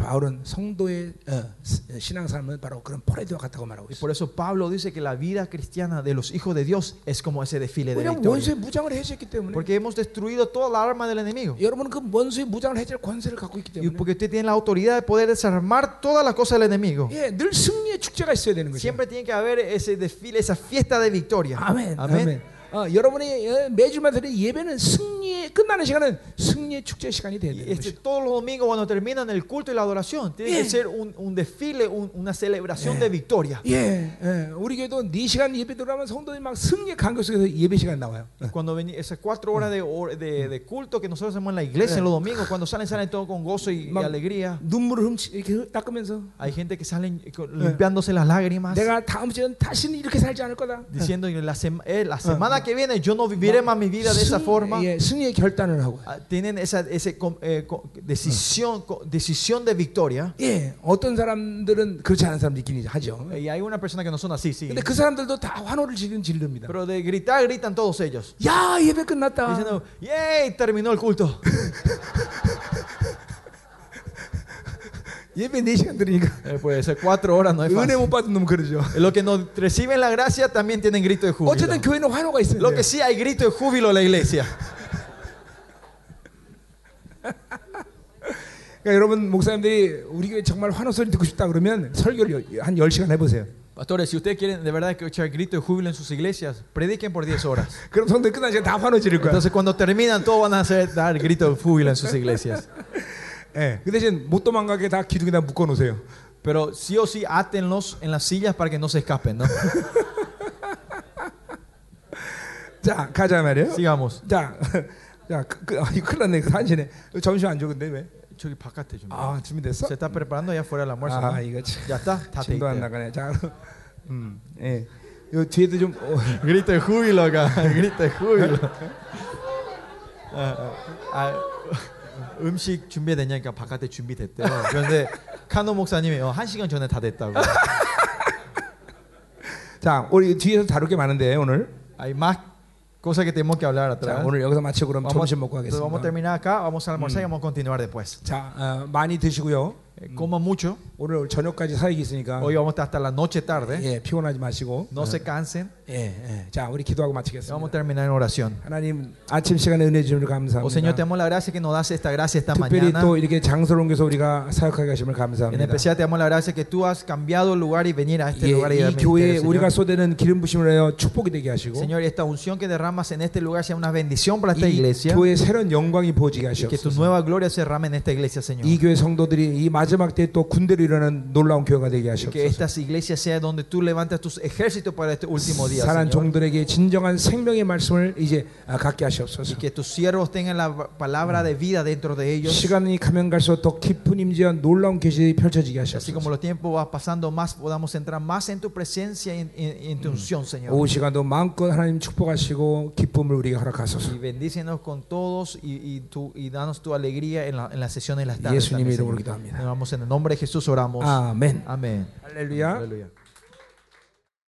바울은 성도의 어, 스- 어, 신앙삶은 바로 그런 퍼레이드와 같다고 말하고 Y 있어요. por eso Pablo dice que la vida cristiana de los hijos de Dios es como ese desfile de 왜냐하면 victoria. 원수의 무장을 해제했기 때문에 Porque hemos destruido toda la arma del enemigo. 여러분은 그 원수의 무장을 해제할 권세를 갖고 있기 Y 때문에 porque usted tiene la autoridad de poder desarmar todas las cosas del enemigo. 예, 늘 승리의 축제가 있어야 되는 거죠. Siempre tiene que haber ese desfile, esa fiesta de victoria. 아멘. Amén. 아멘. 어, 여러분이 어, 매주마다 드리는 예배는 승리의 끝나는 시간은 승리의 축제 시간이 돼야 Y 되는 este, 거죠. todos los domingos cuando terminan el culto y la adoración, tiene Bien. que ser un, un desfile, un- una celebración de victoria. 예, 예, 우리 교회도 4시간 예배 들어가면 성도들이 막 승리의 간격 속에서 예배 시간 나와요. Cuando ven esas cuatro horas de, hor- de, de culto que nosotros hacemos en la iglesia en los domingos, cuando salen, salen todos con gozo y, y Mam- alegría. 눈물을 훔치 이렇게 닦으면서 Hay gente que salen con- limpiándose las lágrimas, 내가 다음 주에는 다시는 이렇게 살지 않을 거다. diciendo que la, sema- eh, la semana que viene yo no viviré más mi vida de esa 승- forma. 예, 승리의 결단을 하고. Ah, Tienen esa ese, com- eh, co- decisión, co- decisión de victoria. 예, 어떤 사람들은 그렇지 않은 사람들이 있긴 하죠. Y hay una persona que no son así, sí. 근데 그 사람들도 다 환호를 지르는 지릅니다. Pero de gritar, gritan todos ellos. 야, 예배 끝났다. Diciendo, ¡yay! Terminó el culto. Eh, pues eh, cuatro horas no es 은혜 fácil. 못 받은 놈 그러죠. Los que no reciben la gracia también tienen grito de júbilo. 어쨌든 교회는 환호가 있어요. Lo que sí hay grito de júbilo en la iglesia. 그러니까 여러분 목사님들이 우리 교회 정말 환호 소리 듣고 싶다 그러면 설교를 한 10시간 해 보세요. Pastores, si ustedes quieren de verdad escuchar grito de júbilo en sus iglesias, prediquen por 10 horas. 그럼 성도들 끝난 시간 다 환호 지를 거야. Entonces cuando terminan todos van a hacer dar grito de júbilo en sus iglesias. 예. 그 대신 못 도망가게 다 기둥에다 묶어 놓으세요. Pero sí o sí átenlos en las sillas para que no se escapen, ¿no? 자, 가자 말이에요. Sigamos. 자. 자, 그, 그, 아, 이거 큰일 났네. 단신에. 점심 안 적은데 왜? 저기 바깥에 좀. 아, 준비됐어? Se está preparando allá afuera el almuerzo. 아, ¿no? 이거 참. Ya está. está 침도 안. 나가네. 자, 음, 예. 요 뒤에도 좀 어, Grito de júbilo acá. Grito de júbilo. 아, 아, 음식 준비되냐니까 바깥에 준비됐대요. 그런데 카노 목사님이 어, 한 시간 전에 다 됐다고. 자, 우리 뒤에서 다룰 게 많은데 오늘. Hay más cosas que tenemos que hablar 자, atrás. 오늘 여기서 마치고 그럼 Vamos, 점심 먹고 entonces vamos a 가겠습니다. terminar acá, vamos a almorzar y vamos a continuar después. 자, 어, 많이 드시고요. Eh, Coman mucho. 오늘 저녁까지 사역이 있으니까 Hoy vamos a estar hasta la noche tarde. 예, 피곤하지 마시고. No se cansen. 예, 예. 자, 우리 기도하고 Vamos a 마치겠습니다. terminar en oración. 하나님 아침 시간에 은혜 주심을 감사합니다. Oh Señor, te damos la gracia que nos das esta gracia esta 특별히 mañana. 또 이렇게 장소를 옮겨서 우리가 사역하게 하심을 En 감사합니다. especial te damos la gracia que tú has cambiado el lugar y venir a este 예, lugar y dar 이 교회에 ministerio, 우리가 Señor. 쏟아내는 기름 부심을 하여 축복이 되게 하시고 Señor, y esta unción que derramas en este lugar sea una bendición para esta 이 iglesia. 교회의 새로운 영광이 보지게 Y que tu 하시옵소서. nueva gloria se derrame en esta iglesia, Señor. 이 교회 성도들이 이 마지막 마지막 때 또 군대로 일어나는 놀라운 교회가 되게 Que 하시옵소서. estas iglesias sea donde tú levantas tus ejércitos para este último día, 사랑 Señor. 종들에게 진정한 생명의 말씀을 이제 아, 갖게 하시옵소서. Y que tus siervos tengan la palabra de vida dentro de ellos. 시간이 가면 갈수록 더 깊은 임재와 놀라운 계시들이 펼쳐지게 Así como 하시옵소서. los tiempos va pasando más, podamos entrar más en tu presencia y en, en- en tu unción, Señor. 오후 시간도 마음껏 하나님 축복하시고 기쁨을 우리에게 허락하소서. Y bendícenos con todos y, y, tú, y danos tu alegría en la, en la sesión de las tardes. 예수님의 también, 이름으로 Señor. 기도합니다. en el nombre de Jesús oramos. Amén. Amén. Aleluya. Aleluya.